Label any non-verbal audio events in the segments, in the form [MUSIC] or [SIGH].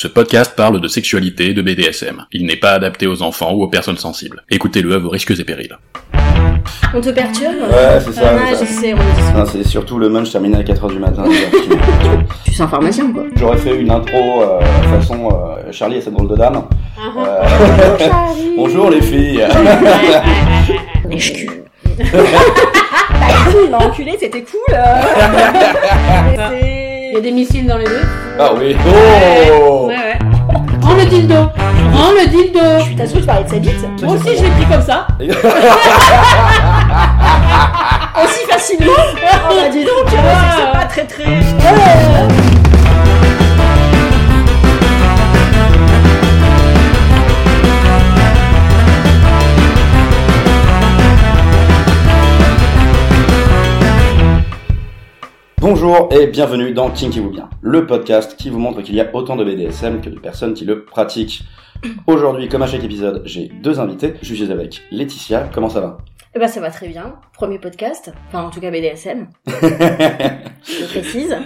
Ce podcast parle de sexualité et de BDSM. Il n'est pas adapté aux enfants ou aux personnes sensibles. Écoutez-le à vos risques et périls. On te perturbe Ouais, c'est ça. Ah, c'est Non, surtout le munch terminé à 4h du matin. Tu es un pharmacien, quoi? J'aurais fait une intro euh, façon euh, Charlie et sa drôle de dame. Euh, bonjour les filles. Lèche-cul. [LAUGHS] bah écoute, il m'a enculé, c'était cool. [LAUGHS] Il y a des missiles dans les deux. ah oui. Oh Ouais, ouais. Prends le dildo. Prends le dildo. T'as cru que je parlais de sa bite? Moi aussi, je l'ai pris comme ça. [LAUGHS] Aussi facilement Oh bah dis donc, c'est pas très très... Bonjour et bienvenue dans Kinky bien, le podcast qui vous montre qu'il y a autant de BDSM que de personnes qui le pratiquent. [CLEARS THROAT] Aujourd'hui, comme à chaque épisode, j'ai deux invités. Je suis avec Laetitia. Comment ça va? Eh bah ça va très bien. Premier podcast, enfin en tout cas BDSM, [LAUGHS] je précise.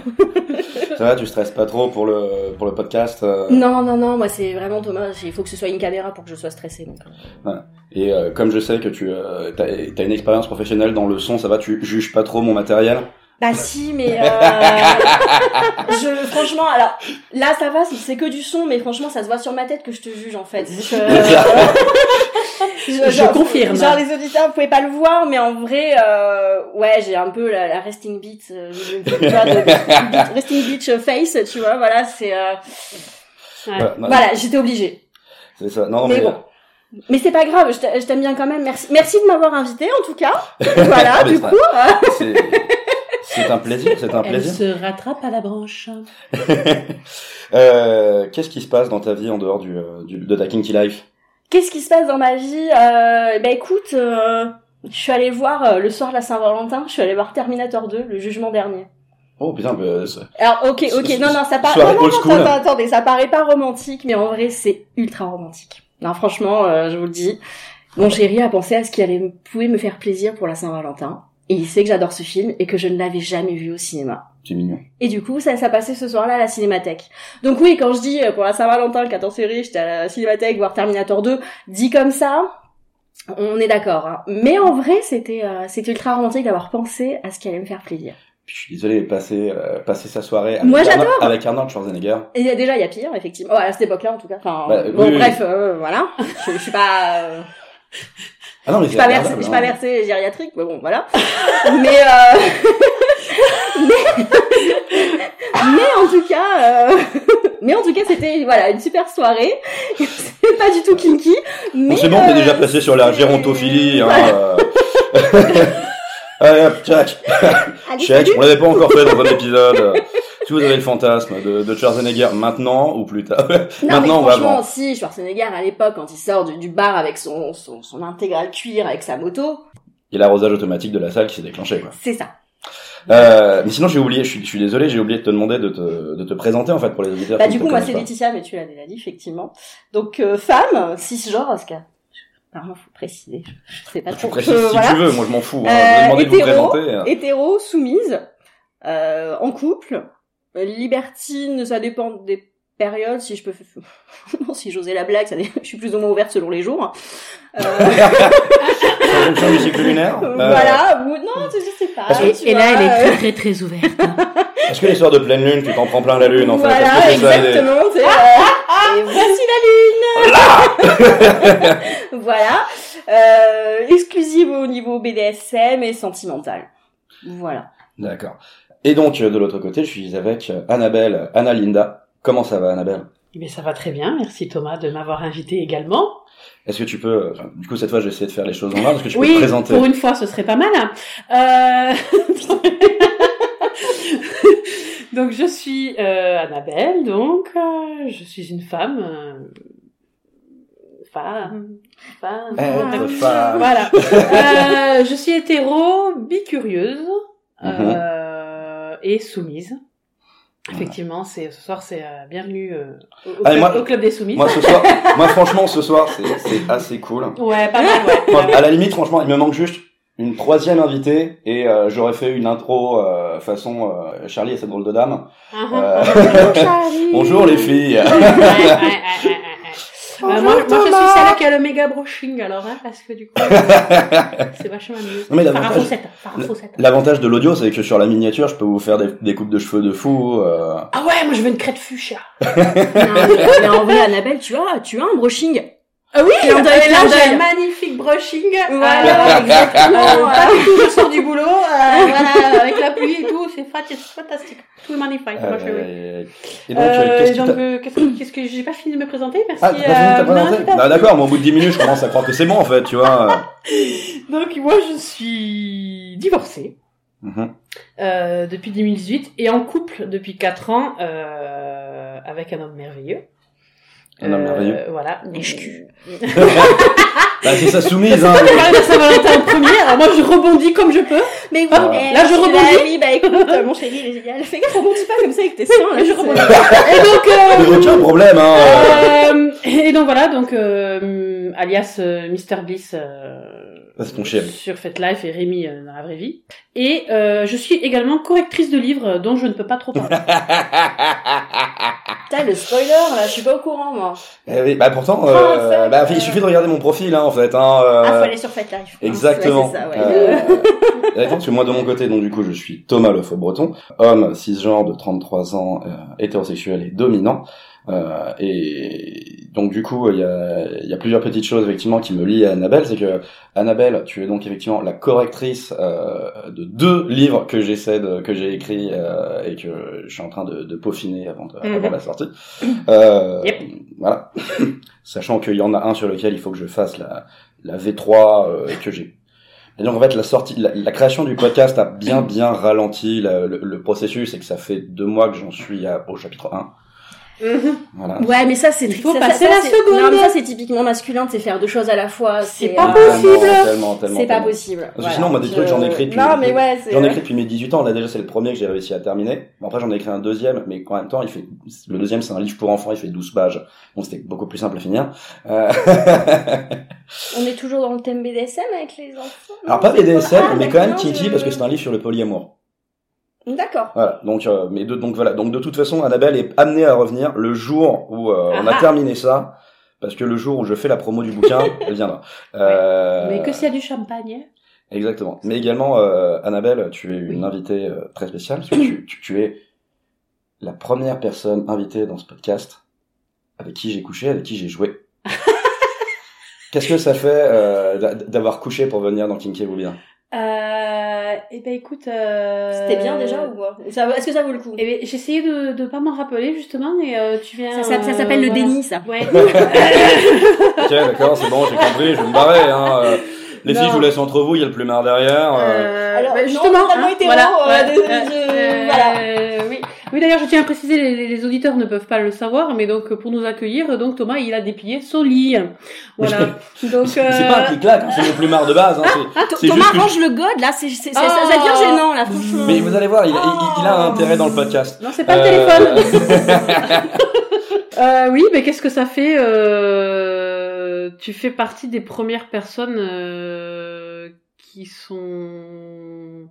Ça va Tu stresses pas trop pour le pour le podcast euh, Non, non, non, moi c'est vraiment Thomas, il faut que ce soit une caméra pour que je sois stressée. Donc, euh. Et euh, comme je sais que tu euh, t'as as une expérience professionnelle dans le son, ça va Tu juges pas trop mon matériel? Bah si, mais [LAUGHS] euh... je franchement, alors là ça va, c'est- c'est que du son, mais franchement ça se voit sur ma tête que je te juge en fait. Je, [LAUGHS] [LAUGHS] Je genre- confirme. Genre les auditeurs, vous pouvez pas le voir, mais en vrai, euh, ouais, j'ai un peu la, la resting beat, euh, de- resting beach face, tu vois, voilà, c'est, euh, Ouais. Voilà, j'étais obligée. C'est ça. Non, Mais mais, bon. Mais c'est pas grave, je t'a- je t'aime bien quand même. Merci, merci de m'avoir invité en tout cas. Voilà, Ah, du coup. C'est un plaisir. C'est un Elle plaisir. se rattrape à la branche. [LAUGHS] Euh, Qu'est-ce qui se passe dans ta vie en dehors du, euh, du de ta kinky life? Qu'est-ce qui se passe dans ma vie? Euh, Bah écoute, euh, je suis allée voir le soir de la Saint-Valentin, je suis allée voir Terminator 2, le jugement dernier. Oh putain, c'est- Alors ok, ok, non non, ça paraît, non, non, non, attends, attendez, ça paraît pas romantique, mais en vrai c'est ultra romantique. Non franchement, je vous le dis, mon chéri a pensé à ce qui allait pouvait me faire plaisir pour la Saint-Valentin, et il sait que j'adore ce film et que je ne l'avais jamais vu au cinéma. c'est mignon. Et du coup, ça, ça passait ce soir-là à la Cinémathèque. Donc oui, quand je dis euh, pour la Saint-Valentin, le 14 février, j'étais à la Cinémathèque voir Terminator 2, dit comme ça, on est d'accord. hein. Mais en vrai, c'était euh, c'était ultra romantique d'avoir pensé à ce qui allait me faire plaisir. Puis je suis désolé passer euh, passer sa soirée avec, Moi, Arnold, avec Arnold Schwarzenegger. Et il y a- déjà, il y a pire, effectivement. Ouais, à cette époque-là, en tout cas. Enfin, Bah, bon, oui, oui. bref, euh, voilà. [LAUGHS] Je, je suis pas... Ah non, mais je suis pas regardable, je suis pas hein. versée gériatrique, mais bon, voilà. [LAUGHS] mais, euh... [LAUGHS] mais, [LAUGHS] mais en tout cas, euh... mais en tout cas, c'était voilà une super soirée. C'est pas du tout kinky, mais Bon, c'est bon, t'es euh, déjà passé sur la gérontophilie. Hein, Voilà. euh. Allez hop, check. Allez, Check, on l'avait pas encore fait dans un épisode. Euh, Si vous avez le fantasme de, de Schwarzenegger maintenant ou plus tard. Non, [LAUGHS] maintenant mais franchement, avant. si Schwarzenegger à l'époque, quand il sort du, du bar avec son, son, son intégral cuir avec sa moto, Et l'arrosage automatique de la salle qui s'est déclenché. Quoi. c'est ça. Euh, mais sinon j'ai oublié, je suis, je suis désolé, j'ai oublié de te demander de te, de te présenter en fait pour les auditeurs. Bah du coup, moi c'est pas. Laetitia, mais tu l'as déjà dit effectivement. Donc euh, femme, cisgenre, que apparemment faut préciser. Je sais pas Tu trop. précises Euh, si voilà. tu veux, moi je m'en fous. Hein. Euh, je vais demander de vous présenter. hétéro, soumise, euh, en couple, euh, libertine, ça dépend des périodes, si je peux, [LAUGHS] non, si j'osais la blague, ça dé- [LAUGHS] je suis plus ou moins ouverte selon les jours. Euh, En fonction du cycle lunaire. euh, voilà, ou non, je sais pas. Que- Et, et là, elle euh, est très très très ouverte. [LAUGHS] Est-ce que les soirs de pleine lune, tu t'en prends plein la lune en fait? Est-ce que Voilà, c'est ça, exactement. c'est, euh, et voici la lune. voilà, euh, exclusive au niveau BDSM et sentimental. Voilà. D'accord. Et donc euh, de l'autre côté, je suis avec euh, Annabelle, Anna Linda. Comment ça va Annabelle? Mais ça va très bien. Merci Thomas de m'avoir invité également. Est-ce que tu peux, enfin, du coup cette fois je vais essayer de faire les choses en ordre, est-ce que tu peux oui, te présenter pour une fois, ce serait pas mal. hein. Euh... [LAUGHS] donc je suis euh, Annabelle, donc euh, je suis une femme. Femme. Femme. Être femme. Voilà. [LAUGHS] Je suis hétéro, bicurieuse euh, et soumise. Effectivement, c'est ce soir, c'est euh, bienvenue euh, au, Ah, club, moi- au club des soumises. Moi ce soir, [LAUGHS] moi franchement ce soir c'est assez cool. Ouais, pas mal. Ouais. À la limite franchement il me manque juste une troisième invitée et euh, j'aurais fait une intro euh, façon Charlie et cette drôle de dame. Ah, Bonjour, Charlie. [LAUGHS] Bonjour les filles. ouais, ouais, Euh, moi, moi, je suis celle qui a le méga brushing, alors, hein, parce que du coup, [LAUGHS] c'est vachement mieux. Non, mais l'avantage- de l'audio, c'est que sur la miniature, je peux vous faire des, des coupes de cheveux de fou. euh. Ah ouais, moi je veux une crête fuchsia. [LAUGHS] Non, mais, mais en vrai, Annabelle, tu as, tu as un brushing. Ah oui, Clin d'œil, et là clin j'ai un magnifique brushing. Voilà, Euh, exactement. [LAUGHS] pas du tout, je sors du boulot, euh, voilà, avec la pluie et tout, c'est fat- c'est fantastique. Tout est magnifique. moi, je- Euh, et donc, euh, Euh, qu'est-ce donc, euh, qu'est-ce que, qu'est-ce que j'ai pas fini de me présenter Merci. Ah, t'as pas fini de euh, te bonne présenter invitation. Ah, D'accord, mais au bout de 10 minutes, je commence à croire que c'est bon en fait, tu vois. [LAUGHS] Donc moi je suis divorcée Mhm. euh, depuis 2018 et en couple depuis 4 ans euh, avec un homme merveilleux. Un homme merveilleux. Voilà. Lèche-cul. [LAUGHS] Bah, c'est sa soumise, hein. On de Saint-Valentin en premier. Alors moi je rebondis comme je peux. Mais oui, Ah. eh, Là, je rebondis. Oui, bah écoute, euh, mon chéri, il est génial. Fais gaffe, rebondis pas comme ça avec tes seins. là, je rebondis. Et donc. euh, Mais aucun problème, hein. euh, et donc voilà, donc euh, alias euh, Mr Bliss euh, ton chéri. sur FetLife et Rémi euh, dans la vraie vie. Et euh, je suis également correctrice de livres euh, dont je ne peux pas trop parler. [LAUGHS] Putain, le spoiler, là, je suis pas au courant, moi. Eh oui, bah pourtant, Ah, euh, ça, bah, euh, il suffit de regarder mon profil, hein, en fait. Hein, euh, Ah, faut aller sur Fat Life. Exactement. Ouais, c'est ça, ouais. Euh, [LAUGHS] parce que moi de mon côté, donc du coup, je suis Thomas Le Faux Breton, homme cisgenre de 33 ans, euh, hétérosexuel et dominant. Euh, et donc du coup, il y a, y a plusieurs petites choses effectivement qui me lient à Annabelle, c'est que Annabelle, tu es donc effectivement la correctrice euh, de deux livres que j'essaie de, que j'ai écrits euh, et que je suis en train de, de peaufiner avant, de- Mhm. avant la sortie. [CLEARS THROAT] Euh, Yep. Voilà, [LAUGHS] sachant qu'il y en a un sur lequel il faut que je fasse la, la V3 euh, et que j'ai et donc en fait la sortie, la, la création du podcast a bien bien ralenti la- le, le processus et que ça fait deux mois que j'en suis à, au chapitre 1. Voilà. Ouais, mais ça, c'est Il faut ça, passer ça, la seconde. Non, mais ça, c'est typiquement masculin, c'est faire deux choses à la fois. C'est euh, pas possible. C'est pas tellement. possible. Parce que Voilà. sinon, moi, des Je- trucs, j'en ai écrit depuis- Non, mais ouais, c'est. J'en ai écrit depuis mes 18 ans. Là déjà c'est le premier que j'ai réussi à terminer. Bon, après j'en ai écrit un deuxième, mais en même temps il fait le deuxième c'est un livre pour enfants, il fait 12 pages. Donc c'était beaucoup plus simple à finir. Euh... [LAUGHS] On est toujours dans le thème BDSM avec les enfants? Alors pas BDSM, Ah, mais quand même je- parce que c'est un livre sur le polyamour. D'accord. Voilà. Donc euh, mais de, donc voilà. Donc de toute façon Annabelle est amenée à revenir le jour où euh, on a Ah terminé ça. Parce que le jour où je fais la promo du bouquin, [LAUGHS] elle viendra. Euh, Mais que s'il y a du champagne. Exactement. Mais également, euh, Annabelle, tu es une invitée euh, très spéciale, parce que tu, tu, tu es la première personne invitée dans ce podcast avec qui j'ai couché, avec qui j'ai joué. [LAUGHS] Qu'est-ce que ça fait euh, d'a- d'avoir couché pour venir dans Kinky bien Euh, eh ben écoute. Euh... C'était bien déjà ou quoi Est-ce que ça vaut le coup? Eh ben, essayé de de pas m'en rappeler justement, mais euh, tu viens. Ça, ça, ça euh, s'appelle le voilà. déni, ça. Ouais. [LAUGHS] Ok, d'accord, c'est bon, j'ai compris, je vais me barrer. Hein. euh. Les Non. filles, je vous laisse entre vous, il y a le plumard derrière. euh. Euh, Alors, bah, non, justement, totalement hein, hétéro, voilà, euh, ouais, désolé, euh, je- euh, voilà. euh, oui, oui. D'ailleurs, je tiens à préciser, les, les- auditeurs ne peuvent pas le savoir, mais donc pour nous accueillir, donc Thomas, il a déplié son lit. Voilà. donc. [LAUGHS] C'est pas un euh, clic-clac, hein, c'est le plumard de base. Hein, Ah, C'est Thomas que range le god, là, c'est, Oh. ça, ça devient gênant, là, franchement. Mais vous allez voir, il, il- il a un intérêt dans le podcast. Non, c'est pas Euh, le téléphone. [LAUGHS] Euh, oui, mais qu'est-ce que ça fait euh, Tu fais partie des premières personnes euh, qui sont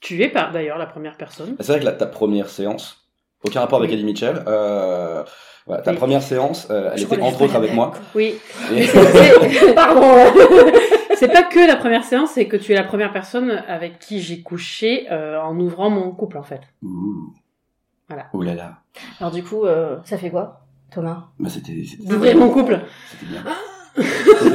tuées par d'ailleurs la première personne. C'est vrai que là, ta première séance, aucun rapport avec. Eddie Mitchell, euh, voilà, ta Oui. première séance, euh, elle Je était entre autres avec moi. Oui. Et- [LAUGHS] [LAUGHS] Pardon. [LAUGHS] c'est pas que la première séance, c'est que tu es la première personne avec qui j'ai couché euh, en ouvrant mon couple en fait. Ouh. Voilà. Ouh là là. Alors, du coup, euh, ça fait quoi, Thomas? Bah, c'était, c'était, D'ouvrir mon couple. c'était bien.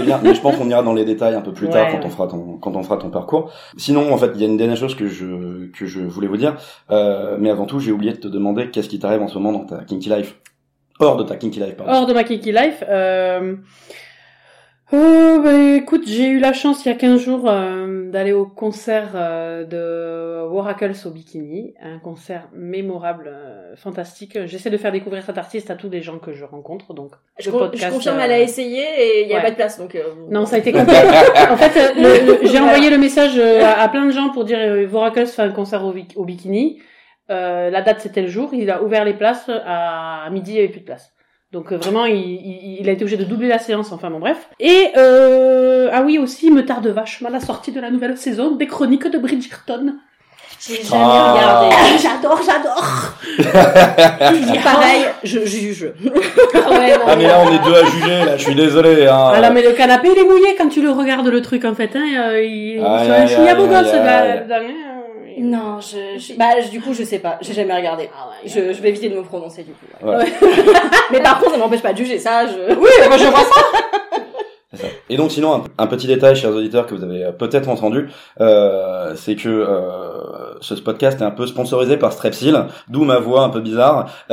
Bien, mais je pense qu'on ira dans les détails un peu plus tard quand ouais. on fera ton quand on fera ton parcours. Sinon, en fait, il y a une dernière chose que je que je voulais vous dire, euh, mais avant tout, j'ai oublié de te demander qu'est-ce qui t'arrive en ce moment dans ta kinky life, hors de ta kinky life, pardon. Hors de ma Kiki Life. Euh... Oh, bah, écoute, j'ai eu la chance il y a 15 jours euh, d'aller au concert euh, de Waracles au bikini, un concert mémorable, euh, fantastique. J'essaie de faire découvrir cet artiste à tous les gens que je rencontre, donc je, con- podcast, je confirme, euh, elle a essayé et il n'y a ouais. pas de place, donc... euh, Non, ça a été [LAUGHS] compliqué. en fait, j'ai envoyé le message à, à plein de gens pour dire euh, Voracles fait un concert au, bi- au bikini. Euh, la date c'était le jour. Il a ouvert les places à, à midi, il n'y avait plus de place. Donc euh, vraiment, il, il, il a été obligé de doubler la séance, enfin bon bref. Et euh, ah oui aussi, il me tarde vachement la sortie de la nouvelle saison des chroniques de Bridgerton. J'ai jamais Ah. regardé. J'adore, j'adore. [LAUGHS] Pareil, je juge. [LAUGHS] Ah ouais, non, Ah mais là on est deux à juger, là je suis désolé. Hein. Ah là, mais le canapé il est mouillé quand tu le regardes le truc en fait. Hein, euh, il, Aïe, c'est un aïe, hein. Non, je, je- bah je- du coup je sais pas, j'ai jamais regardé. Ah ouais. Je, je vais éviter de me prononcer du coup. [LAUGHS] Mais par contre, ça m'empêche pas de juger ça. Je... Oui, moi je vois [LAUGHS] ça. Et donc sinon un, un petit détail, chers auditeurs, que vous avez euh, peut-être entendu, euh, c'est que euh, ce podcast est un peu sponsorisé par Strepsil, d'où ma voix un peu bizarre. [LAUGHS]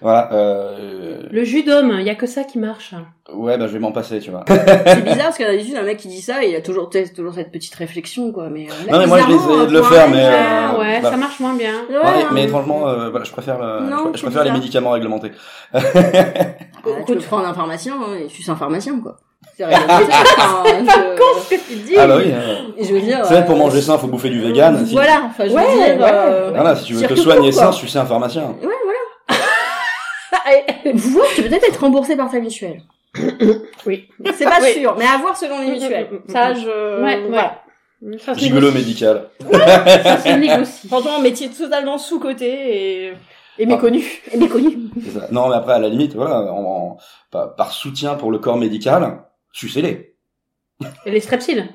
Voilà. Euh, le jus d'homme, il y a que ça qui marche. ouais, bah je vais m'en passer, tu vois. [LAUGHS] C'est bizarre parce que d'habitude un mec qui dit ça, il a toujours, toujours cette petite réflexion quoi. Mais euh, là, Non, mais moi, je vais essayer de le faire, un mais, euh, Ah ouais, bah. ça marche moins bien. ouais, Ouais, hein. mais étrangement, euh, voilà, je préfère, le- Non, je, je préfère les médicaments réglementés. [LAUGHS] Ah, tu le prends en un pharmacien hein, et tu es un pharmacien quoi. C'est réglementé, enfin, je... Qu'est-ce que tu dis Ah bah oui. euh, je veux dire. C'est vrai, pour euh, manger sain, faut bouffer du vegan. Voilà, enfin je veux Ouais, dire. ouais, euh, voilà, si tu veux te soigner sain, quoi. sucer un pharmacien. [LAUGHS] Voir, tu peux peut-être être remboursé par ta mutuelle. [COUGHS] Oui. C'est pas Oui. sûr, mais à voir selon les mutuelles. Ça, je. Ouais, voilà. ouais. Ça Gigolo médical. Ça se [LAUGHS] négocie. Franchement, métier totalement sous-coté et, Et méconnu. et méconnu. C'est ça. Non, mais après, à la limite, voilà, en, en- par, par soutien pour le corps médical, sucez-les. Et les strepsils.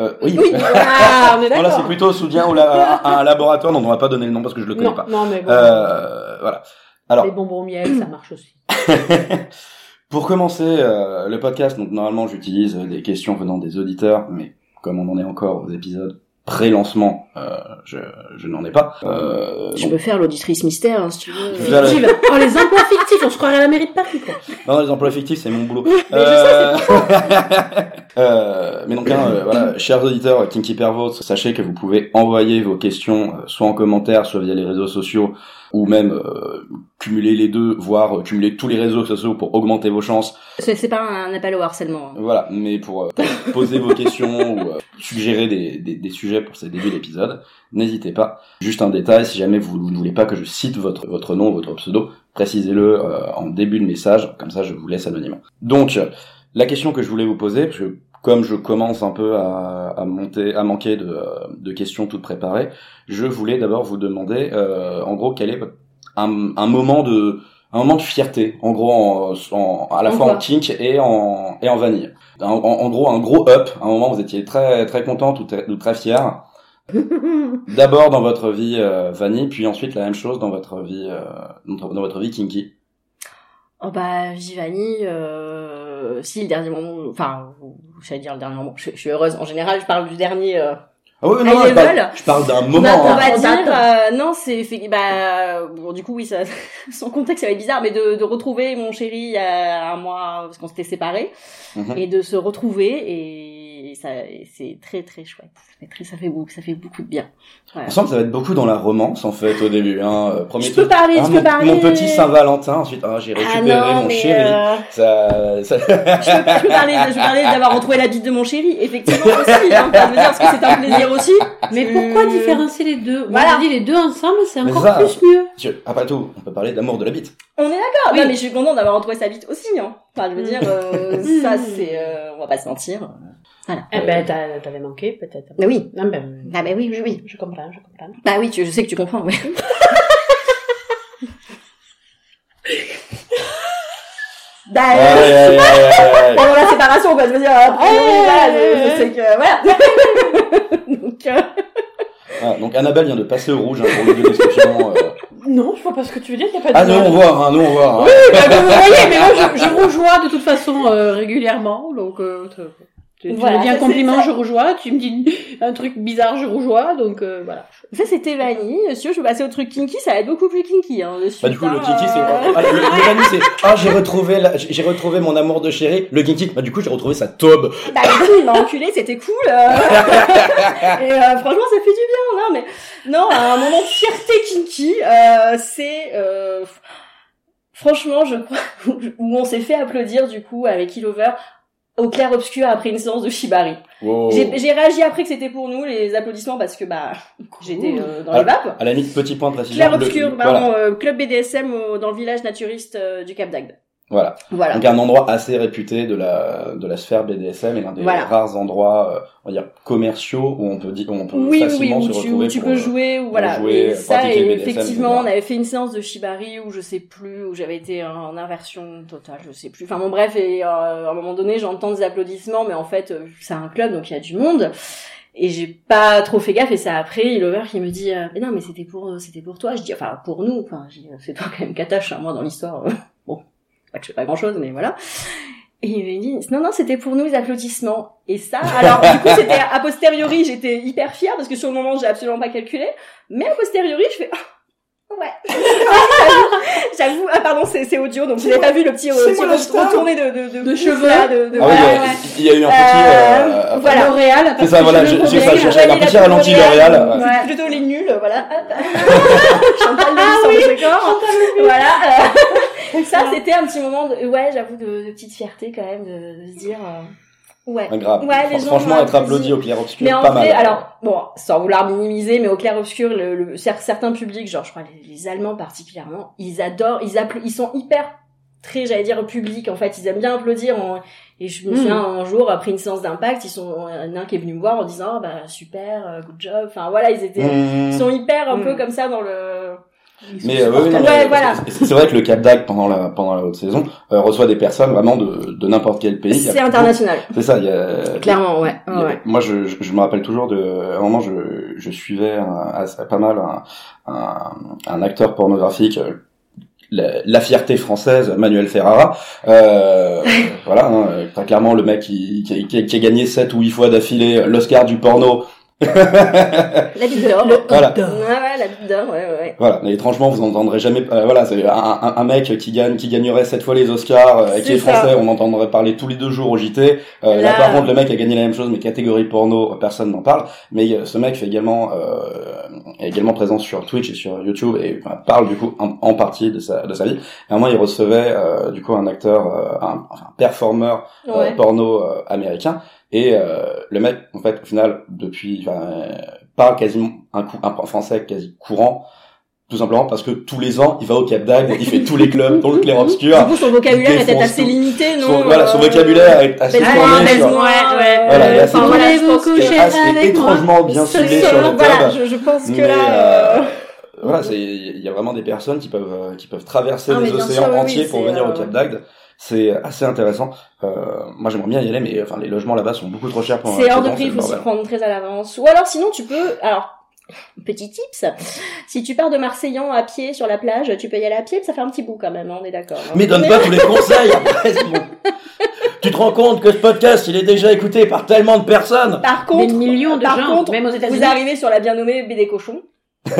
Euh, oui. Oui, [LAUGHS] ah, on est Voilà, d'accord. c'est plutôt soutien au la- à un laboratoire dont on va pas donner le nom parce que je le connais Non, pas. non, mais bon. Euh, voilà. Alors, Les bonbons au miel, ça marche aussi. [LAUGHS] pour commencer euh, le podcast, donc normalement j'utilise des questions venant des auditeurs, mais comme on en est encore aux épisodes pré-lancement, euh, je, je n'en ai pas. Euh, Je donc- peux faire l'auditrice mystère, hein, si tu veux. Fictive. Oh, les emplois fictifs, on se croirait à la mairie de Paris, quoi. Non, les emplois fictifs, c'est mon boulot. je Euh, [LAUGHS] euh, mais donc, hein, euh, voilà, [CLEARS THROAT] chers auditeurs, Kinky Pervos, sachez que vous pouvez envoyer vos questions, euh, soit en commentaire, soit via les réseaux sociaux, ou même euh, cumuler les deux, voire cumuler tous les réseaux sociaux pour augmenter vos chances. C'est pas un appel au harcèlement. hein. Voilà, mais pour poser vos questions ou suggérer des, des, des sujets pour ces débuts d'épisode, n'hésitez pas. Juste un détail, si jamais vous ne voulez pas que je cite votre, votre nom, votre pseudo, précisez-le en début de message, comme ça je vous laisse anonymement. Donc, la question que je voulais vous poser, parce que comme je commence un peu à, à monter, à manquer de, de questions toutes préparées, je voulais d'abord vous demander, euh, en gros, quel est un, un moment de un moment de fierté, en gros, en, en- à la En fois quoi en kink et en et en vanille. En, gros, un gros up, un moment où vous étiez très très contente ou très, ou très fier. [LAUGHS] D'abord dans votre vie euh, vanille, puis ensuite la même chose dans votre vie euh, dans, dans votre vie kinky. Oh bah, Vivani, euh, si le dernier moment, enfin, j'allais dire le dernier moment, je, je suis heureuse. En général, je parle du dernier. Euh, Ah oui, non, je parle, je parle d'un moment. bah, on hein. va dire, euh, non, c'est, fait- bah, bon, du coup, oui, ça, [LAUGHS] son contexte, ça va être bizarre, mais de, de retrouver mon chéri il y a un mois, parce qu'on s'était séparés, Mhm. et de se retrouver, et ça, et c'est très, très chouette. Ça fait, très, ça fait beaucoup, ça fait beaucoup de bien. Voilà. On sent que ça va être beaucoup dans la romance en fait au début. Hein. Euh, Premier Je peux parler, ah, je mon, peux parler. mon petit Saint-Valentin. Ensuite, ah, j'ai récupéré ah non, mon chéri. euh, Ça, ça... je peux, je peux parler, je peux parler d'avoir retrouvé la bite de mon chéri, effectivement aussi, hein, ça veut dire parce que c'est un plaisir aussi. Mais pourquoi différencier les deux? Voilà. Voilà. dit les deux ensemble, c'est encore ça- plus mieux. Après tout, on peut parler d'amour de la bite. On est d'accord. Oui. Non, mais je suis contente d'avoir retrouvé sa bite aussi. Hein. Enfin, je veux dire, euh, ça c'est, euh, on va pas se mentir. Voilà. Eh ben, t'avais manqué, peut-être. Mais oui. Non, ben, Ah bah oui, oui, oui. je comprends, je comprends. Bah oui, tu, je sais que tu comprends. Ouais. [LAUGHS] bah, euh, [LAUGHS] pendant la séparation, quoi. Je veux dire, après, Ouais, voilà, je, ouais, je sais que voilà. [LAUGHS] Donc, euh, Ah, donc Annabelle vient de passer au rouge hein, pour le description. Euh... Non, je vois pas ce que tu veux dire, y a pas de Ah nous on mal. voit, hein, nous on voit. hein. Oui, bah, vous voyez, mais moi, je, je rougeois de toute façon euh, régulièrement, donc tu, me dis un compliment, je rougeois, tu me dis un truc bizarre, je rougeois, donc euh, voilà. ça c'était vanille. Si je veux passer au truc kinky, ça va être beaucoup plus kinky. Hein, Bah du coup le kinky c'est euh, ah, le, le vanille, c'est ah j'ai retrouvé la- j'ai retrouvé mon amour de chéri le kinky bah du coup j'ai retrouvé sa tobe Bah du coup, il m'a enculé, c'était cool. euh. [LAUGHS] Et euh, franchement, ça fait du bien, non mais non, un moment de fierté kinky, euh, c'est euh, franchement, je crois [LAUGHS] où on s'est fait applaudir du coup avec Illover au clair obscur après une séance de shibari. Wow. J'ai j'ai réagi après que c'était pour nous les applaudissements parce que bah j'étais euh, dans Ah, les vapes. À la limite, petit point de précision. Clair le- obscur, le- pardon, voilà. euh, club BDSM au- dans le village naturiste euh, du Cap d'Agde. Voilà. Voilà. Donc un endroit assez réputé de la de la sphère BDSM et l'un des Voilà. rares endroits, euh, on va dire commerciaux où on peut dire où on peut Oui, oui, oui, facilement où se tu, retrouver où tu pour, peux euh, jouer, ou voilà. jouer, et ça, pratiquer le et BDSM, effectivement, etc. on avait fait une séance de shibari où je sais plus, où j'avais été en inversion totale, je sais plus. Enfin bon, bref, et euh, à un moment donné, j'entends des applaudissements, mais en fait, euh, c'est un club, donc il y a du monde. Et j'ai pas trop fait gaffe, et c'est après, Lover qui me dit, euh, mais non, mais c'était pour, c'était pour toi. Je dis, enfin, pour nous, enfin, c'est toi quand même qu'attache, hein, moi, dans l'histoire. Pas que je fais pas grand chose, mais voilà. Et il me dit, non, non, c'était pour nous les applaudissements. Et ça, alors, du coup, c'était a posteriori, j'étais hyper fière parce que sur le moment, j'ai absolument pas calculé. Mais a posteriori, je fais, ah, ouais. [LAUGHS] J'avoue, ah, pardon, c'est, c'est audio, donc vous n'avez pas vu le petit, euh, C'est petit retourné de, de, de, De cheveux. là, de, de, Ah oui, voilà, il y a- ouais. il y a eu un petit. Euh, euh, voilà. L'Oréal. C'est ça, voilà, j'ai- ça, j'ai- un petit ralenti L'Oréal. Ouais. Plutôt les nuls, voilà. [LAUGHS] Chantal de oui. de corps. Voilà. Ça, c'était un petit moment de, ouais, j'avoue, de, de petite fierté quand même, de, de se dire, euh, ouais. Grave. Ouais, les gens Franchement, être applaudi au clair obscur, Mais en pas vrai, mal. alors, bon, sans vouloir minimiser, mais au clair obscur, le, le- cer- certains publics, genre, je crois, les, les Allemands particulièrement, ils adorent, ils ils sont hyper, très, j'allais dire, public, en fait, ils aiment bien applaudir, en- et je me Mm. souviens, un jour, après une séance d'impact, ils sont, un un qui est venu me voir en disant, oh, bah, super, euh, good job, enfin, voilà, ils étaient, Mmh. ils sont hyper un peu comme ça dans le, Mais euh, oui, oui, non, Ouais, voilà. c'est- vrai que le Cap d'Agde pendant la pendant la haute saison euh, reçoit des personnes vraiment de de n'importe quel pays. C'est international. C'est ça. Il y a Clairement, ouais. a- Moi, je, je, je me rappelle toujours de à un moment, je je suivais un- assez- pas mal un, un un acteur pornographique. euh, La, la fierté française, Manuel Ferrara, euh, [LAUGHS] voilà, hein, euh, très clairement le mec qui, qui, qui a- qui a gagné sept ou huit fois d'affilée l'Oscar du porno, [LAUGHS] La bite d'or. Voilà. Ouais, ouais, la bite d'or, ouais, ouais. Voilà, mais étrangement, vous n'entendrez jamais. euh, voilà, c'est un, un, un mec qui gagne, qui gagnerait sept fois les Oscars, euh, et qui est ça. français. On entendrait parler tous les deux jours au JT. Euh, là, Là- par contre, le mec a gagné la même chose, mais catégorie porno, personne n'en parle. Mais euh, ce mec fait également, euh, est également présent sur Twitch et sur YouTube et enfin, parle du coup en, en partie de sa de sa vie. Et à un moment, il recevait euh, du coup un acteur, euh, un, enfin, un performeur euh, Ouais. porno euh, américain. Et euh, le mec, en fait, au final, depuis, enfin, euh, parle quasiment un, cou- un français quasi courant, tout simplement parce que tous les ans, il va au Cap d'Agde, il fait tous les clubs, dans le clair obscur. Du coup, son vocabulaire était assez tout. limité, non Son, voilà, son euh, vocabulaire est assez tourné Ouais, ouais. euh, Voilà, il est assez voilà, coucher est assez étrangement bien ciblé sur le Voilà, club. je, je pense que Mais, là... euh, euh, voilà, c'est il y a vraiment des personnes qui peuvent euh, qui peuvent traverser Ah, bien océans sûr, entiers oui, pour venir au euh, Cap d'Agde. C'est assez intéressant. Euh, moi, j'aimerais bien y aller, mais enfin, les logements là-bas sont beaucoup trop chers pour. C'est hors de prix, il faut s'y prendre très à l'avance. Ou alors sinon tu peux... Alors, [LAUGHS] petit tips, si tu pars de Marseillan à pied sur la plage, tu peux y aller à pied, ça fait un petit bout quand même, hein, on est d'accord. hein. Mais donne pas tous les conseils [LAUGHS] après, bon. Tu te rends compte que ce podcast, il est déjà écouté par tellement de personnes Par contre, Des millions de par gens, contre, même aux États-Unis. vous arrivez sur la bien nommée baie des cochons. [LAUGHS]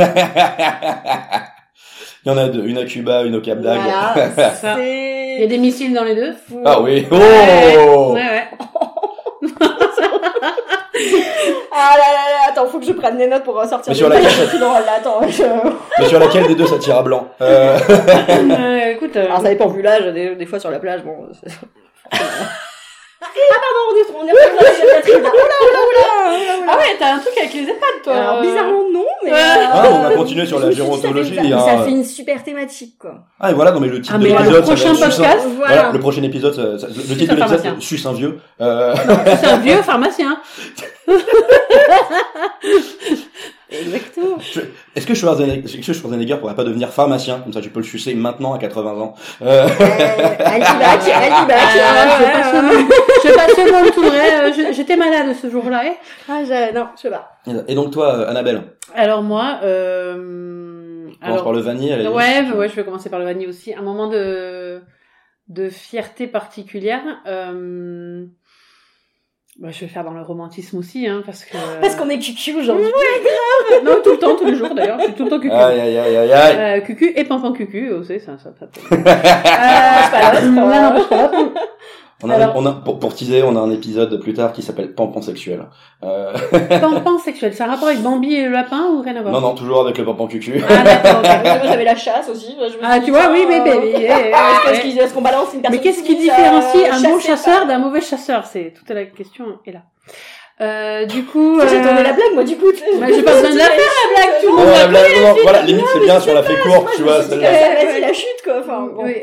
Il y en a deux, une à Cuba, une au Cap d'Agde. Voilà. [LAUGHS] Il y a des missiles dans les deux. Ah oui. Ouais, Oh ouais, ouais. [LAUGHS] Ah là là là, attends, faut que je prenne des notes pour ressortir Mais sur laquelle là, attends. je- [LAUGHS] Mais sur laquelle des deux ça tire à blanc euh... Euh, écoute, euh, Alors ça dépend vu l'âge, des, des fois sur la plage, bon... ah pardon, on est, on est revenu dans la Catherine. Oula, oula, oula. Ah ouais, t'as un truc avec les EHPAD, toi. Alors bizarrement non, mais... Ouais. euh, Ah, on va continuer sur la dit, ça fait- gérontologie, Ça, hein. ça fait une super thématique, quoi. Ah et voilà, non mais le titre Ah, de mais le l'épisode, va prochain un- podcast, Voilà. Voilà, le prochain épisode, ça- le titre de l'épisode, c'est Suce un vieux. Euh... C'est un vieux [LAUGHS] pharmacien. [LAUGHS] Exactement. [LAUGHS] Est-ce que Schwarzenegger, est-ce que Schwarzenegger pourrait pas devenir pharmacien? Comme ça, tu peux le sucer maintenant à 80 ans. Euh... Euh. [LAUGHS] Ah, je passe le. Je tout vrai. euh, je- J'étais malade ce jour-là. eh. Ah, je- non, je sais pas. Et donc toi, euh, Annabelle, Alors moi, euh... on commence alors par le vanille. ouais, ouais, je vais commencer par le vanille aussi. Un moment de de fierté particulière. Euh... Bah, je vais faire dans le romantisme aussi, hein, parce que Parce qu'on est cucu aujourd'hui. non tout le temps, tous les jours d'ailleurs, je suis tout le temps cucu. Aïe aïe aïe aïe aïe. Euh, cucu et pampan cucu aussi, ça, ça, ça. Ah, c'est pas l'autre, Non, euh. non, c'est pas l'autre. On a, Alors- on a pour, pour teaser, on a un épisode plus tard qui s'appelle Pampon sexuel. Euh, [LAUGHS] Pampin sexuel, c'est un rapport avec Bambi et le lapin ou rien à voir? Non, non, toujours avec le Pampon cucu. Ah d'accord. [LAUGHS] Moi j'avais la chasse aussi. je me Ah, tu vois, ça, oui, mais- euh, mais- mais- [LAUGHS] eh, Est-ce qu'il- est-ce qu'on balance une personne Mais qu'est-ce qui différencie euh, un bon chassée chasseur d'un mauvais chasseur? C'est toute la question est là. Euh, du coup, J'ai euh, tourné la blague, moi, du coup. bah, j'ai pas besoin de la faire la blague, tout le Non, monde. la blague, non, non, voilà, limite c'est bien si on la fait courte, tu vois. Celle-là. vas-y, la chute, quoi. Enfin, bon. Oui,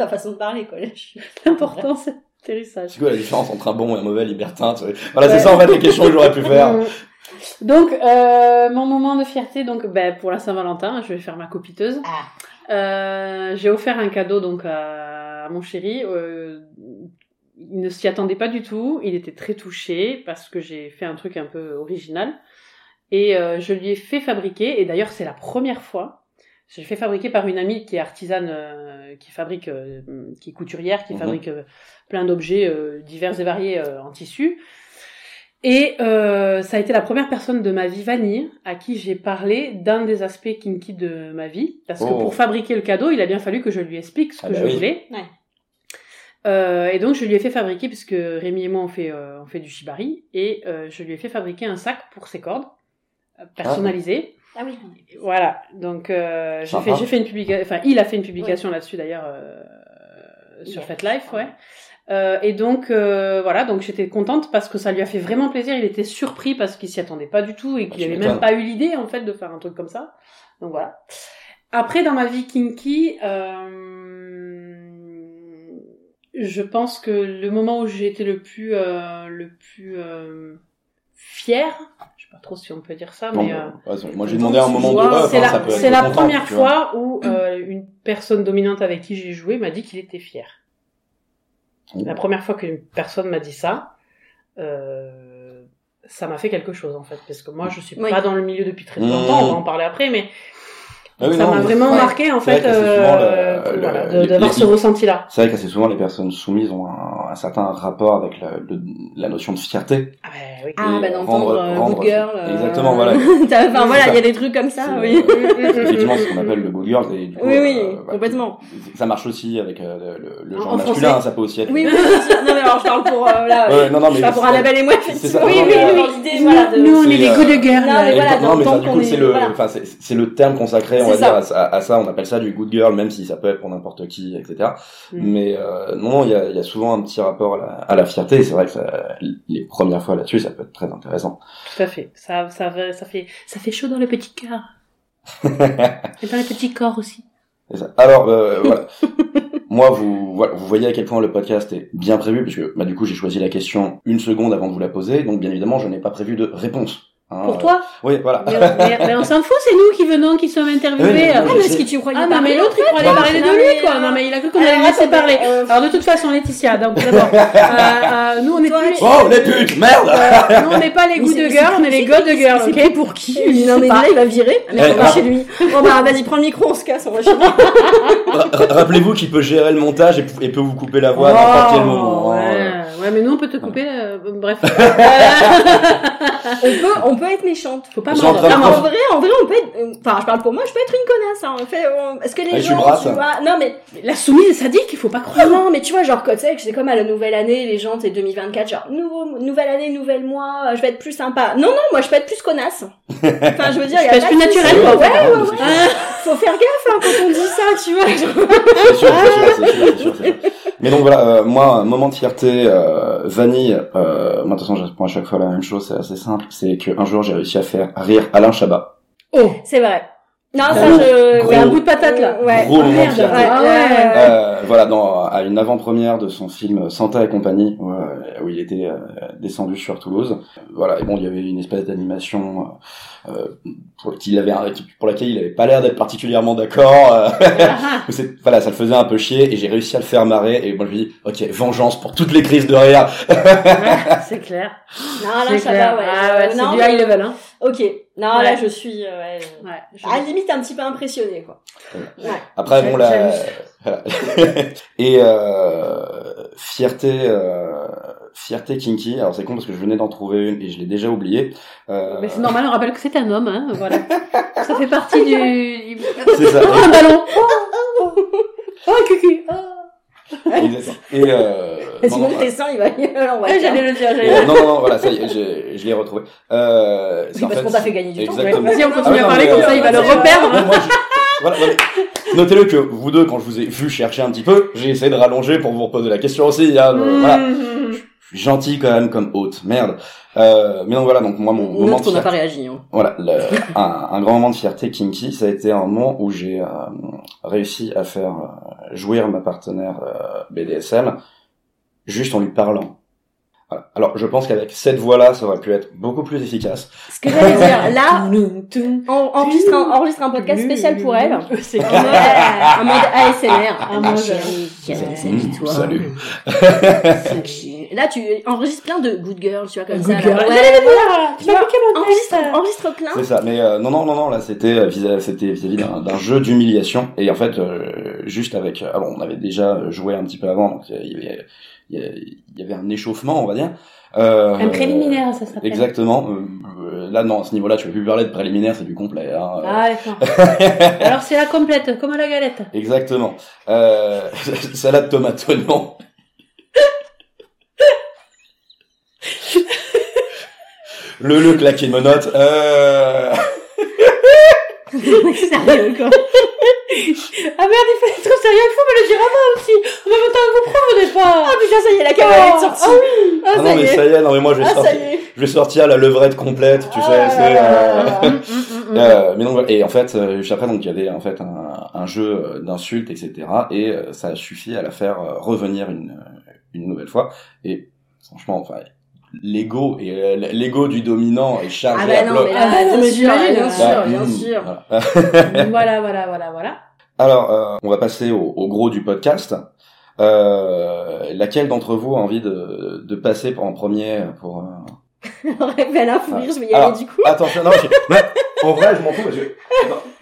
La façon de parler, quoi, [LAUGHS] l'important c'est l'atterrissage. C'est quoi la différence entre un bon et un mauvais libertin tu vois? Voilà, c'est ça en fait les questions que j'aurais pu faire. Mm. [LAUGHS] Donc, euh, mon moment de fierté, donc, ben, pour la Saint-Valentin, je vais faire ma copiteuse. Ah. Euh, j'ai offert un cadeau donc à, à mon chéri. Euh, il ne s'y attendait pas du tout. Il était très touché parce que j'ai fait un truc un peu original. Et euh, je lui ai fait fabriquer. Et d'ailleurs, c'est la première fois. J'ai fait fabriquer par une amie qui est artisane, euh, qui fabrique, euh, qui est couturière, qui Mhm. fabrique euh, plein d'objets euh, divers et variés euh, en tissu. Et euh, ça a été la première personne de ma vie vanille à qui j'ai parlé d'un des aspects kinky de ma vie. Parce que Oh. pour fabriquer le cadeau, il a bien fallu que je lui explique ce Ah que bah je oui. voulais. Ouais. Euh, et donc je lui ai fait fabriquer, puisque Rémi et moi on fait, euh, on fait du shibari, et euh, je lui ai fait fabriquer un sac pour ses cordes, euh, personnalisé. Ah oui. Voilà, donc euh, j'ai fait, une publication, enfin il a fait une publication là-dessus d'ailleurs euh, sur Hier. FetLife, ouais. Euh, et donc euh, voilà, donc j'étais contente parce que ça lui a fait vraiment plaisir. Il était surpris parce qu'il s'y attendait pas du tout et Ah, qu'il tu avait m'étonnes. même pas eu l'idée en fait de faire un truc comme ça. Donc voilà. Après dans ma vie kinky, euh, je pense que le moment où j'ai été le plus euh, le plus euh, fier, je sais pas trop si on peut dire ça, Non, mais euh, moi j'ai demandé un moment de Ouais, off, c'est hein, la, ça peut c'est être la content, première fois où euh, une personne dominante avec qui j'ai joué m'a dit qu'il était fier. Oh. La première fois qu'une personne m'a dit ça, euh, ça m'a fait quelque chose en fait, parce que moi je suis Oui. pas dans le milieu depuis très Mmh. longtemps, on va en parler après, mais Ah oui, ça non, m'a vraiment ouais. marqué en fait euh, le- voilà, les- de- d'avoir ce ressenti-là. C'est vrai que assez souvent les personnes soumises ont un, un certain rapport avec la, le- la notion de fierté. Ah, bah, oui. Ah, bah d'entendre euh, Good Girl. euh, Exactement, voilà. [LAUGHS] Enfin voilà, il y a des trucs comme ça, oui. euh, [LAUGHS] Effectivement, c'est ce qu'on appelle le good girl. Et du coup, Oui, oui, euh, voilà, complètement. Ça marche aussi avec euh, le, le En- genre en masculin, français. hein, ça peut aussi être. Oui, oui. Non, mais alors je parle pour, euh, là, non, non, mais parle pour Annabelle et moi. Oui, Oui, oui, nous, on est les euh, good girls. Non, mais voilà, c'est le, voilà. enfin, c'est, c'est le terme consacré, va ça. dire, à, ça- à ça. On appelle ça du good girl, même si ça peut être pour n'importe qui, etc. Mm. Mais euh, non, il y a, il y a souvent un petit rapport à la, à la fierté. Et c'est vrai que ça, les premières fois là-dessus, ça peut être très intéressant. Tout à fait. Ça, ça, va- ça fait, ça fait chaud dans le petit cœur. [LAUGHS] Et dans le petit corps aussi. Alors, euh, voilà. [LAUGHS] Moi, vous, voilà, vous voyez à quel point le podcast est bien prévu, puisque bah, du coup, j'ai choisi la question une seconde avant de vous la poser. Donc, bien évidemment, je n'ai pas prévu de réponse. Hein. Pour toi Oui, voilà. mais, mais- mais on s'en fout, c'est nous qui venons, qui sommes interviewés. Oui, Ah, mais ce qui tu croyais Ah non, mais l'autre, il croyait Non, parler de lui, quoi. euh, Non, mais il a cru qu'on alors, allait laisser parler. euh, Alors, de toute façon, Laetitia, donc d'abord, [LAUGHS] euh, euh, nous, on Toi, plus... Oh, les putes, merde euh, nous, on n'est pas les good c'est- girls, on est les god girls, C'est ok pour qui Non mais là il va virer. Ah, mais Eh, on va alors- chez lui. Bon bah vas-y prends le micro, on se casse, on va chez lui. [LAUGHS] Ra- ra- Rappelez-vous qu'il peut gérer le montage et, et peut vous couper la voix à n'importe quel moment. Hein. Ouais. mais nous, on peut te couper, euh, bref. [LAUGHS] On peut, on peut être méchante. Faut pas sont en Non, mais vrai, en vrai, on peut être. euh, Enfin, je parle pour moi, je peux être une connasse. Hein. En fait, on- est-ce que les Ah, gens, brasse. tu vois, non mais La soumise est sadique, il faut pas Ah croire. non, mais tu vois, genre, tu sais, que c'est comme à la nouvelle année, les gens, c'est 2024, genre, nouveau, nouvelle année, nouvel mois, euh, je vais être plus sympa. Non, non, moi, je peux être plus connasse. Enfin, je veux dire, [LAUGHS] il y a peux être pas plus en Ouais, fait. ouais, ouais. [LAUGHS] Faut faire gaffe, hein, quand on dit ça, tu vois. genre. Sûr, sûr, sûr. Mais donc voilà, euh, moi, un moment de fierté, euh, vanille, euh, moi de toute façon, je réponds à chaque fois la même chose, c'est assez simple, c'est qu'un jour, j'ai réussi à faire rire Alain Chabat. Oh. C'est vrai. Non, Gros- ça, je... gros- ouais, un bout de patate, là. Ouais. Gros moment de merde. fierté. Ouais, Ah ouais, ouais. Euh, voilà, dans, à une avant-première de son film Santa et compagnie, où, euh, où il était euh, descendu sur Toulouse. Voilà, et bon, il y avait une espèce d'animation pour, qu'il avait, pour laquelle il avait pas l'air d'être particulièrement d'accord. [LAUGHS] voilà, ça le faisait un peu chier, et j'ai réussi à le faire marrer, et moi je lui dis, ok, vengeance pour toutes les crises de rire. [LAUGHS] c'est clair. Non, là, ça clair. va, ouais. Ah ouais, c'est non, du high level, hein. Ok. Non, Ouais. là, je suis, euh, ouais, Ouais. je- à la limite un petit peu impressionnée, quoi. Ouais. Après, bon, la... Voilà. [LAUGHS] et euh, fierté, euh, fierté kinky. Alors c'est con parce que je venais d'en trouver une et je l'ai déjà oubliée. Euh, Mais c'est normal, on rappelle que c'est un homme, hein, voilà. [LAUGHS] Ça fait partie du... c'est ça. Oh, [LAUGHS] un ballon Oh, oh, oh, cucu oh. Et euh, non, Sinon, non, tes seins, il va dire. j'allais le dire, j'allais Euh, le dire. non, non, non, voilà, ça y est, je, je l'ai retrouvé. Euh, c'est Oui, parce qu'on t'a fait gagner du temps. Vas-y, on Ah continue oui, à non, parler, comme euh, ça il va le continue. reperdre. Voilà, mais Notez-le que vous deux, quand je vous ai vu chercher un petit peu, j'ai essayé de rallonger pour vous reposer la question aussi. Hein, voilà. Je suis gentil quand même comme hôte, merde. Euh, mais donc voilà, donc moi mon On moment qu'on n'a pas réagi. Hein. voilà, le- un, un grand moment de fierté kinky, ça a été un moment où j'ai euh, réussi à faire euh, jouir ma partenaire euh, BDSM juste en lui parlant. Voilà. Alors je pense qu'avec cette voix-là, ça aurait pu être beaucoup plus efficace. Ce que j'allais dire, [LAUGHS] là, on enregistre un, enregistre un podcast spécial pour elle. C'est En mode, en mode ASMR. Ah, moi, chérie, salut toi. Salut. Sexy. Là, tu enregistres plein de good girls, tu vois, comme Good ça. girl. Ouais, voilà, tu vois, enregistre, enregistre plein. C'est ça, mais euh, non, non, non, non, là c'était euh, c'était vis-à-vis d'un d'un jeu d'humiliation et en fait euh, juste avec, euh, alors on avait déjà joué un petit peu avant, donc euh, il y avait, il y avait- un échauffement, on va dire. Euh, Un préliminaire, ça s'appelle. Exactement. Euh, euh, là, non, à ce niveau-là, tu peux plus parler de préliminaire, c'est plus complet. Hein. Ah, d'accord. [LAUGHS] Alors, c'est la complète, comme la galette. Exactement. Euh, [LAUGHS] salade tomate oignon. [LAUGHS] le le claqué de menottes. Euh... Sérieux, quoi. Ah merde, il fallait être sérieux, il faut me le dire avant aussi. En même temps, vous provenez pas. Ah putain, ça y est, la caméra est sortie. Ah oui. Ah, Ah ça non y mais est. ça y est, non mais moi je vais Ah, sortir, je vais sortir la levrette complète, tu sais. Ah c'est, là euh, là. Euh, mais donc voilà. et en fait euh, juste après donc il y avait en fait un, un jeu euh, d'insultes etc et euh, ça a suffi à la faire revenir une une nouvelle fois et franchement enfin l'ego et euh, l'ego du dominant est chargé Ah bah à non, mais Ah là, bah non, bien sûr, bien hein. sûr, Bah, bien hum, sûr. voilà. [LAUGHS] Voilà, voilà, voilà, voilà. Alors euh, on va passer au, au gros du podcast. Euh, laquelle d'entre vous a envie de, de passer en premier pour euh, [LAUGHS] Elle a un fou rire, je vais y Alors, aller du coup. Attention, non, en vrai, je m'en fous parce que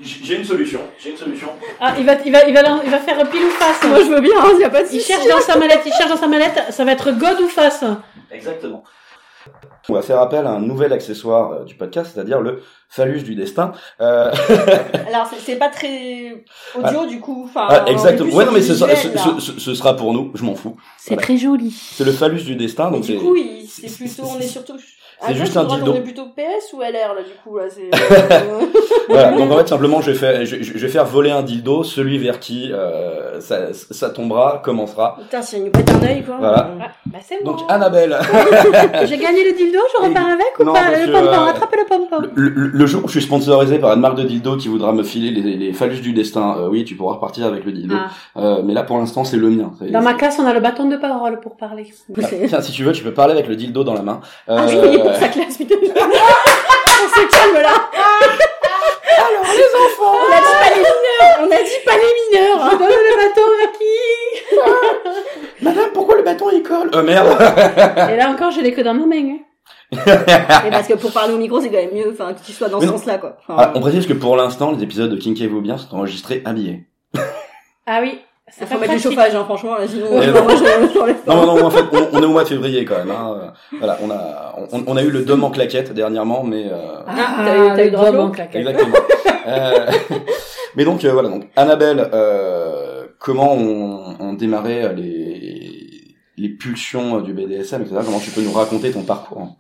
j'ai une solution. J'ai une solution. Ah, il va, il va, il va, il va faire pile ou face. Moi, je veux bien, il y a pas de Il cherche dans sa mallette, il cherche dans sa mallette, ça va être God ou face. Exactement. On va faire appel à un nouvel accessoire euh, du podcast, c'est-à-dire le phallus du destin. Euh, [LAUGHS] Alors, c'est- pas très audio, du coup. Enfin, ah, exactement. Ouais, non, mais ce, sera- visuel, ce, là. ce- ce- ce sera pour nous. Je m'en fous. C'est Voilà. très joli. C'est le phallus du destin, Mais donc du coup, il- c'est plutôt, on est surtout. c'est juste un dildo. On est plutôt PS ou LR, là, du coup, là, c'est. [LAUGHS] euh, Voilà. Donc en fait, simplement, je vais faire, je, je vais faire voler un dildo. Celui vers qui euh, ça, ça tombera commencera. Putain, si elle nous pète un œil, quoi. Voilà. Ah, bah c'est Donc bon. Annabelle. [LAUGHS] J'ai gagné le dildo, je repars avec ou Non, pas parce Le que, pompon, euh, attrape le pompon. Le, le- le jour où je suis sponsorisé par une marque de dildo qui voudra me filer les, les phallus du destin, euh, oui, tu pourras repartir avec le dildo. Ah. Euh, mais là, pour l'instant, c'est le mien. Dans ma classe, on a le bâton de parole pour parler. Ah, Tiens, si tu veux, tu peux parler avec le dildo dans la main. Euh, Ah, je voyais pour sa classe, putain. [LAUGHS] On se calme, là. Alors, les enfants. On a dit pas les mineurs. On a dit pas les mineurs. hein. Donne le bâton à qui? [LAUGHS] Madame, pourquoi le bâton il colle? Euh, merde Et là encore, je l'ai que dans ma main. hein. [LAUGHS] Et parce que pour parler au micro, c'est quand même mieux, enfin, que tu sois dans Mais ce sens-là, quoi. Enfin, Ah, On précise que pour l'instant, les épisodes de Kinkez-vous bien sont enregistrés habillés. Ah oui. il C'est faut pas mettre du pratique. chauffage, hein, franchement, là, sinon, Eh moi, non. [LAUGHS] je, j'enlève pas. Non, non, non, en fait, on, on est au mois de février quand même. Hein. Voilà, on a, on, on a eu le dôme en claquette dernièrement, mais euh, Ah, t'as eu- t'as eu le radio drôle en claquette. Exactement. Euh, mais donc euh, voilà, donc Annabelle, euh, comment on, on démarrait les les pulsions du BDSM, etc. Comment tu peux nous raconter ton parcours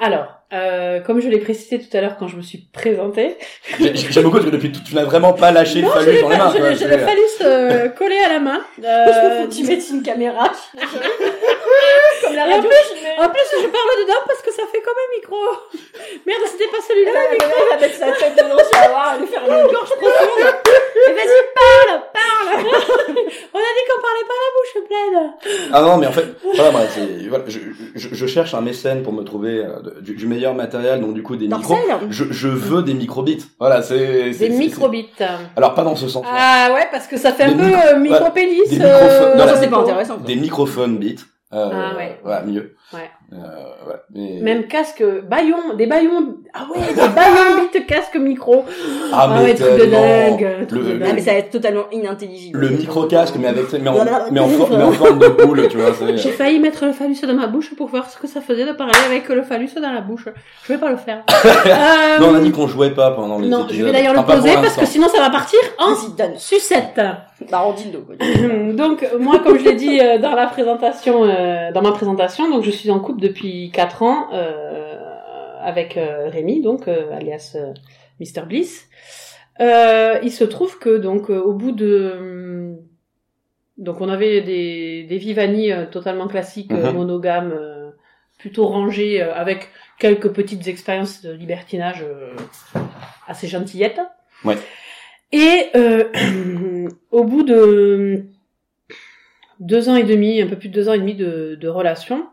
Alors, euh, comme je l'ai précisé tout à l'heure quand je me suis présentée, J'ai- J'aime beaucoup parce que depuis tout, tu n'as vraiment pas lâché le non, phallus j'ai dans les mains. j'ai le phallus euh, collé à la main. Faut Euh, tu mettes une caméra. Comme la Et en radio. En plus, je parle dedans parce que ça fait comme un micro. Merde, c'était pas celui-là. Elle va mettre sa tête dedans, tu vas voir, va faire une gorge profonde. Mais vas-y, parle, parle. On a dit qu'on parlait pas la bouche pleine. Ah non, mais en fait, voilà, moi, c'est- voilà, je, je, je cherche un mécène pour me trouver euh, du meilleur matériel, donc du coup des micros. Je, je veux des microbits. Voilà, c'est Des microbits. Alors pas dans ce sens. Ah ouais, parce que ça fait un peu micro- euh, des euh. Non, Non, ça, c'est pas intéressant. quoi. Des microphones bits. Euh, Ah ouais. Voilà, mieux. Ouais. Euh, voilà. Mais- Même casque, baillon, des baillons. Ah ouais, des [LAUGHS] baillons bits casque micro. Ah, Ah ouais, truc de dingue, truc Le, de le- Ah, mais ça va être totalement inintelligible. le micro-casque, mais avec, mais en, mais en, for- mais en forme de boule, tu vois. J'ai failli mettre le phallus dans ma bouche pour voir ce que ça faisait de pareil avec le phallus dans la bouche. Je vais pas le faire. Euh, [LAUGHS] Non, on a dit qu'on jouait pas pendant les Non, épisodes. je vais d'ailleurs le Enfin, poser parce que sinon ça va partir en sucette. [LAUGHS] Bah, en dildo, quoi. donc moi, comme je l'ai dit euh, dans la présentation, euh, dans ma présentation, donc je suis en couple depuis 4 ans euh, avec euh, Rémi, donc euh, alias Mr Bliss. Il se trouve que donc au bout de hum, donc on avait des des Vivani totalement classiques, Mhm. monogames, plutôt rangés, avec quelques petites expériences de libertinage assez gentillettes. Ouais. Et euh, [CLEARS THROAT] au bout de deux ans et demi, un peu plus de deux ans et demi de, de relation,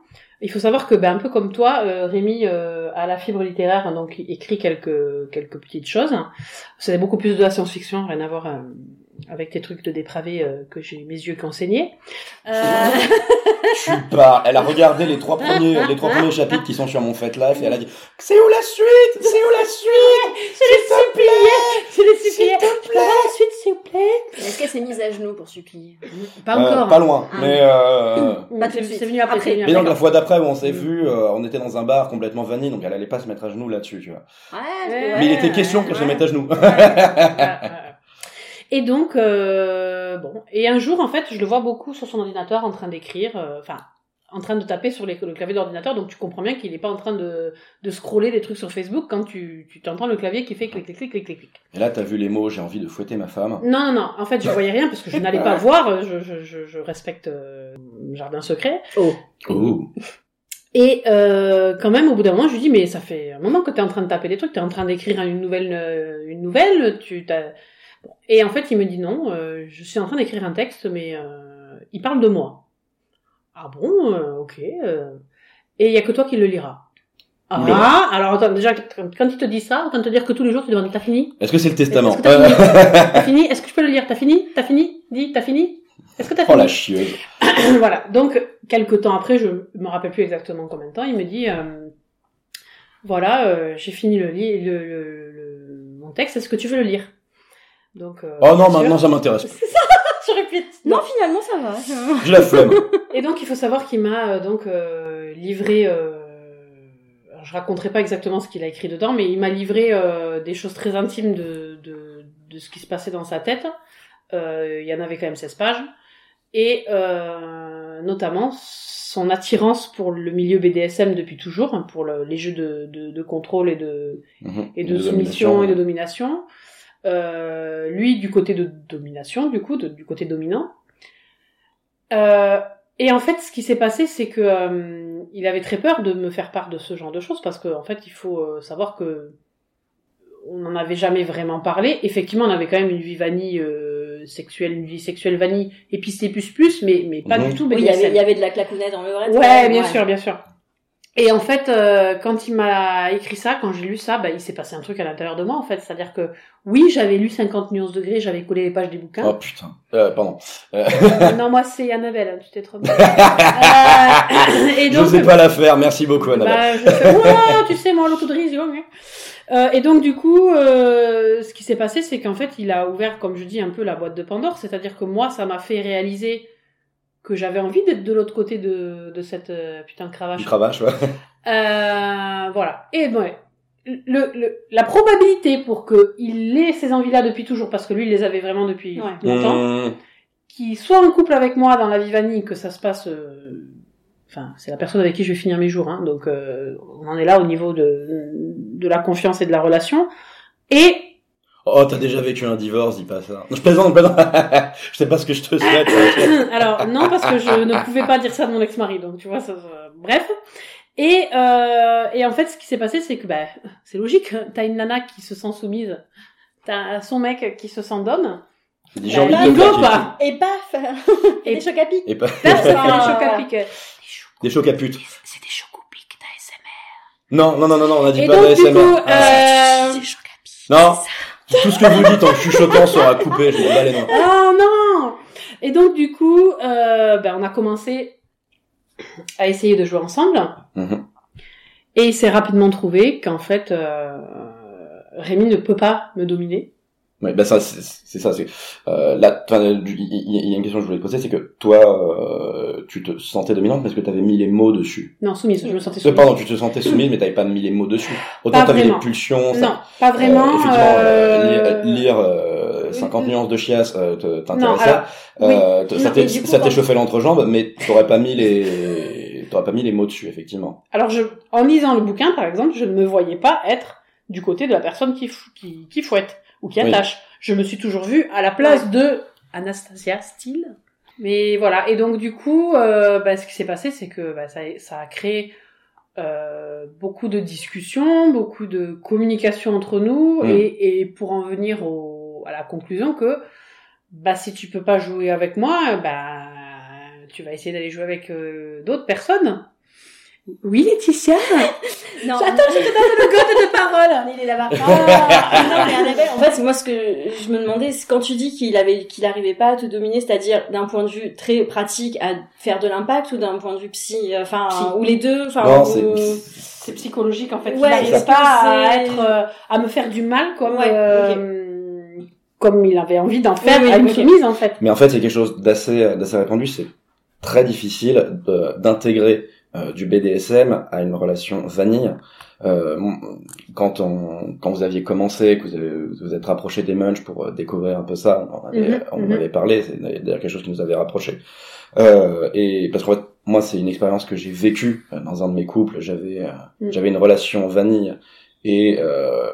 il faut savoir que, ben, un peu comme toi, euh, Rémi euh, a la fibre littéraire, donc il écrit quelques quelques petites choses. C'est beaucoup plus de la science-fiction, rien à voir euh, avec tes trucs de dépravé euh, que j'ai mes yeux saigné. Euh, Je suis pas. Elle a regardé les trois premiers, les trois premiers chapitres qui sont sur mon Fat Life et elle a dit C'est où la suite? C'est où la suite? [LAUGHS] Je les suppliais, je les suppliais. Je peux avoir la suite, s'il vous plaît? Est-ce qu'elle s'est mise à genoux pour supplier? Pas Euh, encore. Pas loin. Ah. Mais euh... C'est venu après. Mais donc la fois d'après où on s'est vu, euh, on était dans un bar complètement vanille, donc elle allait pas se mettre à genoux là-dessus, tu vois. Ouais, Ouais. Mais il était question ouais, que je me mette à genoux. [LAUGHS] Et donc, euh, bon, et un jour, en fait, je le vois beaucoup sur son ordinateur en train d'écrire, euh, enfin, en train de taper sur les- le clavier d'ordinateur, donc tu comprends bien qu'il n'est pas en train de, de scroller des trucs sur Facebook quand tu, tu t'entends le clavier qui fait clic, clic, clic, clic, clic, clic. Et là, t'as vu les mots, j'ai envie de fouetter ma femme. Non, non, non, en fait, je voyais rien parce que je n'allais pas [LAUGHS] voir, je, je, je, je respecte euh, jardin secret. Oh. Oh. Et euh, quand même, au bout d'un moment, je lui dis, mais ça fait un moment que tu es en train de taper des trucs, tu es en train d'écrire une nouvelle, une nouvelle, tu t'as... Et en fait, il me dit non, euh, je suis en train d'écrire un texte, mais euh, il parle de moi. Ah bon, euh, ok. euh. Et il y a que toi qui le liras. Ah, alors attends, déjà, quand il te dit ça, autant te dire que tous les jours, tu demandes, t'as fini? Est-ce que c'est le testament? Est-ce que t'as fini? [LAUGHS] T'as fini? Est-ce que je peux le lire? T'as fini? T'as fini? Dis, t'as fini? Est-ce que t'as Oh fini? la chieuse. [COUGHS] voilà. Donc, quelques temps après, je me rappelle plus exactement combien de temps, il me dit, euh, voilà, euh, j'ai fini le, li- le, le, le- mon texte, est-ce que tu veux le lire? Donc, euh, Oh non, maintenant ça m'intéresse. [LAUGHS] [LAUGHS] je répète. Non, finalement, ça va. J'ai la flemme. Et donc, il faut savoir qu'il m'a euh, donc euh, livré. Euh, alors, je raconterai pas exactement ce qu'il a écrit dedans, mais il m'a livré euh, des choses très intimes de, de, de ce qui se passait dans sa tête. Euh, il y en avait quand même 16 pages. Et euh, notamment son attirance pour le milieu BDSM depuis toujours, hein, pour le- les jeux de, de, de contrôle et de, Mhm. et de, soumission et de domination. Euh, lui du côté de domination, du coup, de- du côté dominant. Euh, et en fait, ce qui s'est passé, c'est que euh, il avait très peur de me faire part de ce genre de choses parce qu'en en fait, il faut euh, savoir que on n'en avait jamais vraiment parlé. Effectivement, on avait quand même une vie vanille euh, sexuelle, une vie sexuelle vanille épicée plus plus, mais mais pas du tout Oui, il y avait, il y avait de la clacounette dans le vrai. Ouais, bien sûr, bien sûr. Et en fait, euh, quand il m'a écrit ça, quand j'ai lu ça, bah, il s'est passé un truc à l'intérieur de moi, en fait. C'est-à-dire que, oui, j'avais lu 50 nuances degrés, j'avais collé les pages des Oh bouquins. putain. Euh, pardon. Euh, non, moi, c'est Annabelle, hein, tu t'es trompé. [LAUGHS] Euh, et je donc, sais pas la faire, merci beaucoup Annabelle. bah, je fais, tu sais, moi, l'autodrise, oh. Euh, et donc du coup, euh, ce qui s'est passé, c'est qu'en fait, il a ouvert, comme je dis, un peu la boîte de Pandore. C'est-à-dire que moi, ça m'a fait réaliser que j'avais envie d'être de l'autre côté de, de cette euh, putain de cravache. Cravache, ouais. [LAUGHS] Euh, voilà. Et bon, le, le, la probabilité pour qu'il ait ces envies-là depuis toujours, parce que lui, il les avait vraiment depuis Ouais. longtemps, Mmh. qu'il soit en couple avec moi dans la vie vanille, que ça se passe... euh, Enfin, c'est la personne avec qui je vais finir mes jours, hein, donc euh, on en est là au niveau de, de la confiance et de la relation. Et Oh, t'as déjà vécu un divorce, dis pas ça. Non, je plaisante, je plaisante. [LAUGHS] je sais pas ce que je te souhaite. [COUGHS] alors non parce que je ne pouvais pas dire ça de mon ex-mari donc tu vois ça, ça- bref et euh, et en fait ce qui s'est passé c'est que bah c'est logique t'as une nana qui se sent soumise t'as son mec qui se sent d'homme J'ai dit, Bah, envie de faire quoi. Et paf Et- Et des chocs à pic. Et pas... là ça fait Ah. un choc à pic Des chocs à pute. c'est des chocs au pic d'ASMR Non, non, non, non, non, on a dit et pas donc du d'ASMR. coup Ah. euh... chocs à pic. Non, tout ce que vous dites en chuchotant sera coupé, je bats les mains. Oh non Et donc du coup, euh, ben, on a commencé à essayer de jouer ensemble. Mhm. Et il s'est rapidement trouvé qu'en fait, euh, Rémi ne peut pas me dominer. Ouais, bah ça, c'est ça. C'est euh, là, il y, a une question que je voulais te poser, c'est que toi, euh, tu te sentais dominante parce que t'avais mis les mots dessus. Non, soumise, je me sentais Euh, soumise. pardon, tu te sentais soumise, mais t'avais pas mis les mots dessus. Autant t'avais les pulsions. ça- Non, pas euh, vraiment. effectivement, euh, euh, lire, lire, euh, 50 nuances de chiasse euh, t'intéressait, euh, te- ça t'échauffait l'entrejambe, mais t'aurais pas mis les, t'aurais pas mis les mots dessus, effectivement. Alors, je, en lisant le bouquin, par exemple, je ne me voyais pas être du côté de la personne qui, fou- qui, qui fouette ou qui Oui. attache. Je me suis toujours vue à la place de Anastasia Steele. Mais voilà. Et donc, du coup, euh, bah, ce qui s'est passé, c'est que bah, ça, ça a créé euh, beaucoup de discussions, beaucoup de communication entre nous, Mm. et, et pour en venir au, à la conclusion que bah si tu peux pas jouer avec moi, bah tu vas essayer d'aller jouer avec euh, d'autres personnes. Oui, Laetitia. [LAUGHS] Non, Attends, je te donne le code de parole. il est là-bas. Ah, [LAUGHS] non, mais Annabelle, en fait, moi, ce que je me demandais, c'est quand tu dis qu'il avait, qu'il arrivait pas à te dominer, c'est-à-dire d'un point de vue très pratique à faire de l'impact ou d'un point de vue psy, euh, enfin, Psy. ou les deux, enfin, Non, ou- c'est, psychologique en fait. Ouais, il n'arrivait est-ce pas à être, euh, à me faire du mal comme Ouais, euh, comme il avait envie d'en faire Oui, oui, à une ok. soumise en fait. Mais en fait, c'est quelque chose d'assez d'assez répandu. C'est très difficile de- d'intégrer euh, du BDSM à une relation vanille. Euh, quand on quand vous aviez commencé, que vous avez, vous êtes rapproché des Munch pour euh, découvrir un peu ça, on en avait, Mhm, on mhm. avait parlé. C'est d'ailleurs quelque chose qui nous avait rapproché. Euh, et parce qu'en fait, moi, c'est une expérience que j'ai vécue euh, dans un de mes couples. J'avais euh, Mhm. j'avais une relation vanille et euh,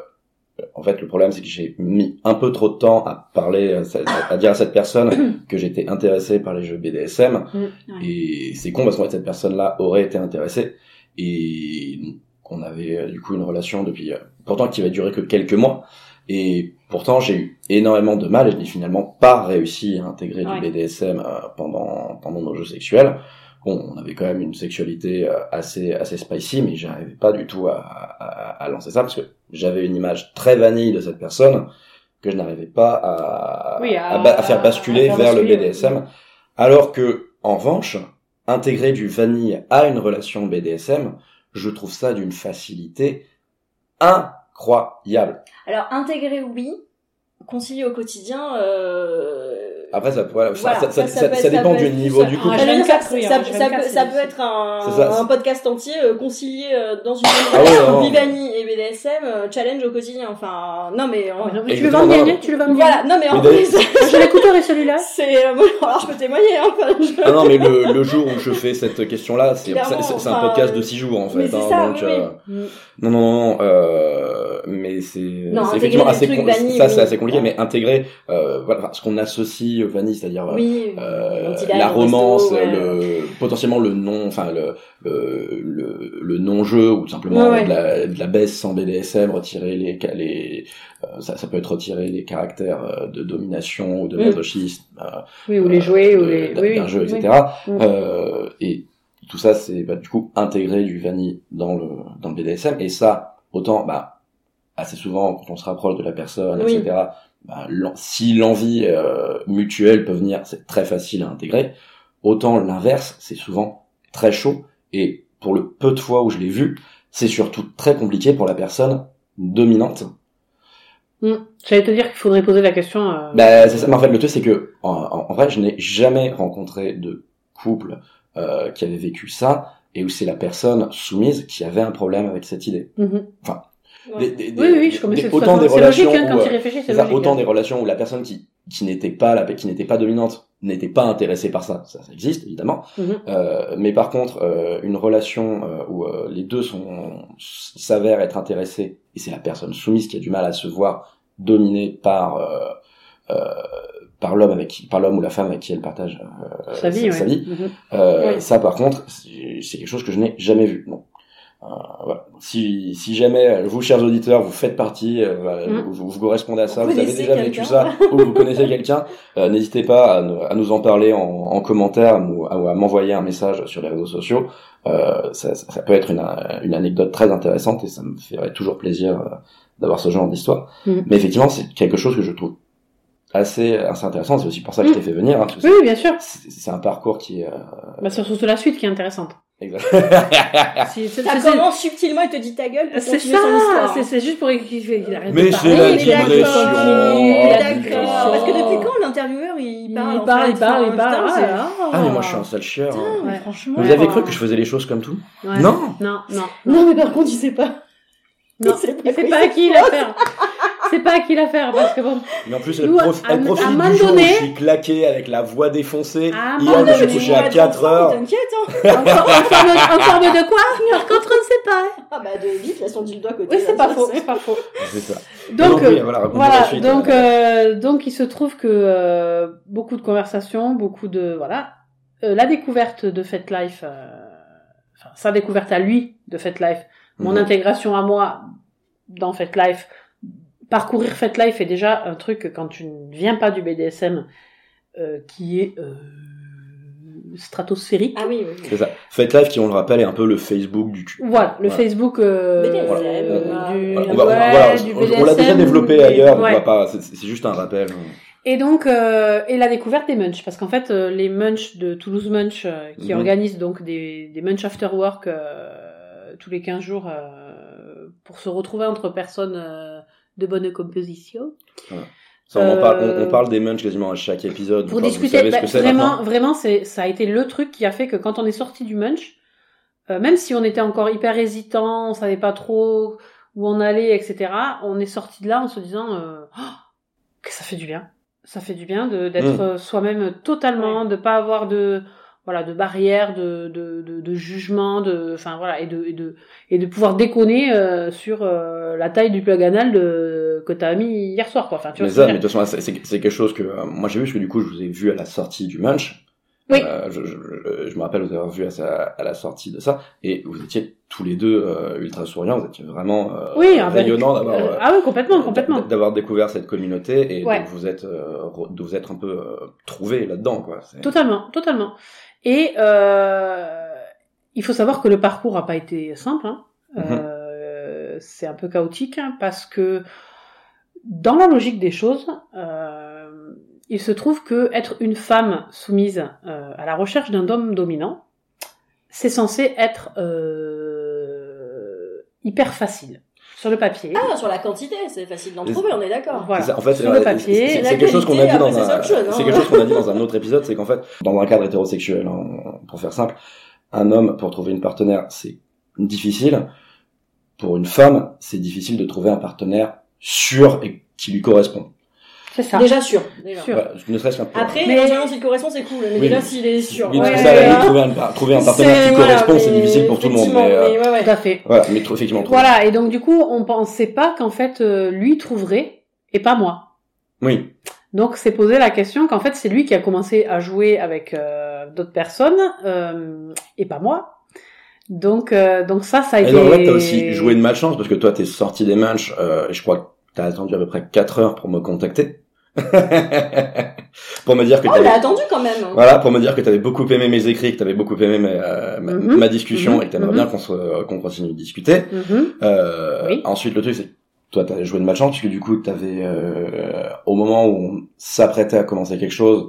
en fait, le problème, c'est que j'ai mis un peu trop de temps à parler, à, à dire à cette personne [COUGHS] que j'étais intéressé par les jeux BDSM. Mm. Et c'est con parce qu'en fait, cette personne-là aurait été intéressée. Et on avait euh, du coup une relation depuis, euh, pourtant qui va durer que quelques mois. Et pourtant, j'ai eu énormément de mal et je n'ai finalement pas réussi à intégrer Ouais. du BDSM euh, pendant, pendant nos jeux sexuels. Bon, on avait quand même une sexualité euh, assez, assez spicy, mais j'arrivais pas du tout à, à, à lancer ça parce que j'avais une image très vanille de cette personne que je n'arrivais pas à, Oui, à, à- ba- à faire basculer faire vers le BDSM. Alors que, en revanche, intégrer du vanille à une relation BDSM, je trouve ça d'une facilité incroyable. Alors, intégrer, oui. Concilier au quotidien, euh... Après, ça, voilà, ça- Voilà, ça, ça, ça, ça ça- peut ça être- ça dépend du niveau du Ah, couple. je Ça, peut, être un, podcast entier euh, concilié euh, dans une Ah ouais, relation vraiment. Vivani et BDSM euh, challenge au quotidien. Enfin, non mais en- Ah, mais tu le vends bien, tu le vends bien. voilà, non mais en plus, [LAUGHS] Je l'écouterai celui-là. [LAUGHS] c'est euh, bon, alors je peux témoigner. Hein, enfin, je- Ah non, mais le, le jour où je fais cette question-là, c'est un podcast de six jours en fait. hein, euh. Non, non, non, euh, mais c'est Non, intégrer effectivement assez vanille, ça oui. c'est assez compliqué, mais intégrer euh, voilà, ce qu'on associe au vanille, c'est-à-dire euh, Oui, euh, la romance, ouais. le potentiellement le non, enfin le le, le, le non-jeu ou tout simplement Ouais, ouais. de, la, de la baisse sans BDSM, retirer les les euh, ça, ça peut être retirer les caractères euh, de domination ou de Mm. masochisme euh, Oui, ou les jouets, ou les. d'un Oui, jeu, etc. Mm. Euh, et tout ça, c'est bah, du coup intégrer du vanille dans le dans le BDSM. Et ça, autant bah assez souvent quand on se rapproche de la personne, Oui. etc. Bah, si l'envie euh, mutuelle peut venir, c'est très facile à intégrer. Autant l'inverse, c'est souvent très chaud. Et pour le peu de fois où je l'ai vu, c'est surtout très compliqué pour la personne dominante. Mm. J'allais te dire qu'il faudrait poser la question. euh, Bah, c'est ça. Mais en fait, le truc, c'est que, en, vrai, je n'ai jamais rencontré de couple euh, qui avait vécu ça et où c'est la personne soumise qui avait un problème avec cette idée. mhm. Des- Ouais. Des- des- Oui, oui, je des- autant des C'est relations logique, hein, où, quand euh, réfléchis, ça, logique. autant hein. des relations où la personne qui qui n'était pas la qui n'était pas dominante n'était pas intéressée par ça, ça, ça existe évidemment. Mhm. Euh, mais par contre, euh, une relation euh, où euh, les deux sont s'avèrent être intéressés et c'est la personne soumise qui a du mal à se voir dominée par euh, euh, par l'homme avec qui, par l'homme ou la femme avec qui elle partage euh, Sa vie, sa ouais. vie. Oui. Ça, par contre, c'est c'est quelque chose que je n'ai jamais vu. Non. Euh, voilà. Si, si jamais euh, vous, chers auditeurs, vous faites partie, euh, voilà, Mm. vous, vous correspondez à ça, Vous vous avez déjà vécu ça, ou vous connaissez quelqu'un, [LAUGHS] euh, n'hésitez pas à nous, à nous en parler en, en commentaire ou à, m'envoyer un message sur les réseaux sociaux. Euh, ça, ça, ça peut être une, une anecdote très intéressante et ça me ferait toujours plaisir euh, d'avoir ce genre d'histoire. Mm. Mais effectivement, c'est quelque chose que je trouve assez, assez intéressant. C'est aussi pour ça que je Mm. t'ai fait venir. Hein, Oui, bien sûr. c'est un parcours qui euh, Bah, c'est surtout la suite qui est intéressante. Si- c'est- Ça c'est- commence subtilement, il te dit ta gueule pour C'est son ça, c'est c'est juste pour qu'il qu'il arrête Mais de c'est parler. mais digression. d'accord, Oh, d'accord. Parce que depuis quand l'intervieweur il Il parle en parle, il parle, il parle. Ah c'est- mais moi je suis un sale chieur. hein. Franchement. Vous avez euh, cru que je faisais les choses comme tout. Non Non, non. Non, mais par contre, il sait pas. Non, Il sait pas il sait quoi pas à il qui l'affaire. C'est pas à qui l'affaire parce que bon. Mais en plus, elle, Nous, prof- à- elle à profite un moment du jour donné- où je suis claqué avec la voix défoncée. À Hier, je me suis couché à 4 heures. T'inquiète, hein. En, for- en forme, en forme de quoi Par contre, on ne sait pas. hein. Ah bah de vite, laisse ton dildo à côté. Oui, c'est là, pas faux, c'est- pas faux. C'est ça. Donc, euh, voilà, Voilà, la suite. donc euh, euh, donc il se trouve que euh, beaucoup de conversations, beaucoup de voilà, Euh, la découverte de FetLife, euh, enfin sa découverte à lui de FetLife, mon mhm. intégration à moi dans FetLife, parcourir FetLife est déjà un truc quand tu ne viens pas du BDSM euh, qui est euh, stratosphérique. Ah oui, oui. C'est ça. Faites Live, qui on le rappelle, est un peu le Facebook du cul. Voilà, le Voilà. Facebook euh, BDSM, euh, du, Voilà, on, ouais, va- voilà, du on- on l'a déjà développé ailleurs, donc ouais. on va pas, c'est c'est juste un rappel. Et donc, euh, et la découverte des munch, parce qu'en fait, euh, les munch de Toulouse Munch, euh, qui Mhm. organisent donc des, des munch after work euh, tous les 15 jours euh, pour se retrouver entre personnes euh, de bonne composition. Ça, on, en parle, on, Euh, on parle des munch quasiment à chaque épisode. Pour Enfin, discuter, Vous savez bah, ce que c'est vraiment, vraiment, c'est, ça a été le truc qui a fait que quand on est sorti du munch, euh, même si on était encore hyper hésitant, on savait pas trop où on allait, etc., on est sorti de là en se disant euh, Oh, que ça fait du bien. Ça fait du bien d'être Mm. euh, soi-même totalement, de pas avoir de voilà de barrières, de, de, de, de jugement, de enfin voilà et de et de et de pouvoir déconner euh, sur euh, la taille du plug anal de, que t'as mis hier soir quoi. Enfin tu. Mais ça, mais de toute façon, c'est- quelque chose que euh, moi j'ai vu, parce que du coup, je vous ai vu à la sortie du Munch. Oui. Je, je, je me rappelle vous avoir vu à, sa- à la sortie de ça, et vous étiez tous les deux ultra souriants, vous étiez vraiment Oui, ah, bah, rayonnants d'avoir ah oui complètement complètement. d'avoir découvert cette communauté et Ouais. de vous être re- de vous être un peu trouvé là-dedans quoi. Totalement, totalement. Et euh, il faut savoir que le parcours a pas été simple. Hein. Mhm. Euh, c'est un peu chaotique hein, parce que dans la logique des choses, euh, il se trouve que être une femme soumise euh, à la recherche d'un homme dominant, c'est censé être euh, hyper facile sur le papier. Ah, sur la quantité, c'est facile d'en trouver, on est d'accord. Voilà. C'est ça, en fait, Sur euh, le papier. c'est- quelque chose qu'on a dit dans c'est un, hein. c'est quelque chose qu'on a dit dans un autre épisode, c'est qu'en fait, dans un cadre hétérosexuel, hein, pour faire simple, un homme pour trouver une partenaire, c'est difficile. Pour une femme, c'est difficile de trouver un partenaire sûr et qui lui correspond. C'est ça. Déjà sûr. déjà. Sûr. Voilà, ne serait-ce qu'un peu. Après, Mais- éventuellement, s'il correspond, c'est cool. Mais Oui. déjà, s'il est sûr. Oui, Ouais, c'est ça, la ouais, limite, ouais. trouver un, trouver un partenaire qui voilà, correspond, c'est difficile pour tout le monde. Mais, euh, mais ouais, ouais. Tout à fait. voilà, mais trop- effectivement. Voilà, et donc du coup, on pensait pas qu'en fait, euh, lui trouverait et pas moi. Oui. Donc c'est posé la question qu'en fait c'est lui qui a commencé à jouer avec euh, d'autres personnes euh, et pas moi. Donc euh, donc ça ça a Et été. donc, en fait, t'as aussi joué de malchance parce que toi, t'es sorti des matchs, euh, et je crois que t'as attendu à peu près 4 heures pour me contacter. [LAUGHS] pour me dire que Oh, t'avais- attendu quand même. Voilà, pour me dire que t'avais beaucoup aimé mes écrits, que t'avais beaucoup aimé mes, euh, ma, Mhm. ma discussion Mhm. et que t'aimerais Mhm. bien qu'on se- qu'on continue de discuter. Mhm. Euh, Oui. Ensuite, le truc, c'est que toi, t'as joué de malchance puisque du coup, t'avais, euh, au moment où on s'apprêtait à commencer quelque chose,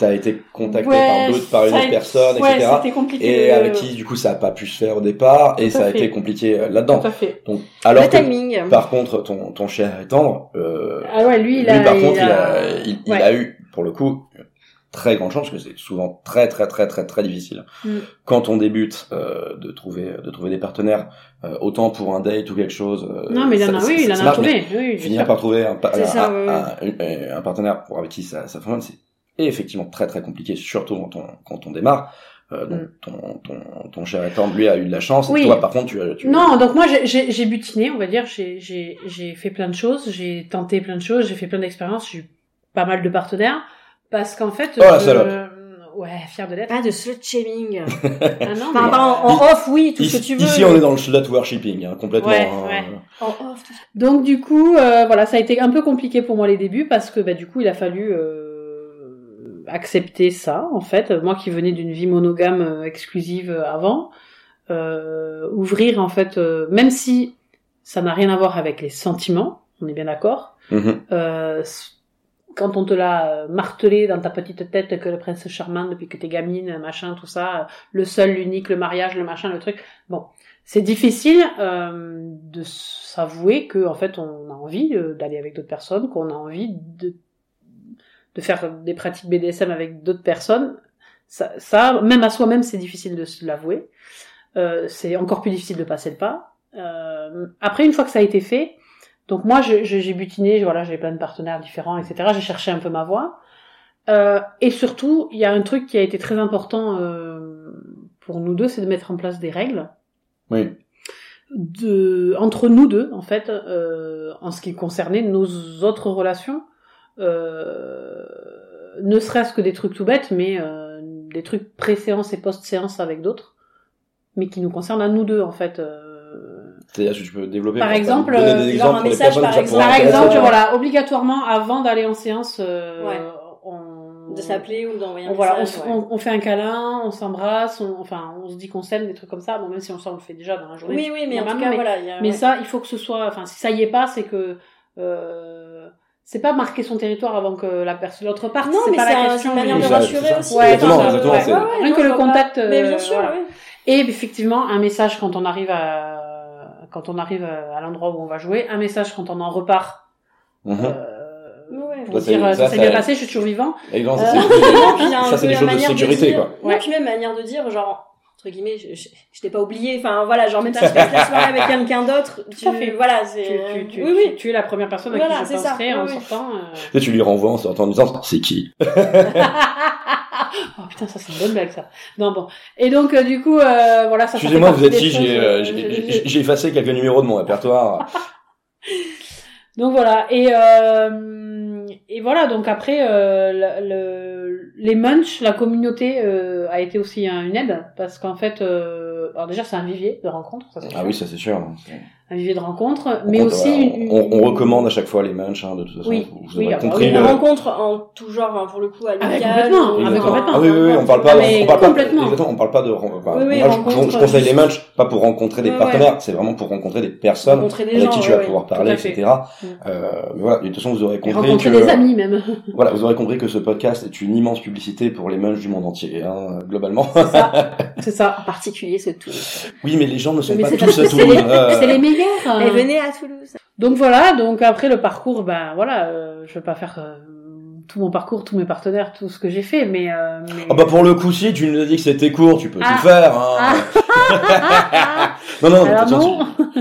t'as été contacté Ouais, par d'autres, par une a autre personne, ouais, etc. c'était compliqué. Et de- avec qui, du coup, ça a pas pu se faire au départ et Tout ça a fait. été compliqué euh, là-dedans. Tout à fait. Donc, alors Le que, timing. par contre, ton, ton cher et tendre, euh, Ah ouais, lui il lui, a. par il contre, il a- a, il, il Ouais. a eu, pour le coup, très grande chance, parce que c'est souvent très, très, très, très, très difficile. Mm. Quand on débute, euh, de trouver, de trouver des partenaires, euh, autant pour un date ou quelque chose. euh, Non mais il en a, ça- oui, il en a trouvé. Oui, Finir par trouver un, un, ça, un- ouais, un- un partenaire pour avec qui ça, ça fonctionne, effectivement très, très compliqué, surtout quand on, quand on démarre. Euh, donc, Mm. ton, ton, ton cher tendre, lui, a eu de la chance. Oui. Et toi, par contre, tu as, tu Non, donc moi j'ai- butiné, on va dire, j'ai j'ai j'ai fait plein de choses, j'ai tenté plein de choses, j'ai fait plein d'expériences, j'ai eu pas mal de partenaires parce qu'en fait Oh, la je- salope. Ouais, fier de l'être. Pas de slut shaming. Ah non, Enfin, en, en off, oui, tout ce que tu veux. ici, on est dans le slut worshipping, hein, complètement. Ouais, hein. ouais. En off, tout Donc du coup, euh, voilà, ça a été un peu compliqué pour moi les débuts parce que bah, du coup, il a fallu euh, accepter ça. En fait, moi qui venais d'une vie monogame euh, exclusive euh, avant, euh, ouvrir en fait, euh, même si ça n'a rien à voir avec les sentiments, on est bien d'accord. Mhm. Euh, quand on te l'a euh, martelé dans ta petite tête que le prince charmant depuis que t'es gamine, machin, tout ça, euh, le seul, l'unique, le mariage, le machin, le truc. Bon, c'est difficile euh, de s'avouer que en fait on a envie euh, d'aller avec d'autres personnes, qu'on a envie de de faire des pratiques BDSM avec d'autres personnes. Ça, ça, même à soi-même, c'est difficile de se l'avouer. Euh, c'est encore plus difficile de passer le pas. Euh, après, une fois que ça a été fait, Donc moi, j'ai butiné, voilà, j'ai plein de partenaires différents, etc. J'ai cherché un peu ma voie. Euh, et surtout, il y a un truc qui a été très important euh, pour nous deux, c'est de mettre en place des règles Oui. de entre nous deux, en fait, euh, en ce qui concernait nos autres relations. Euh, ne serait-ce que des trucs tout bêtes, mais euh, des trucs pré-séance et post-séance avec d'autres, mais qui nous concernent à nous deux, en fait. euh, C'est-à-dire que tu peux développer. Par exemple, des genre un message, par exemple. Par exemple, voilà, obligatoirement, avant d'aller en séance, euh, Ouais. on... De s'appeler ou d'envoyer un on, voilà, on, message. s- ouais. on, on fait un câlin, on s'embrasse, on, enfin, on se dit qu'on s'aime, des trucs comme ça. Bon, même si on s'en le fait déjà dans la journée. Oui, oui, mais en tout cas, mais- voilà. il y a- Mais ouais. ça, il faut que ce soit, enfin, si ça y est pas, c'est que euh, c'est pas marquer son territoire avant que la personne, l'autre part. Non, c'est mais pas c'est la un- question. c'est une manière mais de rassurer aussi. Ouais, Exactement, c'est ça, exactement, ouais. c'est- Ouais, Rien que le contact, Mais euh, bien sûr. Et effectivement, un message quand on arrive à quand on arrive à l'endroit où on va jouer, un message quand on en repart. Mhm. Euh, Ouais. pour dire euh, ça ça, s'est bien passé, je suis toujours vivant. Euh, c'est- [LAUGHS] Non, ça, c'est des choses de sécurité, dire- quoi. Non, Ouais. puis même manière de dire, genre, entre guillemets, je, je, je t'ai pas oublié, enfin voilà, genre même si je passe la soirée avec [LAUGHS] quelqu'un d'autre, tu, à fait. voilà, Tu, c'est... tu, tu, oui, tu- oui. tu es la première personne à qui je ça, en oui, sortant. euh. Et tu lui renvoies en sortant en disant c'est qui [LAUGHS] [LAUGHS] oh putain, ça c'est une bonne blague ça. Non bon. Et donc euh, du coup, euh, voilà, ça. Excusez-moi, vous êtes qui J'ai euh, euh, effacé quelques numéros de mon répertoire. Donc voilà. Et euh, et voilà. Donc après, euh, le, le- les munch, la communauté euh, a été aussi un- une aide parce qu'en fait, euh, alors déjà c'est un vivier de rencontres, ça c'est Ah sûr. oui, ça c'est sûr. Un vivier de rencontres, on mais aussi une, une- on, on recommande à chaque fois les munchs, hein, de toute façon. Oui, vous, oui, aurez ah bah compris. oui, Une le- rencontre en tout genre, hein, pour le coup, amicale. complètement, ou- ah, complètement. Ah oui, oui, oui, on parle pas, Mais on parle pas, complètement. exactement, on parle pas de, enfin, Oui, oui, moi, je- rencontre, je, je conseille les juste- munchs, pas pour rencontrer des Ouais, partenaires, c'est vraiment pour rencontrer des personnes Rencontrer des avec gens, qui tu ouais, vas pouvoir parler, etc. Mm. Euh, mais voilà, de toute façon, vous aurez compris rencontrer que, des amis même. [LAUGHS] voilà, vous aurez compris que ce podcast est une immense publicité pour les munchs du monde entier, hein, globalement. C'est ça. [LAUGHS] C'est ça. En particulier, c'est tout. oui, mais les gens ne sont pas tous à que c'est Toulouse. les, euh, c'est les meilleurs. Et venez à Toulouse. Donc voilà, donc après le parcours, ben voilà, euh, je vais pas faire euh, tout mon parcours, tous mes partenaires, tout ce que j'ai fait, mais, euh, mais... Ah bah pour le coup si tu nous as dit que c'était court, tu peux Ah. tout faire. Hein. [LAUGHS] non non, mais de Alors non. tu-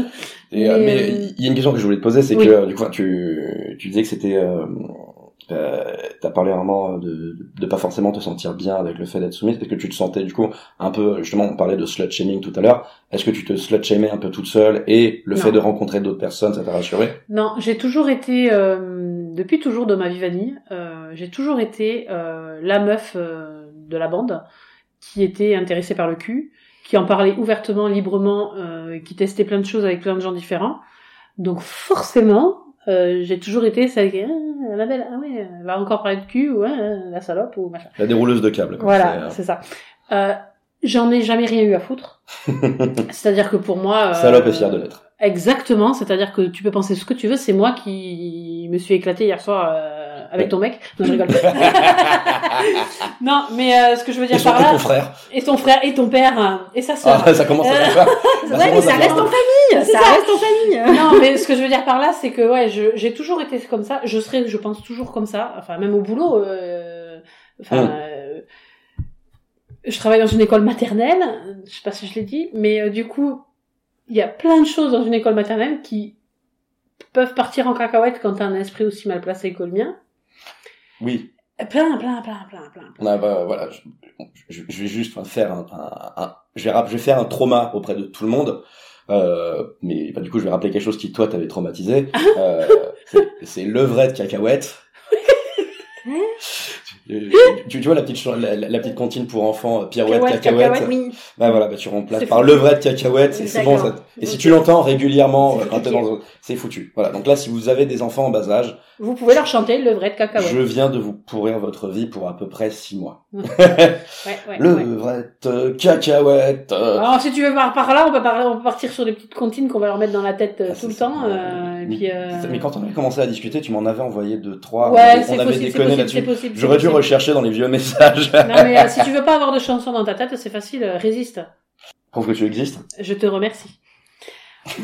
Et, euh, Mais, mais euh, il y a une question que je voulais te poser, c'est oui. que du coup tu tu disais que c'était euh, t'as parlé vraiment de de pas forcément te sentir bien avec le fait d'être soumise, parce que tu te sentais du coup un peu justement on parlait de slut shaming tout à l'heure. Est-ce que tu te slut shamais un peu toute seule et le Non. fait de rencontrer d'autres personnes ça t'a rassuré? Non, j'ai toujours été, euh, depuis toujours de ma vie vanille, euh, j'ai toujours été euh, la meuf euh, de la bande qui était intéressée par le cul, qui en parlait ouvertement, librement, euh, qui testait plein de choses avec plein de gens différents. Donc forcément, euh, j'ai toujours été celle qui, ah, la belle, ah ouais, elle va encore parler de cul, ou ah, la salope, ou machin. La dérouleuse de câbles. Voilà, C'est, c'est ça. Euh, J'en ai jamais rien eu à foutre. [LAUGHS] C'est-à-dire que pour moi... euh, euh, Salope est fière de l'être. Exactement, c'est-à-dire que tu peux penser ce que tu veux, c'est moi qui me suis éclatée hier soir euh, avec ton mec. Non, je rigole. [LAUGHS] non, mais euh, ce que je veux Et, dire son- par et là, ton frère. et ton frère, et ton père, hein, et sa sœur. Ah, ça commence à Euh, faire. [LAUGHS] Ouais, mais ça ça reste en famille. Ça ça. reste en famille. non, mais ce que je veux dire par là, c'est que ouais, j'ai toujours été comme ça. Je serai, je pense toujours comme ça. Enfin, même au boulot. euh, enfin, Mm. euh, je travaille dans une école maternelle. Je sais pas si je l'ai dit, mais euh, du coup, il y a plein de choses dans une école maternelle qui peuvent partir en cacahuète quand t'as un esprit aussi mal placé que le mien. Oui. Plein, plein, plein, plein, plein. On a, bah, voilà, je, je- je vais juste faire un, un, un- je vais, rap- je vais faire un trauma auprès de tout le monde. Euh, mais bah, du coup, je vais rappeler quelque chose qui toi t'avait traumatisé. Euh, [LAUGHS] c'est- c'est levrette cacahuète. [LAUGHS] tu, tu, vois la petite la, la- petite comptine pour enfants euh, pirouette Cacahuète, cacahuète. cacahuète, Oui. Bah voilà, bah tu remplaces par levrette cacahuète et c'est bon. D'accord. Ça, et si tu l'entends régulièrement C'est euh, foutu. c'est foutu. Voilà. Donc là, si vous avez des enfants en bas âge, Vous pouvez leur chanter le vrai de cacahuète. je viens de vous pourrir votre vie pour à peu près six mois. [LAUGHS] Ouais, ouais, Le ouais. cacahuète. euh, Alors si tu veux par, par là, on peut, par- on peut partir sur des petites comptines qu'on va leur mettre dans la tête euh, ah, tout le ça. temps. euh, et mais, puis, mais quand on avait commencé à discuter, tu m'en avais envoyé deux, trois. ouais, on c'est avait déconné là-dessus. J'aurais dû rechercher dans les vieux messages. Non mais euh, si tu veux pas avoir de chansons dans ta tête, c'est facile, euh, résiste. Prouve que tu existes. Je te remercie.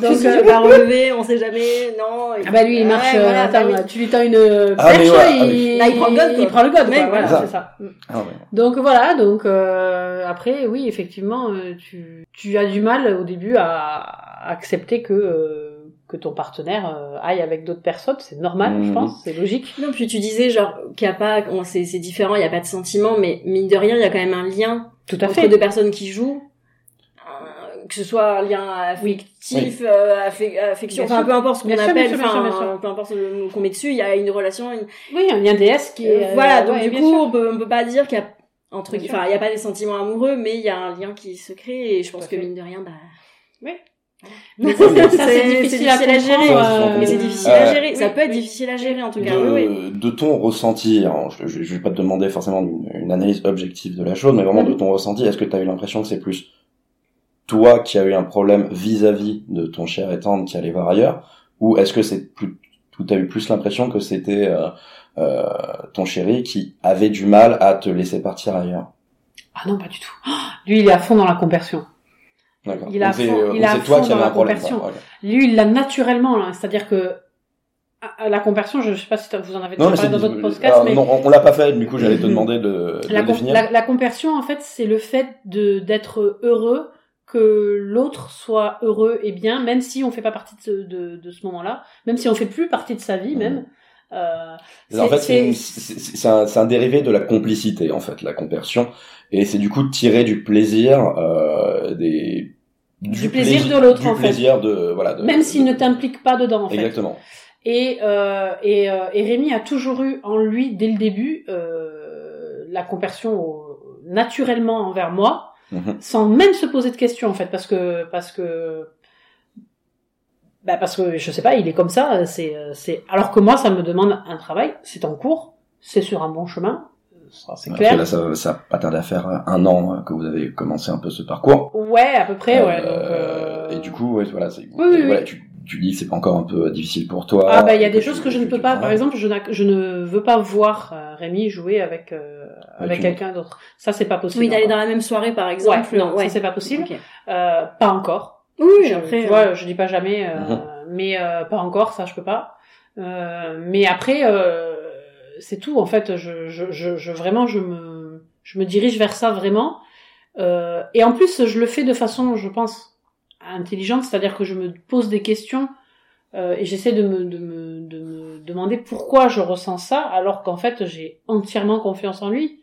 Donc, euh, vas relever, on sait jamais, non. ah bah lui il marche, euh, voilà, attends, bah oui. tu lui tends une Ah, perche, ouais, ah, mais- il... Là, il prend le god, quoi. il prend le god, Mais quoi, voilà, c'est ça. Ah ouais. Donc voilà, donc euh, après oui effectivement tu tu as du mal au début à, à accepter que euh, que ton partenaire euh, aille avec d'autres personnes, c'est normal, je Mhm. pense, c'est logique. Non, puis tu disais genre qu'il y a pas, bon, c'est c'est différent, il y a pas de sentiment, mais mine de rien, il y a quand même un lien Tout à entre fait. deux personnes qui jouent, euh, que ce soit un lien affectif, euh, affe- affection, enfin peu importe ce qu'on Bien sûr, bien appelle, sûr, bien sûr, bien enfin peu importe le mot qu'on met dessus, il y a une relation, une... Oui, un lien DS qui est... Euh, voilà, euh, donc ouais, du coup on peut on peut pas dire qu'il y a entre enfin il y a pas des sentiments amoureux, mais il y a un lien qui se crée et je pense que fait. mine de rien, bah Mais ça, [LAUGHS] c'est- difficile à gérer. comprendre, euh, Mais c'est difficile Euh, à gérer. Ça peut être oui. difficile à gérer en tout cas. de, Oui, oui. de ton ressenti, je, je, je vais pas te demander forcément une, une analyse objective de la chose, mais vraiment de Mhm. ton ressenti, est-ce que tu as eu l'impression que c'est plus toi qui as eu un problème vis-à-vis de ton cher et tendre qui allait voir ailleurs, ou est-ce que c'est plus, tu as eu plus l'impression que c'était euh, euh, ton chéri qui avait du mal à te laisser partir ailleurs? Ah non, pas du tout. Lui, il est à fond dans la conversion. Il a fond- euh, il a toi qui dans la un problème. conversion. quoi. Ok. Lui, il l'a naturellement, là. C'est-à-dire que à- la conversion, je sais pas si vous en avez déjà parlé dans d'autres podcasts, ah, mais non, on, on l'a pas fait. Du coup, j'allais te demander de, de la, le définir. la, la conversion, en fait, c'est le fait de d'être heureux que l'autre soit heureux et bien, même si on fait pas partie de ce, de, de ce moment-là, même si on fait plus partie de sa vie, Mhm. même. Euh, En fait, c'est un, un dérivé de la complicité, en fait, la conversion. Et c'est du coup de tirer du plaisir, euh, des Du plaisir de l'autre, en fait. plaisir de voilà. De, même de- s'il ne t'implique pas dedans, en fait. Exactement. Et, euh, et, euh, et Rémi a toujours eu en lui, dès le début, euh, la conversion au- naturellement envers moi, Mhm. sans même se poser de questions en fait, parce que parce que bah parce que je sais pas, il est comme ça. C'est euh, c'est alors que moi, ça me demande un travail. C'est en cours, c'est sur un bon chemin, c'est Après, clair. là, ça, ça pas tardé à faire un an que vous avez commencé un peu ce parcours. Ouais, à peu près, ouais. Euh, donc, euh, Et du coup, ouais, voilà, c'est, Oui, oui, voilà, oui. tu, tu dis que c'est pas encore un peu difficile pour toi. Ah bah il y a des choses que je ne peux pas. Par exemple, je, ne veux pas voir euh, Rémi jouer avec euh, avec quelqu'un d'autre. Ça c'est pas possible. Oui, d'aller dans la même soirée par exemple. Ouais, non, ça c'est pas possible. Euh, pas encore. Oui, je, après. tu vois, je dis pas jamais, euh, Mhm. mais euh, pas encore, ça je peux pas. Euh, mais après, euh, c'est tout. En fait, je, je, je, je- vraiment, je me, je me dirige vers ça vraiment. Euh, et en plus, je le fais de façon, je pense, intelligente, c'est-à-dire que je me pose des questions euh, et j'essaie de me, de, me, de me demander pourquoi je ressens ça, alors qu'en fait, j'ai entièrement confiance en lui.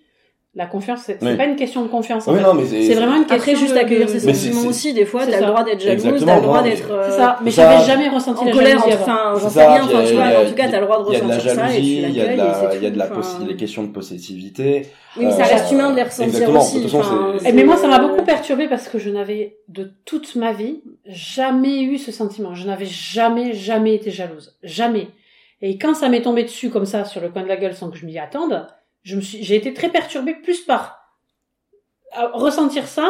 La confiance, c'est Oui. pas une question de confiance. Oui, fait. non, mais c'est, C'est vraiment une question Après, juste accueillir de- ses Mais c'est- sentiments aussi, des fois, t'as le droit d'être jalouse, t'as le droit d'être. mais- euh, C'est ça, mais j'avais jamais ressenti en la colère, jalousie enfin, j'en sais rien, il y enfin, a- tu vois, il y a- en tout cas, t'as le droit de Il y a de la ressentir ça jalousie, il y a de la, c'est il y a de la tout, possi- enfin. les questions de possessivité. Oui, mais ça Euh, reste humain de les ressentir aussi. mais moi, ça m'a beaucoup perturbée parce que je n'avais, de toute ma vie, jamais eu ce sentiment. Je n'avais jamais, jamais été jalouse. Jamais. Et quand ça m'est tombé dessus comme ça, sur le coin de la gueule, sans que je m'y attende, je me suis, j'ai été très perturbée plus par euh, ressentir ça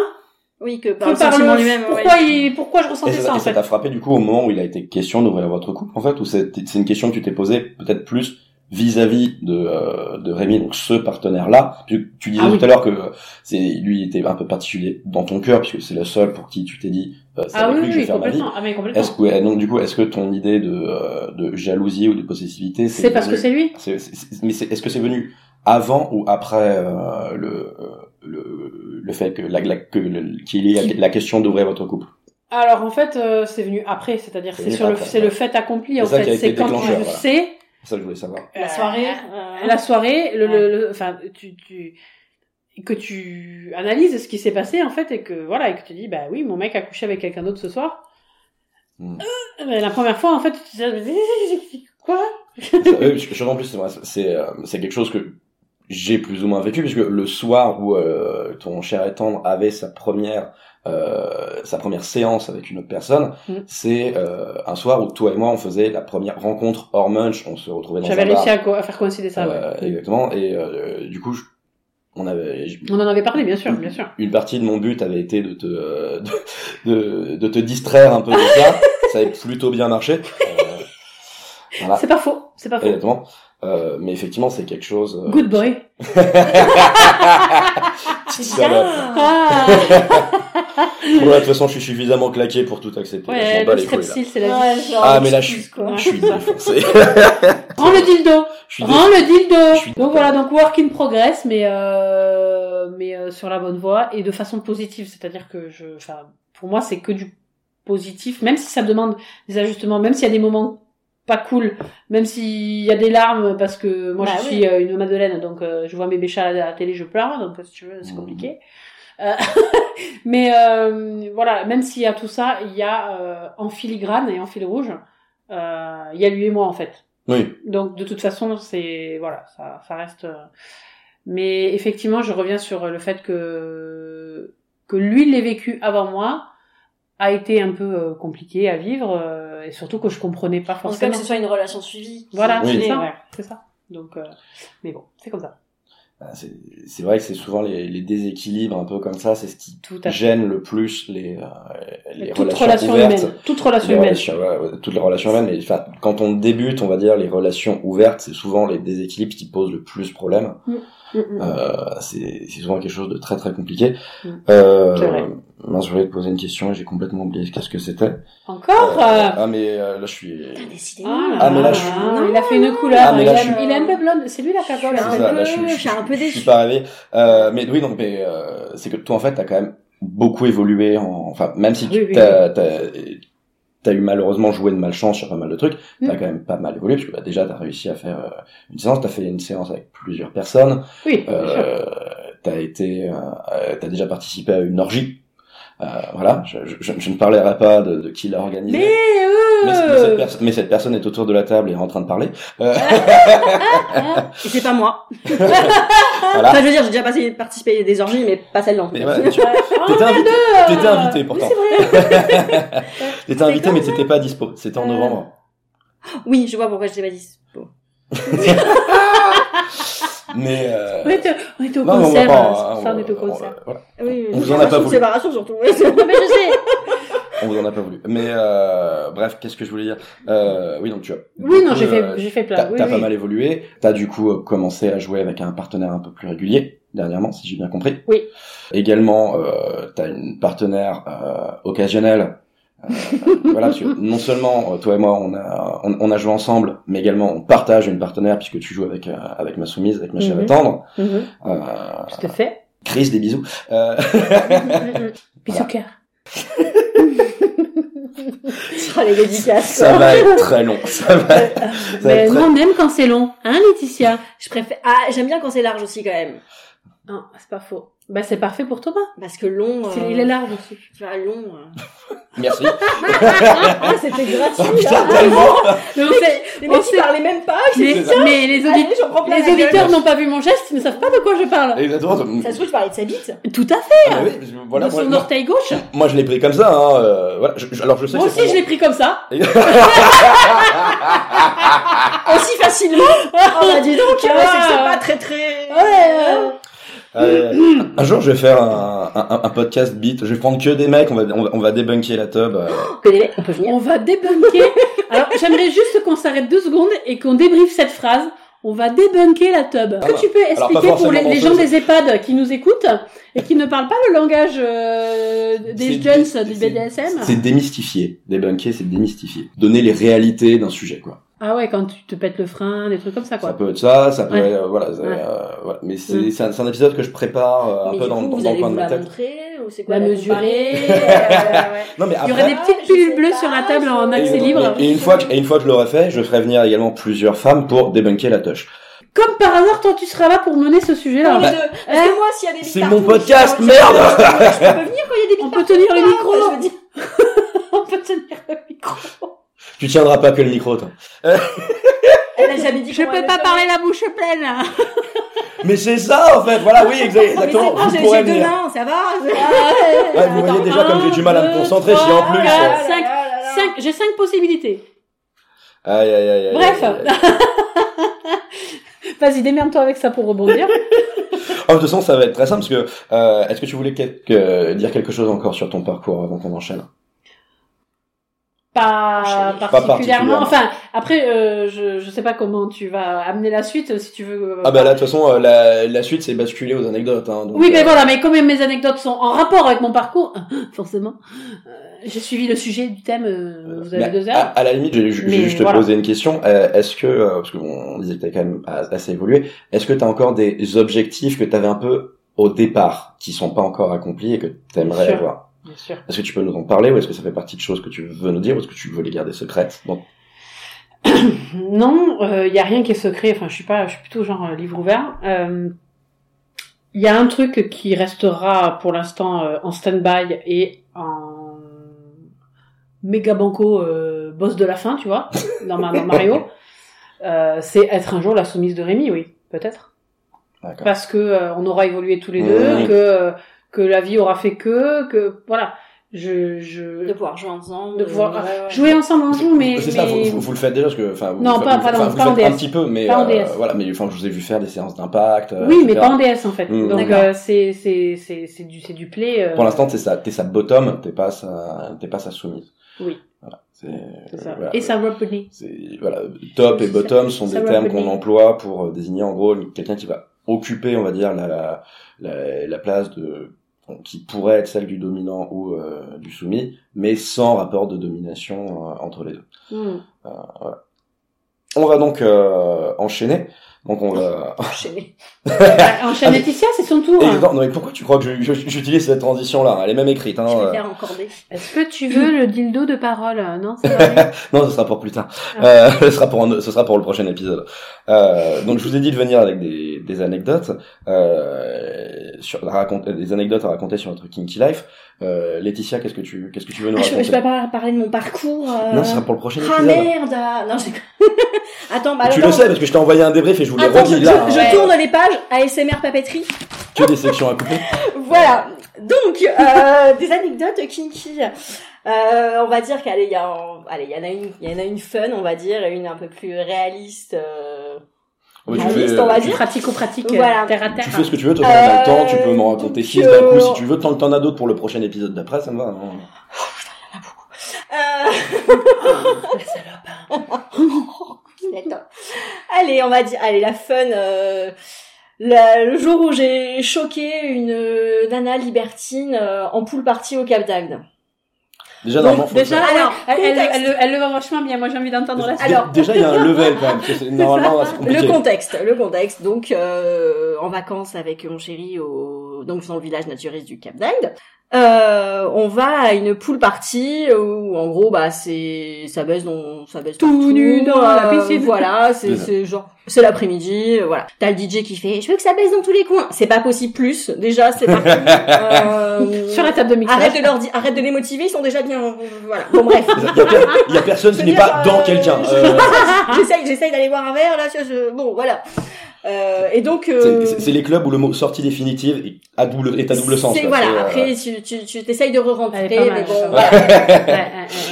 Oui, que que par le par sentiment le, lui-même. pourquoi, ouais. il, pourquoi je Et ressentais ça ça, en et ça fait. t'a frappé du coup au moment où il a été question d'ouvrir votre couple en fait, ou c'est c'est une question que tu t'es posée peut-être plus vis-à-vis de, euh, de Rémi, donc ce partenaire-là. Tu, tu disais Ah oui. tout à l'heure que c'est lui était un peu particulier dans ton cœur puisque c'est le seul pour qui tu t'es dit euh, c'est Ah avec oui, lui que je oui, vais faire ma vie. complètement. Ah, mais complètement. Est-ce que donc du coup est-ce que ton idée de, euh, de jalousie ou de possessivité C'est parce que c'est lui. c'est- c'est- c'est- mais c'est- est-ce que c'est venu avant ou après euh, le, le le fait que la, la- que le- qu'il y ait la question d'ouvrir votre couple? Alors en fait, euh, c'est venu après, c'est-à-dire C'est sur le, après, c'est ouais. le fait accompli en fait. C'est quand tu voilà. sais C'est ça que je voulais savoir. La Euh, soirée. euh, la soirée, le, Ouais. le, le- enfin, tu, tu, que tu analyses ce qui s'est passé en fait et que voilà et que tu dis bah oui mon mec a couché avec quelqu'un d'autre ce soir. Hmm. Euh, mais la première fois en fait tu dis quoi? Ça, oui, je, je- en plus, c'est c'est euh, c'est quelque chose que j'ai plus ou moins vécu puisque le soir où euh, ton cher et tendre avait sa première euh, sa première séance avec une autre personne, Mm. c'est euh, un soir où toi et moi on faisait la première rencontre hors munch, on se retrouvait dans J'avais réussi à, co- à faire coïncider ça. Euh, ouais. Exactement. Et euh, du coup, je- on avait On en avait parlé bien sûr, bien sûr. une partie de mon but avait été de te euh, de, de, de te distraire un peu de ça. [LAUGHS] ça avait plutôt bien marché. Euh, voilà. C'est pas faux, c'est pas faux. Exactement. Euh, mais effectivement, c'est quelque chose. euh, Good boy. [LAUGHS] C'est bien. Ah Bon, là, de toute façon, je suis suffisamment claqué pour tout accepter. je ouais, le les couilles, là. strepsil c'est la vie. Ouais, genre, Ah, mais là, je suis, quoi. je suis défoncé. [LAUGHS] Rends le dildo. Rends le dildo. suis- Donc voilà, donc work in progress, mais euh, mais euh, sur la bonne voie et de façon positive, c'est-à-dire que je, enfin, pour moi c'est que du positif, même si ça demande des ajustements, même s'il y a des moments pas cool, même s'il y a des larmes parce que moi Bah je oui. suis euh, une Madeleine, donc euh, je vois mes béchats à la télé, je pleure, donc si tu veux, c'est Mhm. compliqué. Euh, [LAUGHS] mais euh, voilà, même s'il y a tout ça, il y a euh, en filigrane et en fil rouge, euh, il y a lui et moi en fait. Oui. Donc de toute façon, c'est voilà, ça, ça reste. euh, Mais effectivement, je reviens sur le fait que que lui l'ait vécu avant moi a été un peu euh, compliqué à vivre euh, et surtout que je comprenais pas En tout cas, forcément. que ce soit une relation suivie. Voilà, Oui. c'est ça, Ouais. c'est ça. Donc, euh, mais bon, c'est comme ça. Ah, C'est vrai que c'est souvent les, les déséquilibres un peu comme ça, c'est ce qui Tout gêne le plus les, euh, les Toute relations relation ouvertes. humaine, toute relation Les humaine. relations- ouais, toutes les relations humaines, mais enfin, quand on débute, on va dire, les relations ouvertes, c'est souvent les déséquilibres qui posent le plus problème. Mm. Euh, c'est c'est souvent quelque chose de très très compliqué. Mm. Euh, mince, je voulais te poser une question et j'ai complètement oublié qu'est-ce que c'était. Encore. Euh, ah mais euh, là je suis. Ah, Ah, mais là, je suis- non, il a fait une couleur. Ah, mais là, il, je a- suis- il est un peu blonde. C'est lui la cagole. Je suis fait. un ça, là, peu- je, suis- je suis un peu Je déçue. suis pas arrivé. Euh, mais oui, donc mais euh, c'est que toi en fait t'as quand même beaucoup évolué. En... Enfin, même si tu Oui, oui, t'as, t'as, eu malheureusement joué de malchance sur pas mal de trucs, t'as Mm. quand même pas mal évolué parce que bah, déjà t'as réussi à faire euh, une séance, t'as fait une séance avec plusieurs personnes. Oui. Euh, t'as été, euh, euh, t'as déjà participé à une orgie. Euh, voilà, je, je, je- je ne parlerai pas de, de qui l'a organisé. Mais, Mais, mais euh, cette perso- mais cette personne est autour de la table et est en train de parler. Euh, Et c'est pas moi. voilà. Enfin, je veux dire, j'ai déjà passé, participé à des orgies, mais pas celle-là. Mais ouais, [LAUGHS] tu- Oh, t'étais invité, t'étais invité pourtant. Oui, c'est vrai. [LAUGHS] T'étais invité mais t'étais pas dispo. C'était en novembre. Oui, je vois pourquoi je t'ai pas dit. [LAUGHS] Mais euh... On était, on était au non, on concert. pas, euh, hein, ce soir, on on- était au on- concert. voilà. Oui, On vous en a pas voulu. Séparation surtout. [LAUGHS] mais je sais. On vous en a pas voulu. Mais euh, bref, qu'est-ce que je voulais dire? Euh, Oui, donc tu as. Oui, non, j'ai fait, euh, j'ai fait T'as plein. T'as oui. pas mal évolué. T'as du coup euh, commencé à jouer avec un partenaire un peu plus régulier dernièrement, si j'ai bien compris. Oui. Également, euh, t'as une partenaire euh, occasionnelle. Euh, voilà, parce que non seulement euh, toi et moi on a on, on a joué ensemble, mais également on partage une partenaire puisque tu joues avec euh, avec ma soumise, avec ma chère Mhm. tendre. Mhm. Euh, Tout à fait. Chris, des bisous. Euh, [LAUGHS] Bisous cœur. [LAUGHS] Sera les dédicaces. ça va être très long. Ça va. être- ça va Mais être nous, très- on aime quand c'est long. Hein, Laetitia? Je préfère. Ah, j'aime bien quand c'est large aussi quand même, Non, c'est pas faux. Bah, c'est parfait pour Thomas. parce que long. C'est- Il est large aussi. Tu vois, long. euh. [LAUGHS] Merci. Ah, c'était gratuit. Oh, putain, c'est- Les on mecs parlaient même pas. mais, mais les, Allez, les auditeurs n'ont pas vu mon geste, ils ne savent pas de quoi je parle. Exactement. Ça se trouve, tu parlais de sa bite. Tout à fait. Ah, oui, voilà, de moi, son orteil gauche. moi, je l'ai pris comme ça. Hein, euh, voilà. Je- je- alors je sais Moi que aussi, je l'ai pris comme ça. Aussi facilement. Oh bah dis donc, Ah. c'est pas très très. Ouais. Euh, un jour, je vais faire un, un, un podcast beat. Je vais prendre que des mecs. On va, on va, on va débunker la tub. euh. Que mecs, on peut venir. On va débunker. Alors, j'aimerais juste qu'on s'arrête deux secondes et qu'on débriefe cette phrase. On va débunker la tub. Est-ce que tu peux Alors, expliquer pour les, gens des EHPAD qui nous écoutent et qui ne parlent pas le langage euh, des jeunes du BDSM C'est démystifier. Débunker, c'est démystifier. Donner les réalités d'un sujet, quoi. Ah ouais, quand tu te pètes le frein, des trucs comme ça, Ça quoi. peut être ça, ça peut Ouais. être, euh, voilà, Ouais. euh, voilà. Mais c'est, Mm. c'est un, c'est un épisode que je prépare euh, un Mais peu dans, coup, dans, vous dans le allez coin vous de ma la tête. montrer ou c'est quoi La mesurer, comparer [LAUGHS] Non, mais Il y après, aurait des petites pilules bleues pas, sur la table en et, accès et- libre. et une fois que, et une fois que je l'aurai fait, je ferai venir également plusieurs femmes pour débunker la touche. Comme par hasard, toi, tu seras là pour mener ce sujet-là. Bah, que moi, s'il y a des c'est mon podcast, je- merde [LAUGHS] Je peux venir quand il y a des On peut tenir le micro. [LAUGHS] On peut tenir le micro. Tu tiendras pas que le micro, toi. Elle a jamais dit Je peux pas le parler la bouche pleine. Mais c'est ça, en fait. Voilà, oui, exact- Mais c'est exactement. pas, Vous j'ai deux venir. mains, ça va Ouais, vous voyez déjà comme j'ai du mal à me concentrer, si en plus. euh, cinq, j'ai cinq possibilités. Aïe, aïe, aïe, aïe, Bref. [LAUGHS] Vas-y, démerde-toi avec ça pour rebondir. Oh, de toute façon, ça va être très simple parce que, euh, est-ce que tu voulais dire quelque chose encore sur ton parcours avant qu'on enchaîne? Pas particulièrement. Enfin, après, euh, je, je sais pas comment tu vas amener la suite, si tu veux. euh, Ah bah là, de toute façon, euh, la, la suite, c'est basculer aux anecdotes. Hein, donc, Oui, mais euh, voilà, mais comme mes anecdotes sont en rapport avec mon parcours, [LAUGHS] forcément, euh, j'ai suivi le sujet du thème, euh, vous avez mais deux à, heures. à la limite, j'ai juste te voilà. poser une question. Euh, est-ce que, euh, parce qu'on on disait que t'as quand même assez évolué, est-ce que t'as encore des objectifs que t'avais un peu au départ, qui sont pas encore accomplis et que t'aimerais avoir? Bien sûr. Est-ce que tu peux nous en parler ou est-ce que ça fait partie de choses que tu veux nous dire ou est-ce que tu veux les garder secrètes? Donc, [COUGHS] Non, il y a rien qui est secret. Enfin, je suis pas, je suis plutôt genre euh, livre ouvert. Euh, Il y a un truc qui restera pour l'instant euh, en stand-by et en méga banco euh, boss de la fin, tu vois, [LAUGHS] dans, ma, dans Mario. Euh, c'est être un jour la soumise de Rémi, oui, peut-être. D'accord. Parce que euh, on aura évolué tous les Mmh. deux, que euh, que la vie aura fait que, que voilà. Je, je De pouvoir jouer ensemble. De pouvoir- ouais, ouais. jouer ensemble on joue, mais, c'est ça, mais- vous, vous- vous le faites déjà parce que, enfin, vous- Non, vous- pas- vous- pas pas le en faites un DS. petit peu, mais Pas en euh, DS. voilà, mais enfin, je vous ai vu faire des séances d'impact. euh, Oui, mais etc. pas en DS en fait. Mmh. Donc D'accord. euh, c'est c'est c'est c'est du c'est du play. euh, Pour l'instant, t'es sa, t'es sa bottom, t'es pas sa, t'es pas sa soumise. Oui. Voilà, c'est, c'est ça. euh, voilà. Et ça. C'est voilà, top et Ça- bottom sont ça des termes qu'on emploie pour euh, désigner en gros quelqu'un qui va occuper, on va dire, la la, la, la place de qui pourrait être celle du dominant ou euh, du soumis, mais sans rapport de domination euh, entre les deux. Hmm. On va donc euh, enchaîner. Donc on va. [LAUGHS] Enchaîner. Bah, [LAUGHS] enchaîne Laetitia, c'est son tour. Non, non, mais pourquoi tu crois que j'utilise cette transition là Elle est même écrite. Hein, Je euh. vais faire encore des. Est-ce que tu veux le dildo de parole? Non, pas vrai. [LAUGHS] Non, ce sera pour plus tard. Ah. Euh, ce sera pour un- ce sera pour le prochain épisode. Euh, donc je vous ai dit de venir avec des, des anecdotes, euh, sur à raconter, des anecdotes à raconter sur notre kinky life. Euh, Laetitia, qu'est-ce que tu qu'est-ce que tu veux nous Ah, je, raconter je peux pas parler de mon parcours. euh, Non, ce sera pour le prochain Ah merde ah, Non, je... [LAUGHS] Attends, bah tu le sais parce que je t'ai envoyé un débrief et je vous l'ai Attends, je, redit là. je- hein. je tourne les pages ASMR papeterie. Que des sections à couper. [LAUGHS] Voilà. Donc, euh, des anecdotes kinky. Euh, on va dire qu'allez, il y, a en- allez, il y en a une, il y en a une fun, on va dire, et une un peu plus réaliste. Euh... Ouais, tu, fais, on va dire. pratico-pratique, Voilà. euh, terre à terre. tu fais ce que tu veux, toi t'as pas le temps, tu peux m'en Euh, raconter donc, 6 d'un coup euh, si tu veux, tant que t'en as d'autres pour le prochain épisode d'après, ça me va. hein. Euh... [LAUGHS] [LAUGHS] D'accord. Allez, on va dire, allez, la fun. euh, la- le jour où j'ai choqué une nana libertine euh, en pool party au Cap d'Agde. Déjà, Donc, normalement, faut Déjà, le faire. Alors, elle, elle, elle, elle le va vachement bien. Moi, j'ai envie d'entendre la alors- déjà, il y a un level quand même. parce que c'est- [LAUGHS] Normalement, c'est compliqué. Le contexte, le contexte. Donc, euh, en vacances avec mon chéri au, donc dans le village naturiste du Cap d'Agde. Euh, on va à une pool party où en gros bah c'est ça baisse dans ça baisse Tout partout, nu dans la euh, piscine. voilà [LAUGHS] c'est C'est genre c'est l'après-midi euh, voilà t'as le DJ qui fait je veux que ça baisse dans tous les coins c'est pas possible plus déjà c'est parti [LAUGHS] euh, Sur la table de mixage. arrête de leur dire arrête de les motiver ils sont déjà bien voilà bon bref Il y a, per- il y a [LAUGHS] personne qui n'est pas dans quelqu'un. je- Euh, j'essaye j'essaye d'aller boire un verre là je, je- bon voilà euh, et donc c'est- euh, c'est c'est les clubs où le mot sortie définitive est à double, est à double sens. c'est quoi. voilà euh, après tu tu tu t'essayes de re-rentrer mais bon voilà Ouais, ouais,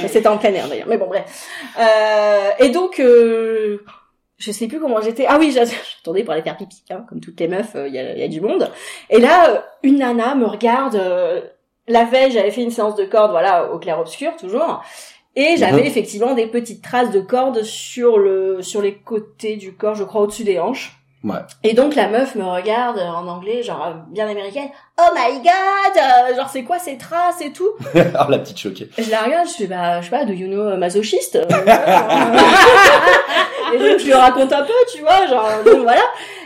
ouais. c'était en plein air d'ailleurs mais bon bref euh, et donc euh, je sais plus comment j'étais ah oui j'a- [LAUGHS] j'attendais pour aller faire pipi hein, comme toutes les meufs il y, a, y a du monde et là euh, une nana me regarde euh, la veille j'avais fait une séance de corde voilà au clair obscur toujours et j'avais Mhm. effectivement des petites traces de corde sur le sur les côtés du corps je crois au-dessus des hanches Ouais. et donc la meuf me regarde en anglais, genre euh, bien américaine. Oh my god, euh, genre c'est quoi ces traces et tout? Alors [LAUGHS] la petite choquée. Je la regarde, je fais bah je sais pas, do you know masochiste? Euh, [LAUGHS] [LAUGHS] Et donc je lui raconte un peu, tu vois, genre bon voilà.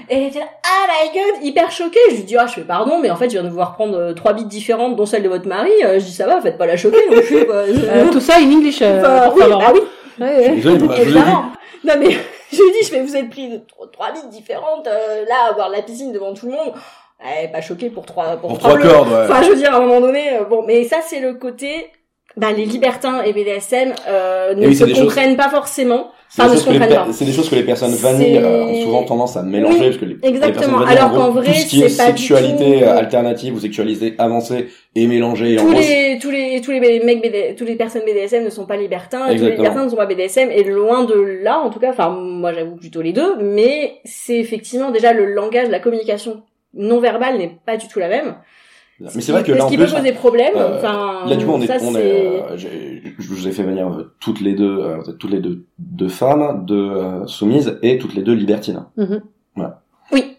Et elle était là, ah my god, hyper choquée. Je lui dis ah je fais pardon, mais en fait je viens de vous voir prendre euh, trois bites différentes, dont celle de votre mari. Euh, je dis ça va, faites pas la choquer quoi. Euh, tout ça in English, euh, Enfin, oui, bah oui. Ouais, ouais. Désolé, bah, je vous ai dit. Évidemment. Non mais je lui dis, je fais, vous êtes pris de tro- trois bites différentes euh, là à voir la piscine devant tout le monde. Elle est pas choquée pour trois pour, Pour trois cordes, ouais. Enfin, je veux dire à un moment donné, euh, bon, mais ça c'est le côté. Bah, les libertins et BDSM euh, ne oui, se choses- comprennent pas forcément. C'est Enfin, des, ne choses se que les comprennent per- pas. c'est des choses que les personnes vanilles euh, ont souvent tendance à mélanger Oui, parce que les, exactement. Alors en qu'en vrai, tout ce qui est sexualité tout- euh, alternative ou sexualité avancée et mélangée en tous les tous les tous les mecs BD, toutes les personnes BDSM ne sont pas libertins, et toutes les personnes ne sont pas BDSM et loin de là en tout cas. Enfin, moi j'avoue plutôt les deux, mais c'est effectivement déjà le langage, la communication non verbale n'est pas du tout la même. Mais c'est vrai que là ce qui plus peut poser problème. euh, enfin, Là du coup on est, ça, on est, euh, je vous ai fait venir euh, toutes les deux, euh, toutes les deux, deux femmes, deux euh, soumises et toutes les deux libertines. Mhm. Oui.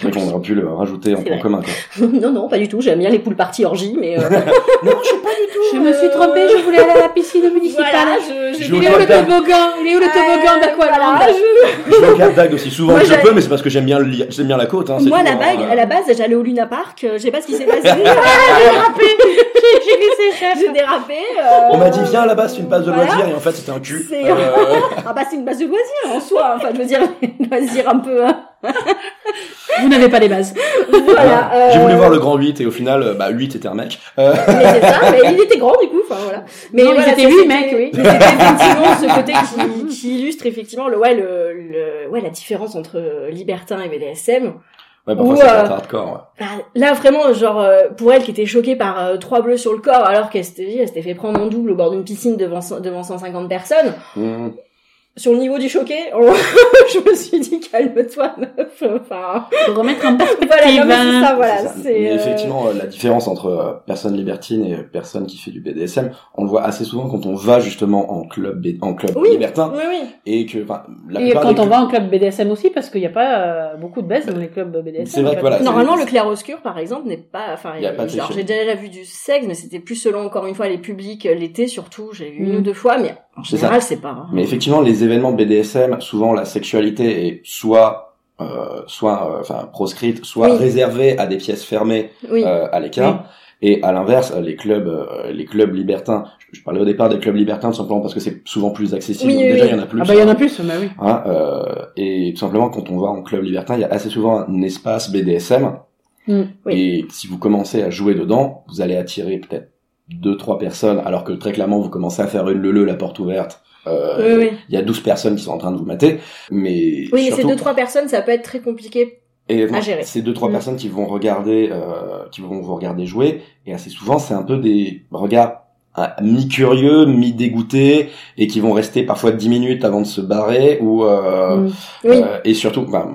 C'est vrai qu'on aurait pu le rajouter en point vrai. commun. Quoi. [LAUGHS] non non pas du tout. J'aime bien les poules parties orgie, mais euh, [LAUGHS] non, je sais pas du tout. Je me suis trompée, je voulais aller à la piscine municipale. voilà. Je, je Je Il est où le toboggan Il est où le toboggan Euh, d'Aqualand voilà, je- Je vais au Cap d'Agde aussi souvent Moi, que je peux, mais c'est parce que j'aime bien, le li- j'aime bien la côte. Hein, Moi, la bague, à la base, j'allais au Luna Park. euh, Je sais pas ce qui s'est [LAUGHS] passé. J'ai J'ai. [LAUGHS] J'ai dérapé. euh, On m'a dit viens là-bas, c'est une base de voilà. loisirs et en fait c'était un cul. C'est- Euh, [LAUGHS] Ah bah c'est une base de loisirs en soi. Enfin je veux dire loisirs un peu. hein. [LAUGHS] Vous n'avez pas les bases. Voilà. euh, J'ai voulu voir le grand 8 et au final, euh, bah 8 était un mec. Euh, Mais c'est ça. Mais il était grand du coup. Enfin voilà. Mais Non, voilà, ça, huit c'était- mecs, oui. C'était effectivement ce côté qui, qui illustre effectivement le ouais le, le ouais la différence entre libertin et BDSM. Ouais, parfois Ou, euh, pas hardcore. Ouais. Bah, Là vraiment genre euh, pour elle qui était choquée par euh, trois bleus sur le corps alors qu'elle s'était elle s'était fait prendre en double au bord d'une piscine devant cent- devant 150 personnes. Mmh. Sur le niveau du choqué, on- [LAUGHS] je me suis dit calme-toi meuf. Enfin Faut remettre en [LAUGHS] voilà perspective. c'est hein. ça voilà C'est ça. Mais euh, effectivement, euh, la différence entre euh, personne libertine et personne qui fait du BDSM, on le voit assez souvent quand on va justement en club, en club Oui. libertin oui oui. et que, enfin, la Et quand on clubs- va en club BDSM aussi, parce qu'il n'y a pas euh, beaucoup de baisse dans les clubs BDSM. C'est vrai que voilà, Normalement, le clair-obscur, par exemple, n'est pas. Enfin, Il y a pas de alors, sexe. j'ai déjà vu du sexe, mais c'était plus selon encore une fois les publics l'été surtout. J'ai vu une Mm. ou deux fois, mais en C'est général, c'est pas. hein. Mais effectivement, les événements BDSM, souvent la sexualité est soit euh, soit euh, enfin proscrite, soit Oui. réservée à des pièces fermées Oui. euh, à l'écart. Et à l'inverse, les clubs, euh, les clubs libertins. Je, je parlais au départ des clubs libertins tout simplement parce que c'est souvent plus accessible. Donc déjà, il y en a plus. Ah bah il y en a plus, bah oui. Hein, euh, et tout simplement, quand on va en club libertin, il y a assez souvent un espace BDSM. Mm. Oui. Et si vous commencez à jouer dedans, vous allez attirer peut-être deux, trois personnes, alors que très clairement, vous commencez à faire une leu la porte ouverte. Euh, Oui, oui. Il y a 12 personnes qui sont en train de vous mater, mais Oui, mais ces surtout, deux trois personnes, ça peut être très compliqué. et à gérer. c'est deux trois Mm. personnes qui vont regarder, euh, qui vont vous regarder jouer, et assez souvent, c'est un peu des regards hein, mi-curieux, mi-dégoûtés, et qui vont rester parfois 10 minutes avant de se barrer, ou euh, Mm. Oui. euh, et surtout, bah,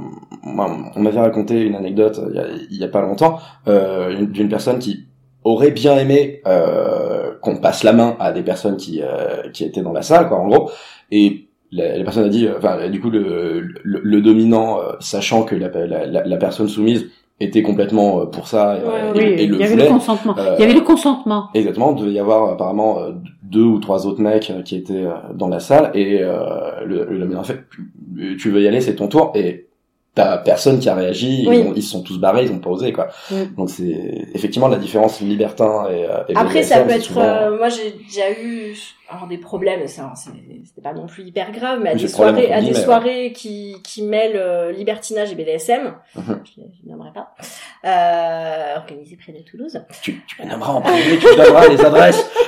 on m'avait raconté une anecdote il y a, il y a pas longtemps euh, une- d'une personne qui aurait bien aimé euh, qu'on passe la main à des personnes qui euh, qui étaient dans la salle, quoi, en gros. Et la, la personne a dit, euh, enfin, du coup, le, le, le dominant, euh, sachant que la, la, la, personne soumise était complètement euh, pour ça et, Ouais, et- Oui, et il le y avait voulait. le consentement. Il y avait le consentement. Exactement, il devait y avoir apparemment deux ou trois autres mecs qui étaient dans la salle et euh, le, le dominant a fait tu- tu veux y aller, c'est ton tour et t'as personne qui a réagi, ils, Oui. ont- ils se sont tous barrés, ils ont pas osé quoi. Mm. Donc c'est effectivement la différence libertin et, euh, et Après, BDSM, ça peut être. souvent- euh, moi, j'ai déjà eu alors des problèmes. C'était pas non plus hyper grave, mais à des soirées, à des soirées qui qui mêlent euh, libertinage et BDSM. Mhm. Je je n'aimerais pas. Euh, organisé près de Toulouse. tu, tu me nommeras en privé, tu me donneras les adresses. [LAUGHS]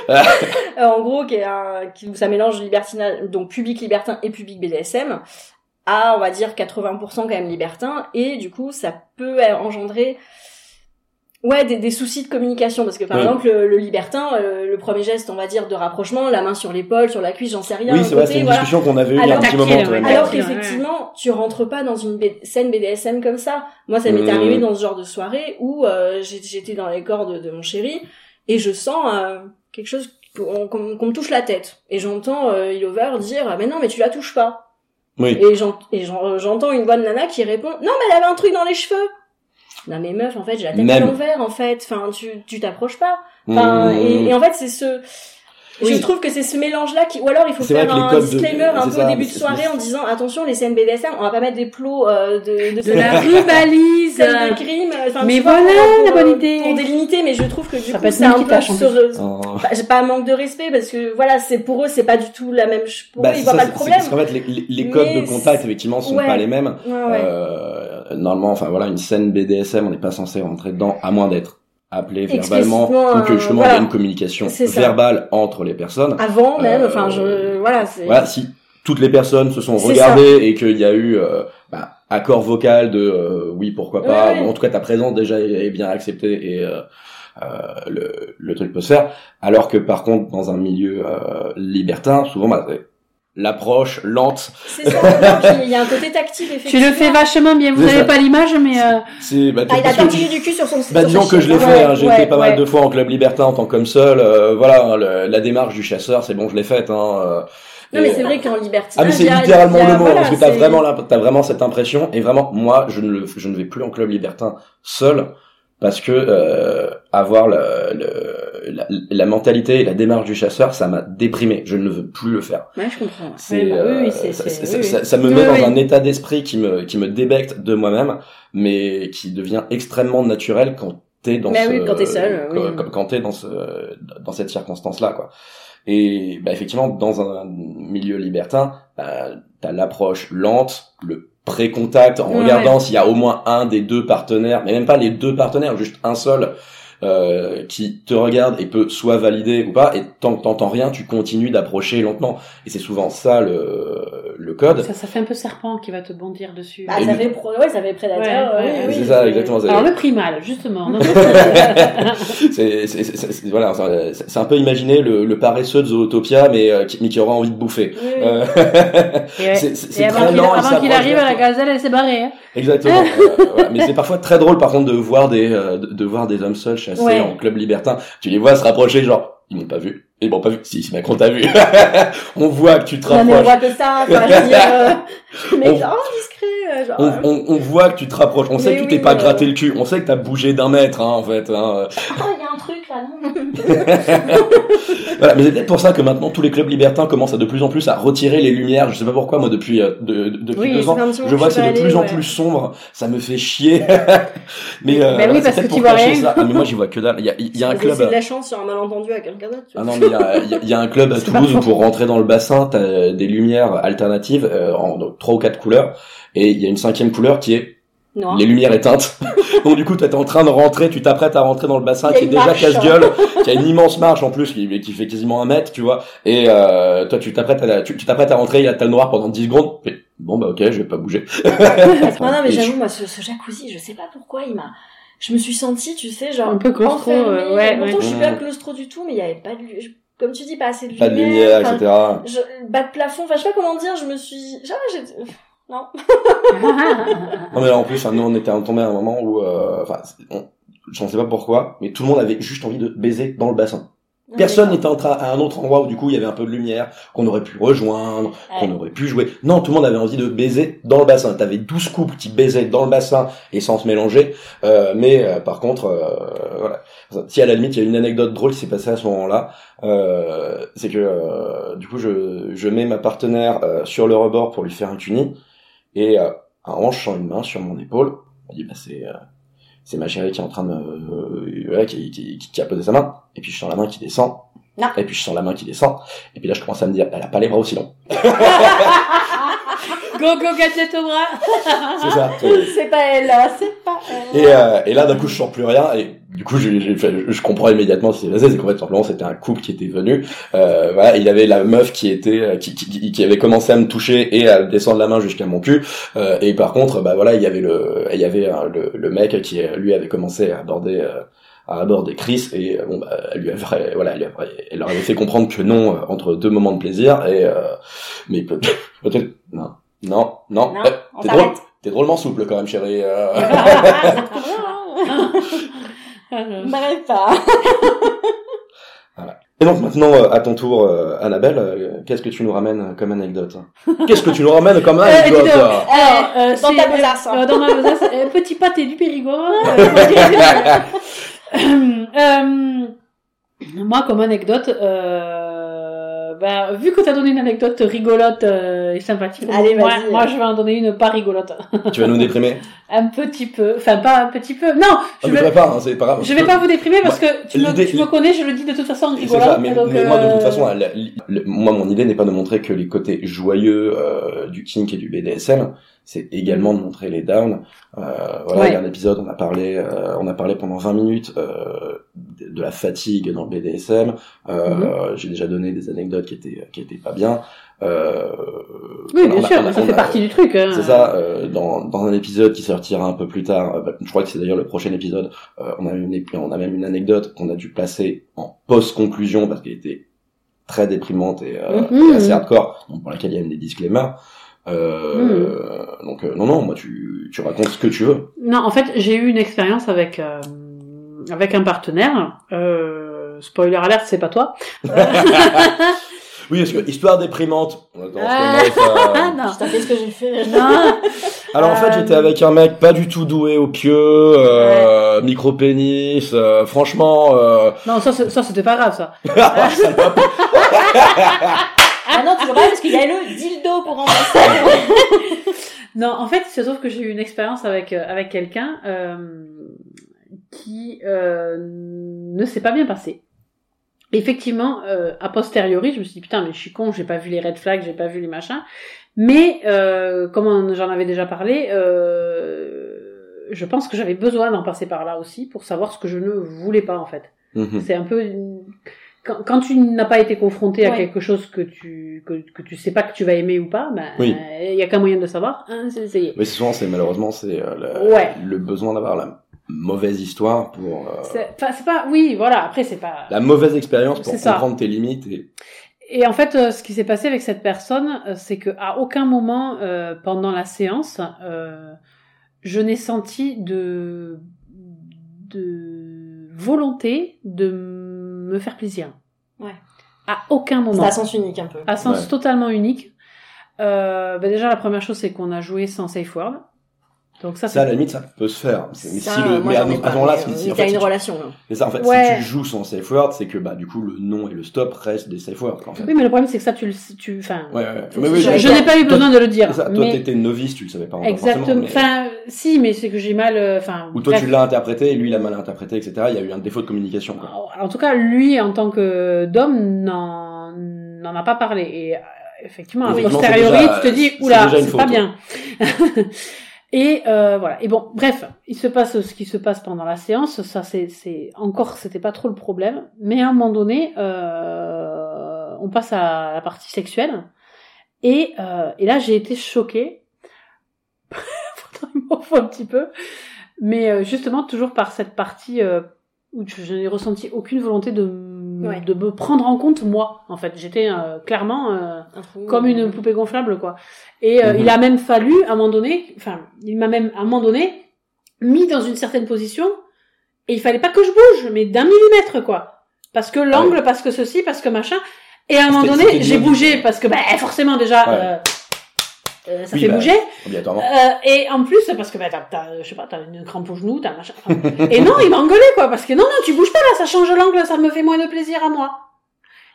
Euh, en gros, qui est un, qui, ça mélange libertinage, donc public libertin et public BDSM, à, on va dire, 80% quand même libertin, et du coup, ça peut engendrer, ouais, des, des soucis de communication, parce que par exemple, le, le libertin, euh, le premier geste, on va dire, de rapprochement, la main sur l'épaule, sur la cuisse, j'en sais rien, oui, c'est vrai, c'est une voilà. discussion qu'on avait eue il y a un Alors, petit moment. ouais. Alors qu'effectivement, tu rentres pas dans une B- scène BDSM comme ça. Moi, ça m'est Mmh. arrivé dans ce genre de soirée où euh, j'ai- j'étais dans les cordes de mon chéri et je sens euh, quelque chose qu'on qu'on- qu'on me touche la tête. Et j'entends euh, Ilover dire mais non mais tu la touches pas. Oui. Et j'ent- et j'en- j'entends une voix de nana qui répond non mais elle avait un truc dans les cheveux. Non mais meuf en fait j'ai la tête à l'envers en fait. Enfin tu tu t'approches pas. Enfin, Mmh. et, et en fait, c'est ce. Oui. Je trouve que c'est ce mélange-là qui, ou alors il faut faire un de- disclaimer un peu ça, au début de soirée en disant attention les scènes BDSM, on va pas mettre des plots euh, de, de, De la [LAUGHS] scènes de crime. Enfin, Mais voilà, pour- la bonne euh, idée. Pour délimiter, mais je trouve que du Ça peut coup être c'est un peu ce- Oh. Bah, j'ai pas un manque de respect parce que voilà, c'est pour eux c'est pas du tout la même. Pour Bah, eux ils voient ça, pas le problème. parce qu'en fait, les, les, les codes Mais de contact, effectivement, sont ouais. pas les mêmes. Ouais, ouais. Euh, normalement, enfin voilà, une scène BDSM, on n'est pas censé rentrer dedans, à moins d'être appelé verbalement, ou que justement voilà. il y a une communication verbale entre les personnes. Avant même, Euh, enfin je voilà c'est. Voilà, si toutes les personnes se sont regardées et qu'il y a eu euh, bah, accord vocal de euh, oui pourquoi pas, Ouais, ouais. ou en tout cas ta présence déjà est bien acceptée et euh, le, le truc peut se faire. Alors que par contre dans un milieu euh, libertin, souvent bah, l'approche lente, C'est ça. [LAUGHS] Il y a un côté tactile Tu effectivement. le fais vachement bien. Vous n'avez pas l'image, mais euh, c'est bah, Ah, il a tortillé du cul sur son. Bah disons que je l'ai fait, Ouais, hein, j'ai ouais, été pas mal de fois en club libertin en tant qu'homme seul, euh, voilà, le- la démarche du chasseur, c'est bon, je l'ai faite. Hein, euh, Non mais c'est vrai qu'en liberté. Ah mais c'est littéralement le mot, parce que t'as vraiment t'as vraiment cette impression, et vraiment, moi, je ne, le, je ne vais plus en club libertin seul, parce que euh, avoir le, le- la, la mentalité et la démarche du chasseur, ça m'a déprimé, je ne veux plus le faire. ouais, je comprends. C'est, bah, oui, euh, oui, ça, oui, ça- oui. ça me met dans un état d'esprit qui me, qui me débecte de moi-même, mais qui devient extrêmement naturel quand t'es dans Mais ce, oui, quand t'es seul, quand, quand t'es dans ce dans cette circonstance là quoi. Et bah, effectivement, dans un milieu libertin, bah, t'as l'approche lente, le pré-contact en Ouais, regardant s'il y a au moins un des deux partenaires, mais même pas les deux partenaires, juste un seul euh, qui te regarde et peut soit valider ou pas. Et tant que t'entends rien, tu continues d'approcher lentement. Et c'est souvent ça le le code. Ça, ça fait un peu serpent qui va te bondir dessus. Bah, ça du- fait pro... ouais, ça fait prédateur. Ouais, oui, ouais, oui, c'est ça, exactement. Alors le primal, justement. [LAUGHS] [LAUGHS] C'est c'est- c'est- c'est- voilà, c'est un peu imaginer le, le paresseux de Zootopia, mais euh, qui, mais qui aura envie de bouffer. Oui. Euh, [LAUGHS] c'est c'est- et très lent. avant qu'il arrive, vers la gazelle, elle s'est barrée. Hein. Exactement. euh. Mais c'est parfois très drôle, par contre, de voir des euh, de, de voir des hommes seuls chasser Ouais. en club libertin. Tu les vois se rapprocher, genre ils m'ont pas vu. Ils m'ont pas vu. Si, Macron t'a vu. [LAUGHS] on voit que tu te Non, mais on rapproches. voit que ça, enfin, je euh, [LAUGHS] mais On- genre discret, euh, genre. On, on, on voit que tu te rapproches. On sait que tu t'es pas euh. gratté le cul. On sait que t'as bougé d'un mètre, hein, en fait. Hein. Ah, il y a un truc là, non [LAUGHS] Voilà, mais c'est peut-être pour ça que maintenant tous les clubs libertins commencent à de plus en plus à retirer les lumières. Je sais pas pourquoi, moi depuis euh, de, de- depuis Oui, deux ans, je vois que c'est de plus en plus sombre. Ça me fait chier. mais euh, Ben oui, c'est parce que tu vois rien. ça. Mais moi j'y vois que dalle. Il y a, y a un club. laissez de la chance sur un malentendu à quelqu'un d'autre. Ah vois. non mais il y y a- un club à Toulouse où pour rentrer dans le bassin t'as des lumières alternatives euh, en donc, trois ou quatre couleurs et il y a une cinquième couleur qui est Non. les lumières éteintes. [LAUGHS] Donc du coup, t'es en train de rentrer, tu t'apprêtes à rentrer dans le bassin qui est déjà casse-gueule, [LAUGHS] qui a une immense marche en plus, qui, qui fait quasiment un mètre, tu vois. Et euh, toi, tu t'apprêtes à, tu, t'apprêtes à rentrer, il y a le noir pendant 10 secondes. Bon bah ok, je vais pas bouger. [LAUGHS] Non, non, mais j'avoue, moi, ce, ce jacuzzi, je sais pas pourquoi, il m'a. Je me suis sentie, tu sais, genre. Un peu claustro, enfermée. euh, ouais, Pourtant, ouais. je suis pas claustro du tout, mais il y avait pas de. Comme tu dis, pas assez de Pas de lumière. lumière, etc. je- bas de plafond, enfin, je sais pas comment dire, je me suis. Genre, j'ai. Non. [LAUGHS] Non mais là, en plus, nous on était tombé à un moment où, euh, enfin, c'est- on- je ne sais pas pourquoi, mais tout le monde avait juste envie de baiser dans le bassin. Personne n'était en train à un autre endroit où du coup il y avait un peu de lumière, qu'on aurait pu rejoindre, qu'on aurait pu jouer. Non, tout le monde avait envie de baiser dans le bassin. T'avais 12 couples qui baisaient dans le bassin et sans se mélanger. Euh, mais euh, par contre, euh, voilà. Si à la limite il y a une anecdote drôle qui s'est passée à ce moment-là, euh, c'est que euh, du coup je, je mets ma partenaire euh, sur le rebord pour lui faire un cuni et euh, un sens une main sur mon épaule. Elle dit bah c'est euh, c'est ma chérie qui est en train de me, euh, ouais, qui, qui, qui, qui a posé sa main. Et puis je sens la main qui descend. Non. Et puis je sens la main qui descend. Et puis là je commence à me dire, elle a pas les bras aussi longs. [LAUGHS] Go, go, gadget au bras [LAUGHS] C'est ça. C'est pas elle, là, c'est pas elle. Et, euh, et là d'un coup je sens plus rien et du coup j'ai fait, je comprends immédiatement ce qui s'est passé, c'est qu'en fait simplement c'était un couple qui était venu, euh, voilà, il y avait la meuf qui était euh, qui, qui, qui avait commencé à me toucher et à descendre la main jusqu'à mon cul, euh, et par contre bah voilà il y avait le il y avait le, le mec qui lui avait commencé à aborder euh, à aborder Chris et euh, bon bah elle lui avait voilà elle, lui avait- elle leur avait fait comprendre que non euh, entre deux moments de plaisir et euh, mais peut- peut-être non non non, Non, Euh, t'es drôle t'es drôlement souple quand même chérie euh. [LAUGHS] M'arrête pas. [LAUGHS] Et donc maintenant, euh, à ton tour, euh, Annabelle, euh, qu'est-ce que tu nous ramènes comme anecdote? Qu'est-ce que tu nous ramènes comme [LAUGHS] Euh, anecdote? Alors, euh, Dans c'est- ta besace, hein. euh, dans ma besace, euh, petit pâté du Périgord. euh, moi, euh, comme anecdote, euh, bah, vu que t'as donné une anecdote rigolote euh, et sympathique, Allez, moi, je vais en donner une pas rigolote. Tu vas nous déprimer? [LAUGHS] un petit peu, enfin pas un petit peu. Non, je Je ne vais, pas, hein, c'est pas grave. je vais pas vous déprimer parce que tu me, l'idée- tu me connais, je le dis de toute façon ça, mais, moi de euh, toute façon, la- le- moi mon idée n'est pas de montrer que les côtés joyeux euh, du kink et du BDSM, c'est également de montrer les downs. Euh, voilà, il y a un épisode, on a parlé, euh, on a parlé pendant 20 minutes euh, de la fatigue dans le BDSM. Euh, Mhm. J'ai déjà donné des anecdotes qui étaient qui étaient pas bien. Euh, Oui, on bien a- sûr, a- ça fait a- partie du truc. hein. C'est ça, euh, dans, dans un épisode qui sortira un peu plus tard, euh, bah, je crois que c'est d'ailleurs le prochain épisode, euh, on, a une, on a même une anecdote qu'on a dû placer en post-conclusion parce qu'elle était très déprimante et, euh, Mhm. et assez hardcore, donc pour laquelle il y a même des disclaimers. Euh, Donc non, non, moi tu, tu racontes ce que tu veux. Non, en fait, j'ai eu une expérience avec euh, avec un partenaire. Euh, spoiler alert, c'est pas toi. [LAUGHS] Oui, parce que histoire déprimante. on attend, Ah. euh, [LAUGHS] non. Putain, qu'est-ce que j'ai fait Non. Alors en fait, Euh, j'étais avec un mec pas du tout doué au pieu, euh, micro-pénis, euh, franchement... Euh... Non, ça, ça c'était pas grave, ça. [LAUGHS] ça m'a Ah non, tu vois pas, parce qu'il y a le dildo pour remplacer. [LAUGHS] Non, en fait, il se trouve que j'ai eu une expérience avec euh, avec quelqu'un euh, qui euh, ne s'est pas bien passé. Effectivement, euh, a posteriori, je me suis dit putain mais je suis con, j'ai pas vu les red flags, j'ai pas vu les machins. Mais euh, comme j'en avais déjà parlé, euh, je pense que j'avais besoin d'en passer par là aussi pour savoir ce que je ne voulais pas en fait. Mhm. C'est un peu une- quand, quand tu n'as pas été confronté à quelque chose que tu que, que tu sais pas que tu vas aimer ou pas, ben Oui. il y a qu'un moyen de savoir, hein, c'est d'essayer. Mais souvent, c'est malheureusement, c'est euh, le, Ouais. le besoin d'avoir la mauvaise histoire pour euh, C'est pas oui, voilà, après c'est pas la mauvaise expérience pour C'est ça. comprendre tes limites et Et en fait, euh, ce qui s'est passé avec cette personne, euh, c'est que à aucun moment euh, pendant la séance, euh, je n'ai senti de de volonté de me faire plaisir. Ouais. À aucun moment. C'est à sens unique un peu. À sens Ouais. totalement unique. Euh, bah déjà, la première chose, c'est qu'on a joué sans safe word. Donc ça, ça, à la limite, ça peut se faire. Mais Ça, si le, mais à pas, moment-là, mais, si, si- euh, en t'as fait, une si- relation. là. c'est ça, en fait, Ouais. si tu joues sans safe word, c'est que bah du coup le non et le stop restent des safe words. En fait. Oui, mais le problème, c'est que ça, tu le, tu, enfin, Ouais, ouais. Mais mais je n'ai pas eu toi- besoin de le dire. ça, toi, mais... t'étais novice, tu le savais pas encore Exactement. mais- Enfin, si, mais c'est que j'ai mal. euh, Enfin. Ou toi bref. tu l'as interprété, et lui il a mal interprété, etc. Il y a eu un défaut de communication. Quoi. En tout cas, lui, en tant que d'homme, n'en n'en a pas parlé. Et euh, effectivement, a posteriori, tu te dis, oula, c'est pas faute. bien. [LAUGHS] Et euh, voilà. Et bon, bref, il se passe ce qui se passe pendant la séance. Ça, c'est, encore, c'était pas trop le problème. Mais à un moment donné, euh, on passe à la partie sexuelle. Et, euh, là, j'ai été choquée. [LAUGHS] Pourtant, il m'en faut un petit peu. Mais justement, toujours par cette partie où je, je n'ai ressenti aucune volonté de, Ouais. de me prendre en compte moi. En fait, j'étais euh, clairement euh, Un comme une poupée gonflable, quoi. Et euh, Mhm. il a même fallu, à un moment donné, enfin, il m'a même, à un moment donné, mis dans une certaine position, et il fallait pas que je bouge, mais d'un millimètre, quoi. Parce que l'angle, parce que ceci, parce que machin. Et à un moment donné, j'ai bougé, parce que, bah, forcément, déjà, Ouais. Euh, euh, ça Oui, fait bah, bouger. Obligatoirement. Euh, et en plus, parce que bah, t'as, je sais pas, t'as une crampe au genou, t'as un machin. et non, il m'a engueulé, quoi, parce que non, non, tu bouges pas là, ça change l'angle, ça me fait moins de plaisir à moi.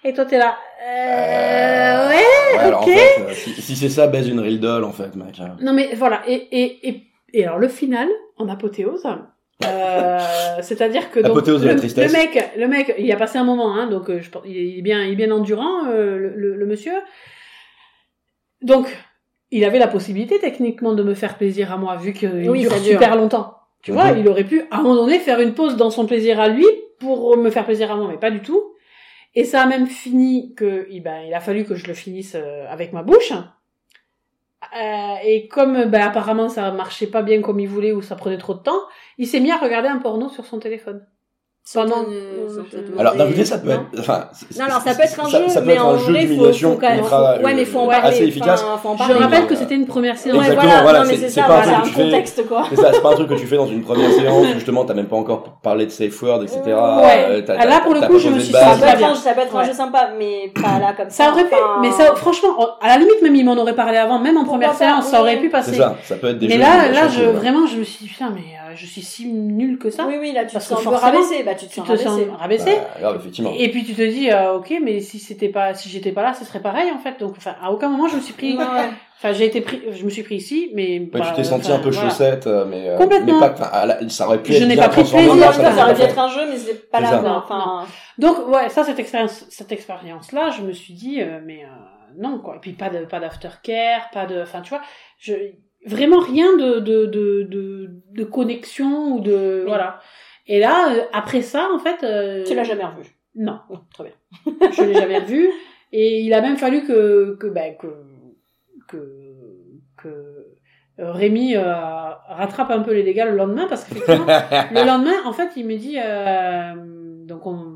Et toi, t'es là. Euh, ouais. Ouais, alors, en ok. fait, euh, si, si c'est ça, baise une real doll, en fait, mec. hein. Non, mais voilà. Et, et, et, et alors, le final, en apothéose, euh, [LAUGHS] c'est-à-dire que donc, le, mec, le mec, il a passé un moment, hein, donc euh, je, il est bien, il est bien endurant, euh, le, le, le monsieur. Donc, il avait la possibilité techniquement de me faire plaisir à moi, vu qu'il Oui, dure super longtemps. Tu vois, Mhm. il aurait pu, à un moment donné, faire une pause dans son plaisir à lui pour me faire plaisir à moi, mais pas du tout. Et ça a même fini que, eh ben, il a fallu que je le finisse euh, avec ma bouche. Euh, et comme ben, apparemment ça marchait pas bien comme il voulait ou ça prenait trop de temps, il s'est mis à regarder un porno sur son téléphone. Pendant- Alors d'un côté, ça peut être. Enfin, c'est- Non, alors ça peut être un ça- jeu, ça peut mais être en un jeu vrai, faut, d'humiliation faut quand même. ultra, ouais, mais faut en euh, parler. assez efficace. Enfin, faut en Je rappelle que euh, c'était une première séance. Ouais, Exactement, voilà, voilà, non, mais c'est- ça, pas un truc contexte, quoi. C'est ça, c'est pas un truc que tu fais dans une première séance [LAUGHS] justement t'as même pas encore parlé de safe word, etc. Ouais. Euh, Ah, là, pour le coup, je me suis Ça peut pas être bien. un, ça peut être un Ouais. jeu sympa, mais pas là comme ça. Ça aurait pu, mais ça, franchement, à la limite même il m'en aurait parlé avant, même en première séance, ça aurait pu C'est passer. ça, ça peut être des Mais là, là, je, vraiment, je me suis dit, putain, mais je suis si nulle que ça. Oui, oui, là, tu te Parce sens peu forcément, rabaissé. Bah, tu te Tu sens te sens rabaissé. Bah, grave, effectivement. Et puis tu te dis, euh, ok, mais si c'était pas, si j'étais pas là, ce serait pareil en fait. Donc, enfin, à aucun moment je me suis pris, [LAUGHS] enfin, j'ai été pris, je me suis pris ici, mais. Ouais, voilà, tu t'es senti un peu voilà. chaussette, euh, mais, euh, Complètement. mais pas, la- ça aurait pu Je être n'ai bien pas pris plaisir, un Ça, ça aurait pu être un jeu, mais c'était pas C'est là. Non, Enfin, Donc ouais, ça cette expérience, cette expérience là, je me suis dit, euh, mais euh, non quoi. Et puis pas de pas d'aftercare, pas de, enfin tu vois, je vraiment rien de de de de, de connexion ou de Oui. voilà. Et là, euh, après ça, en fait, euh, tu l'as jamais revu? Non, Oh, Très bien. [LAUGHS] je l'ai jamais revu. Et il a même fallu que que ben que que que Rémi euh, rattrape un peu les dégâts le lendemain parce qu'effectivement [LAUGHS] le lendemain en fait il me dit euh, donc on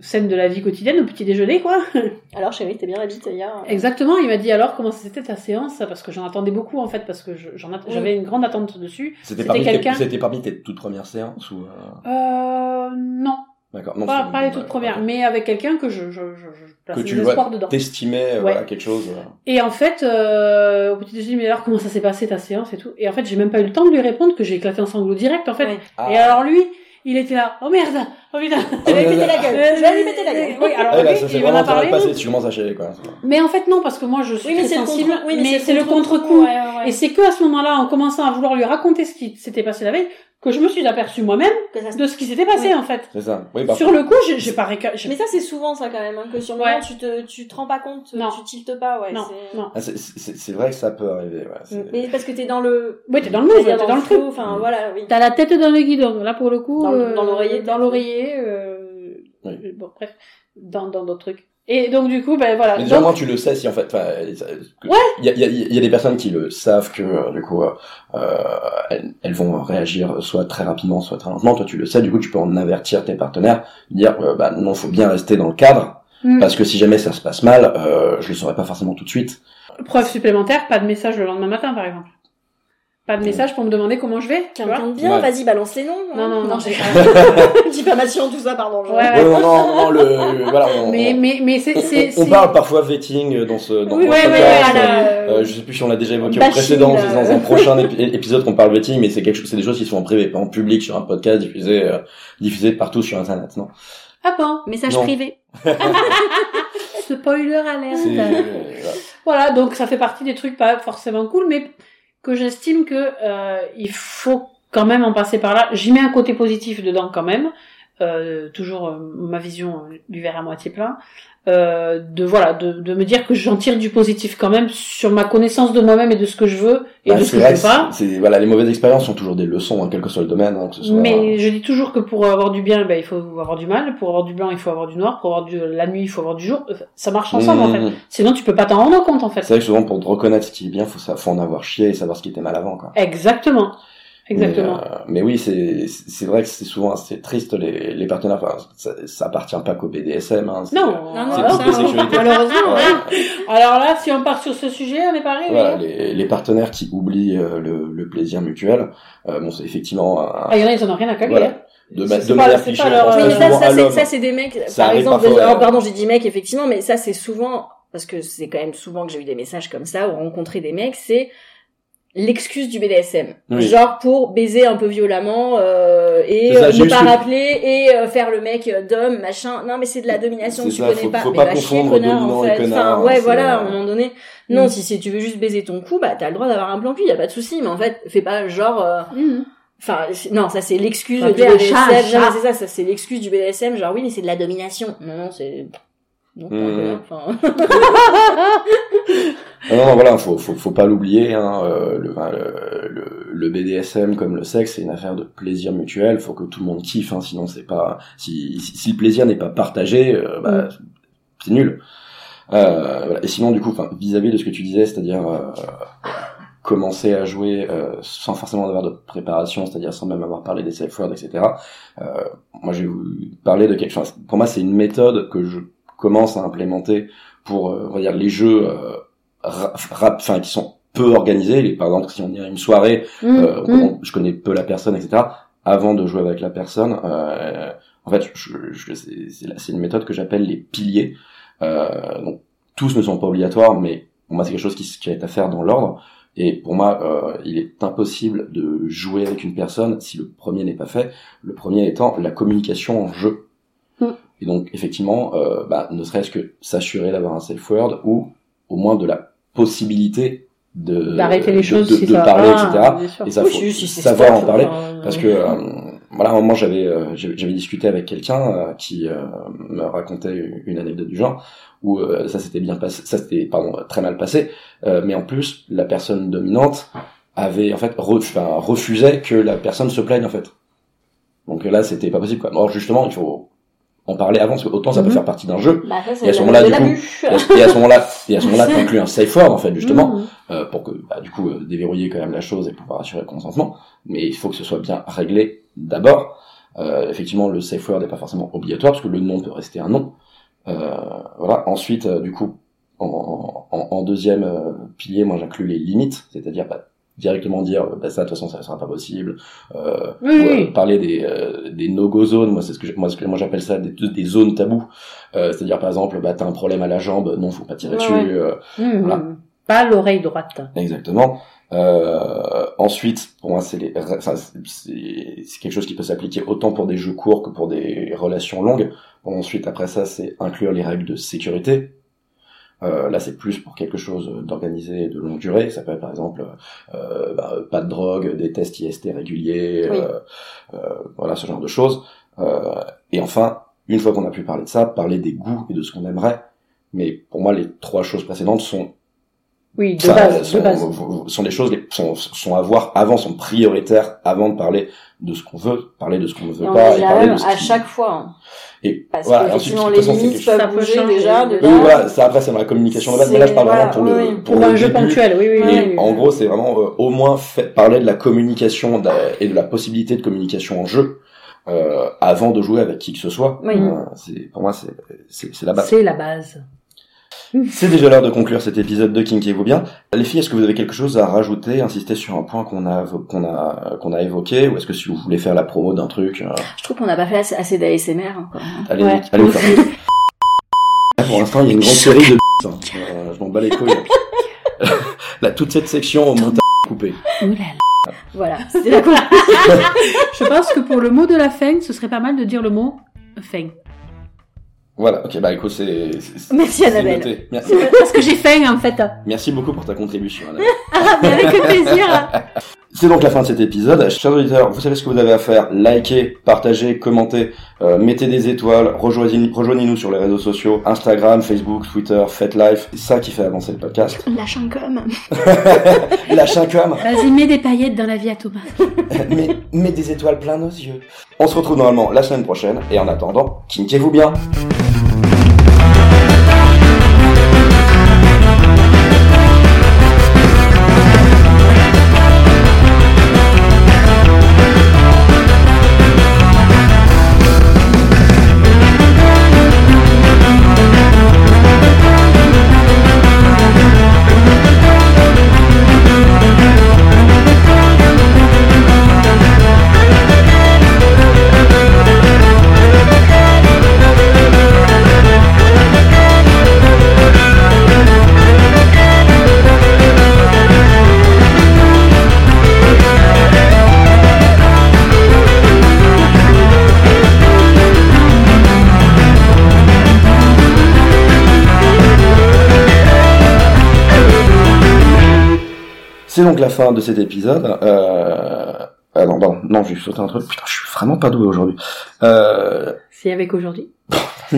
scène de la vie quotidienne au petit déjeuner quoi [LAUGHS] Alors, chérie, t'es bien la bite hier. exactement il m'a dit alors comment c'était ta séance parce que j'en attendais beaucoup en fait parce que att- Oui. j'avais une grande attente dessus C'était parmi, tes- quelqu'un- c'était parmi tes toutes premières séances ou euh, euh, non D'accord. Non, pas, pas les toutes premières ouais. mais avec quelqu'un que je je je, je plaçais Que tu vois, dedans T'estimais, euh, Ouais. voilà, quelque chose. Et en fait, euh, au petit déjeuner, mais alors comment ça s'est passé ta séance et tout? Et en fait, j'ai même pas eu le temps de lui répondre que j'ai éclaté en sanglots direct en fait. Ouais. Ah. Et alors lui, il était là, oh merde, oh putain. Je vais lui péter la gueule. Je vais lui péter la gueule. Oui, alors Ah, là, lui, ça c'est il a en de parlé. passer, tu commences à chialer, quoi. Mais en fait non, parce que moi je suis Oui, mais très c'est le sensible. contre- oui, mais c'est le contre-coup, ouais, ouais. Et c'est que à ce moment-là, en commençant à vouloir lui raconter ce qui s'était passé la veille, que je me suis aperçue moi-même de ce qui s'était passé en fait. C'est ça. Oui, bah, Sur le coup, j'ai pas réca- Mais ça, c'est souvent ça quand même, hein, que sur le Ouais. moment, tu te, tu te rends pas compte, Non. tu tiltes pas, ouais. non, c'est- ah, c'est- vrai que ça peut arriver. Ouais, Mais parce que t'es dans le. Oui, t'es dans le move, t'es dans le flow, truc. Enfin, voilà, oui. T'as la tête dans le guidon. Là, pour le coup, Dans le- euh, dans l'oreiller, dans l'oreiller, euh, Oui. bon, bref, dans dans d'autres trucs. Et donc du coup, ben voilà. Mais déjà, Donc- tu le sais si en fait, que- Ouais. il y a, y, a, y a des personnes qui le savent que euh, du coup, euh, elles, elles vont réagir soit très rapidement, soit très lentement. Toi, tu le sais, du coup, tu peux en avertir tes partenaires, dire, euh, bah non, faut bien rester dans le cadre, Hmm. parce que si jamais ça se passe mal, euh, je le saurais pas forcément tout de suite. Preuve supplémentaire, pas de message le lendemain matin, par exemple. Pas de message pour me demander comment je vais. Quelqu'un de bien, Ouais. vas-y, balance les noms. Non, non, non, j'ai [LAUGHS] j'ai- [LAUGHS] Diffamation, tout ça, pardon. Ouais, non, non, non, le, voilà, on, Mais mais mais c'est on- parle parfois vetting dans ce, dans Oui, ouais, Euh, je sais plus si on l'a déjà évoqué au précédent, c'est dans un prochain épi- épisode qu'on parle vetting, mais c'est quelque chose, c'est des choses qui sont en privé, pas en public sur un podcast diffusé, euh, diffusé partout sur internet, non? Ah bon? Message Non. privé. [LAUGHS] Spoiler alert. C'est, euh, voilà. Voilà, donc ça fait partie des trucs pas forcément cool, mais que j'estime que euh, il faut quand même en passer par là. J'y mets un côté positif dedans quand même, euh, toujours euh, ma vision du verre à moitié plein, euh, de voilà, de, de me dire que j'en tire du positif quand même sur ma connaissance de moi-même et de ce que je veux et Bah, de ce que je veux pas. voilà, les mauvaises expériences sont toujours des leçons, hein, quel que soit le domaine, hein, que ce soit. Mais je dis toujours que pour avoir du bien, ben, il faut avoir du mal. Pour avoir du blanc, il faut avoir du noir. Pour avoir du, la nuit, il faut avoir du jour. Euh, Ça marche ensemble, en fait. Mmh. Sinon, tu peux pas t'en rendre compte, en fait. C'est vrai que souvent pour te reconnaître ce qui est bien, faut, ça, faut en avoir chié et savoir ce qui était mal avant, quoi. Exactement. Exactement. Mais, euh, mais oui, c'est c'est vrai que c'est souvent assez triste les, les partenaires. Enfin, ça, ça appartient pas qu'au BDSM. Hein, Non, Non, non, sexualités. malheureusement, Ouais. ouais. Alors là, si on part sur ce sujet, on est pareil. Voilà, hein les, les partenaires qui oublient euh, le, le plaisir mutuel, euh, bon, c'est effectivement un- Ah, il y en a, ils en ont rien à caler. voilà, hein. de, ma- de pas- manière c'est cliché, pas leur, euh, Oui, mais pas ça, ça, c'est, des mecs, Ça par exemple, parfois, des- ouais. oh, pardon, j'ai dit mec, effectivement, mais ça, c'est souvent, parce que c'est quand même souvent que j'ai eu des messages comme ça, ou rencontré des mecs, c'est l'excuse du BDSM. Oui. Genre pour baiser un peu violemment, euh, et ça, euh, ne pas rappeler, et euh, faire le mec euh, d'homme, machin. Non, mais c'est de la domination que tu ça, connais faut- pas. faut mais pas va chier, confondre connard, dominant en et fait. connard, Enfin, ouais, c'est, voilà, à un moment donné. Non, Mm. si, si tu veux juste baiser ton cou, bah, t'as le droit d'avoir un plan cul, y a pas de souci, mais en fait, fais pas genre, euh, Mhm. Enfin, non, ça c'est l'excuse Faut du BDSM. chat un Non, chat. mais c'est ça, ça c'est l'excuse du BDSM. Genre oui, mais c'est de la domination. Non, non, c'est non, pas Mmh. enfin. [LAUGHS] Non, non, voilà, faut, faut, faut pas l'oublier. Hein, euh, le, le, le, BDSM comme le sexe, c'est une affaire de plaisir mutuel. Faut que tout le monde kiffe, hein, sinon c'est pas. Si, si, si le plaisir n'est pas partagé, euh, bah, c'est nul. Euh, voilà. Et sinon, du coup, enfin, vis-à-vis de ce que tu disais, c'est-à-dire euh, commencer à jouer euh, sans forcément avoir de préparation, c'est-à-dire sans même avoir parlé des safe words, etc. Euh, moi, je vais vous parler de quelque chose. Pour moi, c'est une méthode que je commence à implémenter pour, euh, on va dire, les jeux euh, ra- rap, enfin, qui sont peu organisés. Les, par exemple, si on est à une soirée, Mhm. euh, on- je connais peu la personne, etc. Avant de jouer avec la personne, euh, en fait, je, je- c'est une méthode que j'appelle les piliers. Euh, donc, tous ne sont pas obligatoires, mais pour moi, c'est quelque chose qui, qui est à faire dans l'ordre. Et pour moi, euh, il est impossible de jouer avec une personne si le premier n'est pas fait. Le premier étant la communication en jeu. Et donc, effectivement, euh, bah, ne serait-ce que s'assurer d'avoir un safe word ou au moins de la possibilité de D'arrêter les de- choses de, si de ça parler, va, etc. bien sûr. Et ça, Oui, faut si- savoir en parler. enfin, Parce que euh, voilà, à un moment j'avais euh, j'avais j'avais discuté avec quelqu'un euh, qui euh, me racontait une anecdote du genre où euh, ça s'était bien passé, ça s'était pardon très mal passé, euh, mais en plus la personne dominante avait en fait enfin, refusait que la personne se plaigne en fait. Donc là c'était pas possible quoi. Or justement il faut en parler avant parce que autant ça peut Mhm. faire partie d'un jeu. Bah, ça, Et à ce de moment-là, de du coup, et à- ce moment-là et à ce moment-là [LAUGHS] un safe word en fait justement Mhm. euh, pour que bah, du coup euh, déverrouiller quand même la chose et pouvoir assurer le consentement. Mais il faut que ce soit bien réglé d'abord. Euh, effectivement le safe word n'est pas forcément obligatoire parce que le nom peut rester un nom. Euh, voilà. Ensuite euh, du coup en, en, en deuxième euh, pilier moi j'inclus les limites c'est-à-dire bah, directement dire bah, ça de toute façon ça sera pas possible euh, Oui, ou, euh, oui. parler des, euh, des no-go zones moi c'est ce que moi, ce que- moi j'appelle ça des, des zones tabous Euh, c'est-à-dire par exemple bah t'as un problème à la jambe non faut pas tirer Ouais, dessus ouais. Voilà. Pas l'oreille droite. Exactement. Euh, ensuite, pour moi, c'est les, enfin, c'est c'est quelque chose qui peut s'appliquer autant pour des jeux courts que pour des relations longues. Bon, ensuite, après ça, c'est inclure les règles de sécurité. Euh, là, c'est plus pour quelque chose d'organisé et de longue durée. Ça peut être par exemple euh, bah, pas de drogue, des tests IST réguliers, Oui. euh, voilà ce genre de choses. Euh, et enfin, une fois qu'on a pu parler de ça, parler des goûts et de ce qu'on aimerait. Mais pour moi, les trois choses précédentes sont Oui, de base, sont, de base. sont des choses les- sont, sont à voir avant, sont prioritaires avant de parler de ce qu'on veut, parler de ce qu'on ne veut Et pas et parler même de ce à qui- chaque fois. hein. et Parce voilà, que ensuite, les façon, limites peuvent bouger changer. déjà de Oui, voilà, ça après c'est dans la communication de base, mais là je parle C'est- vraiment pour le oui. pour, Pour le un jeu ponctuel, oui, oui. Et oui. en gros, c'est vraiment euh, au moins fait, parler de la communication et de la possibilité de communication en jeu euh, avant de jouer avec qui que ce soit. Oui. Euh, c'est pour moi c'est c'est c'est la base. C'est la base. [LAUGHS] C'est déjà l'heure de conclure cet épisode de Kinkez-vous bien. Les filles, est-ce que vous avez quelque chose à rajouter, insister sur un point qu'on a qu'on a qu'on a évoqué, ou est-ce que si vous voulez faire la promo d'un truc, euh, Je trouve qu'on n'a pas fait assez, assez d'ASMR. hein, quoi. allez Ouais. allez vous faire. Pour l'instant, il y a une grande série de [LAUGHS] hein. Euh, je m'en bats les couilles. Là, [LAUGHS] toute cette section au montage coupé. Ouh là là. Voilà, c'était la. Je pense que pour le mot de la fin, ce serait pas mal de dire le mot fin. Voilà, ok, bah écoute, c'est... Merci, c'est Annabelle. noté. Merci. [LAUGHS] Parce que j'ai faim en fait. Merci beaucoup pour ta contribution, Annabelle. [LAUGHS] Ah, mais avec plaisir. C'est donc la fin de cet épisode. Chers auditeurs, vous savez ce que vous avez à faire. Likez, partagez, commentez, euh, mettez des étoiles, rejoignez- rejoignez-nous sur les réseaux sociaux, Instagram, Facebook, Twitter, faites live. C'est ça qui fait avancer le podcast. Lâche un com. Lâche un com, Vas-y, mets des paillettes dans la vie à Thomas. [LAUGHS] mets, mets des étoiles plein nos yeux. On se retrouve normalement la semaine prochaine, et en attendant, kinkez-vous bien. C'est donc la fin de cet épisode. Euh... Ah non, pardon, non, j'ai sauté un truc. Putain, je suis vraiment pas doué aujourd'hui. Euh... C'est avec aujourd'hui. [LAUGHS]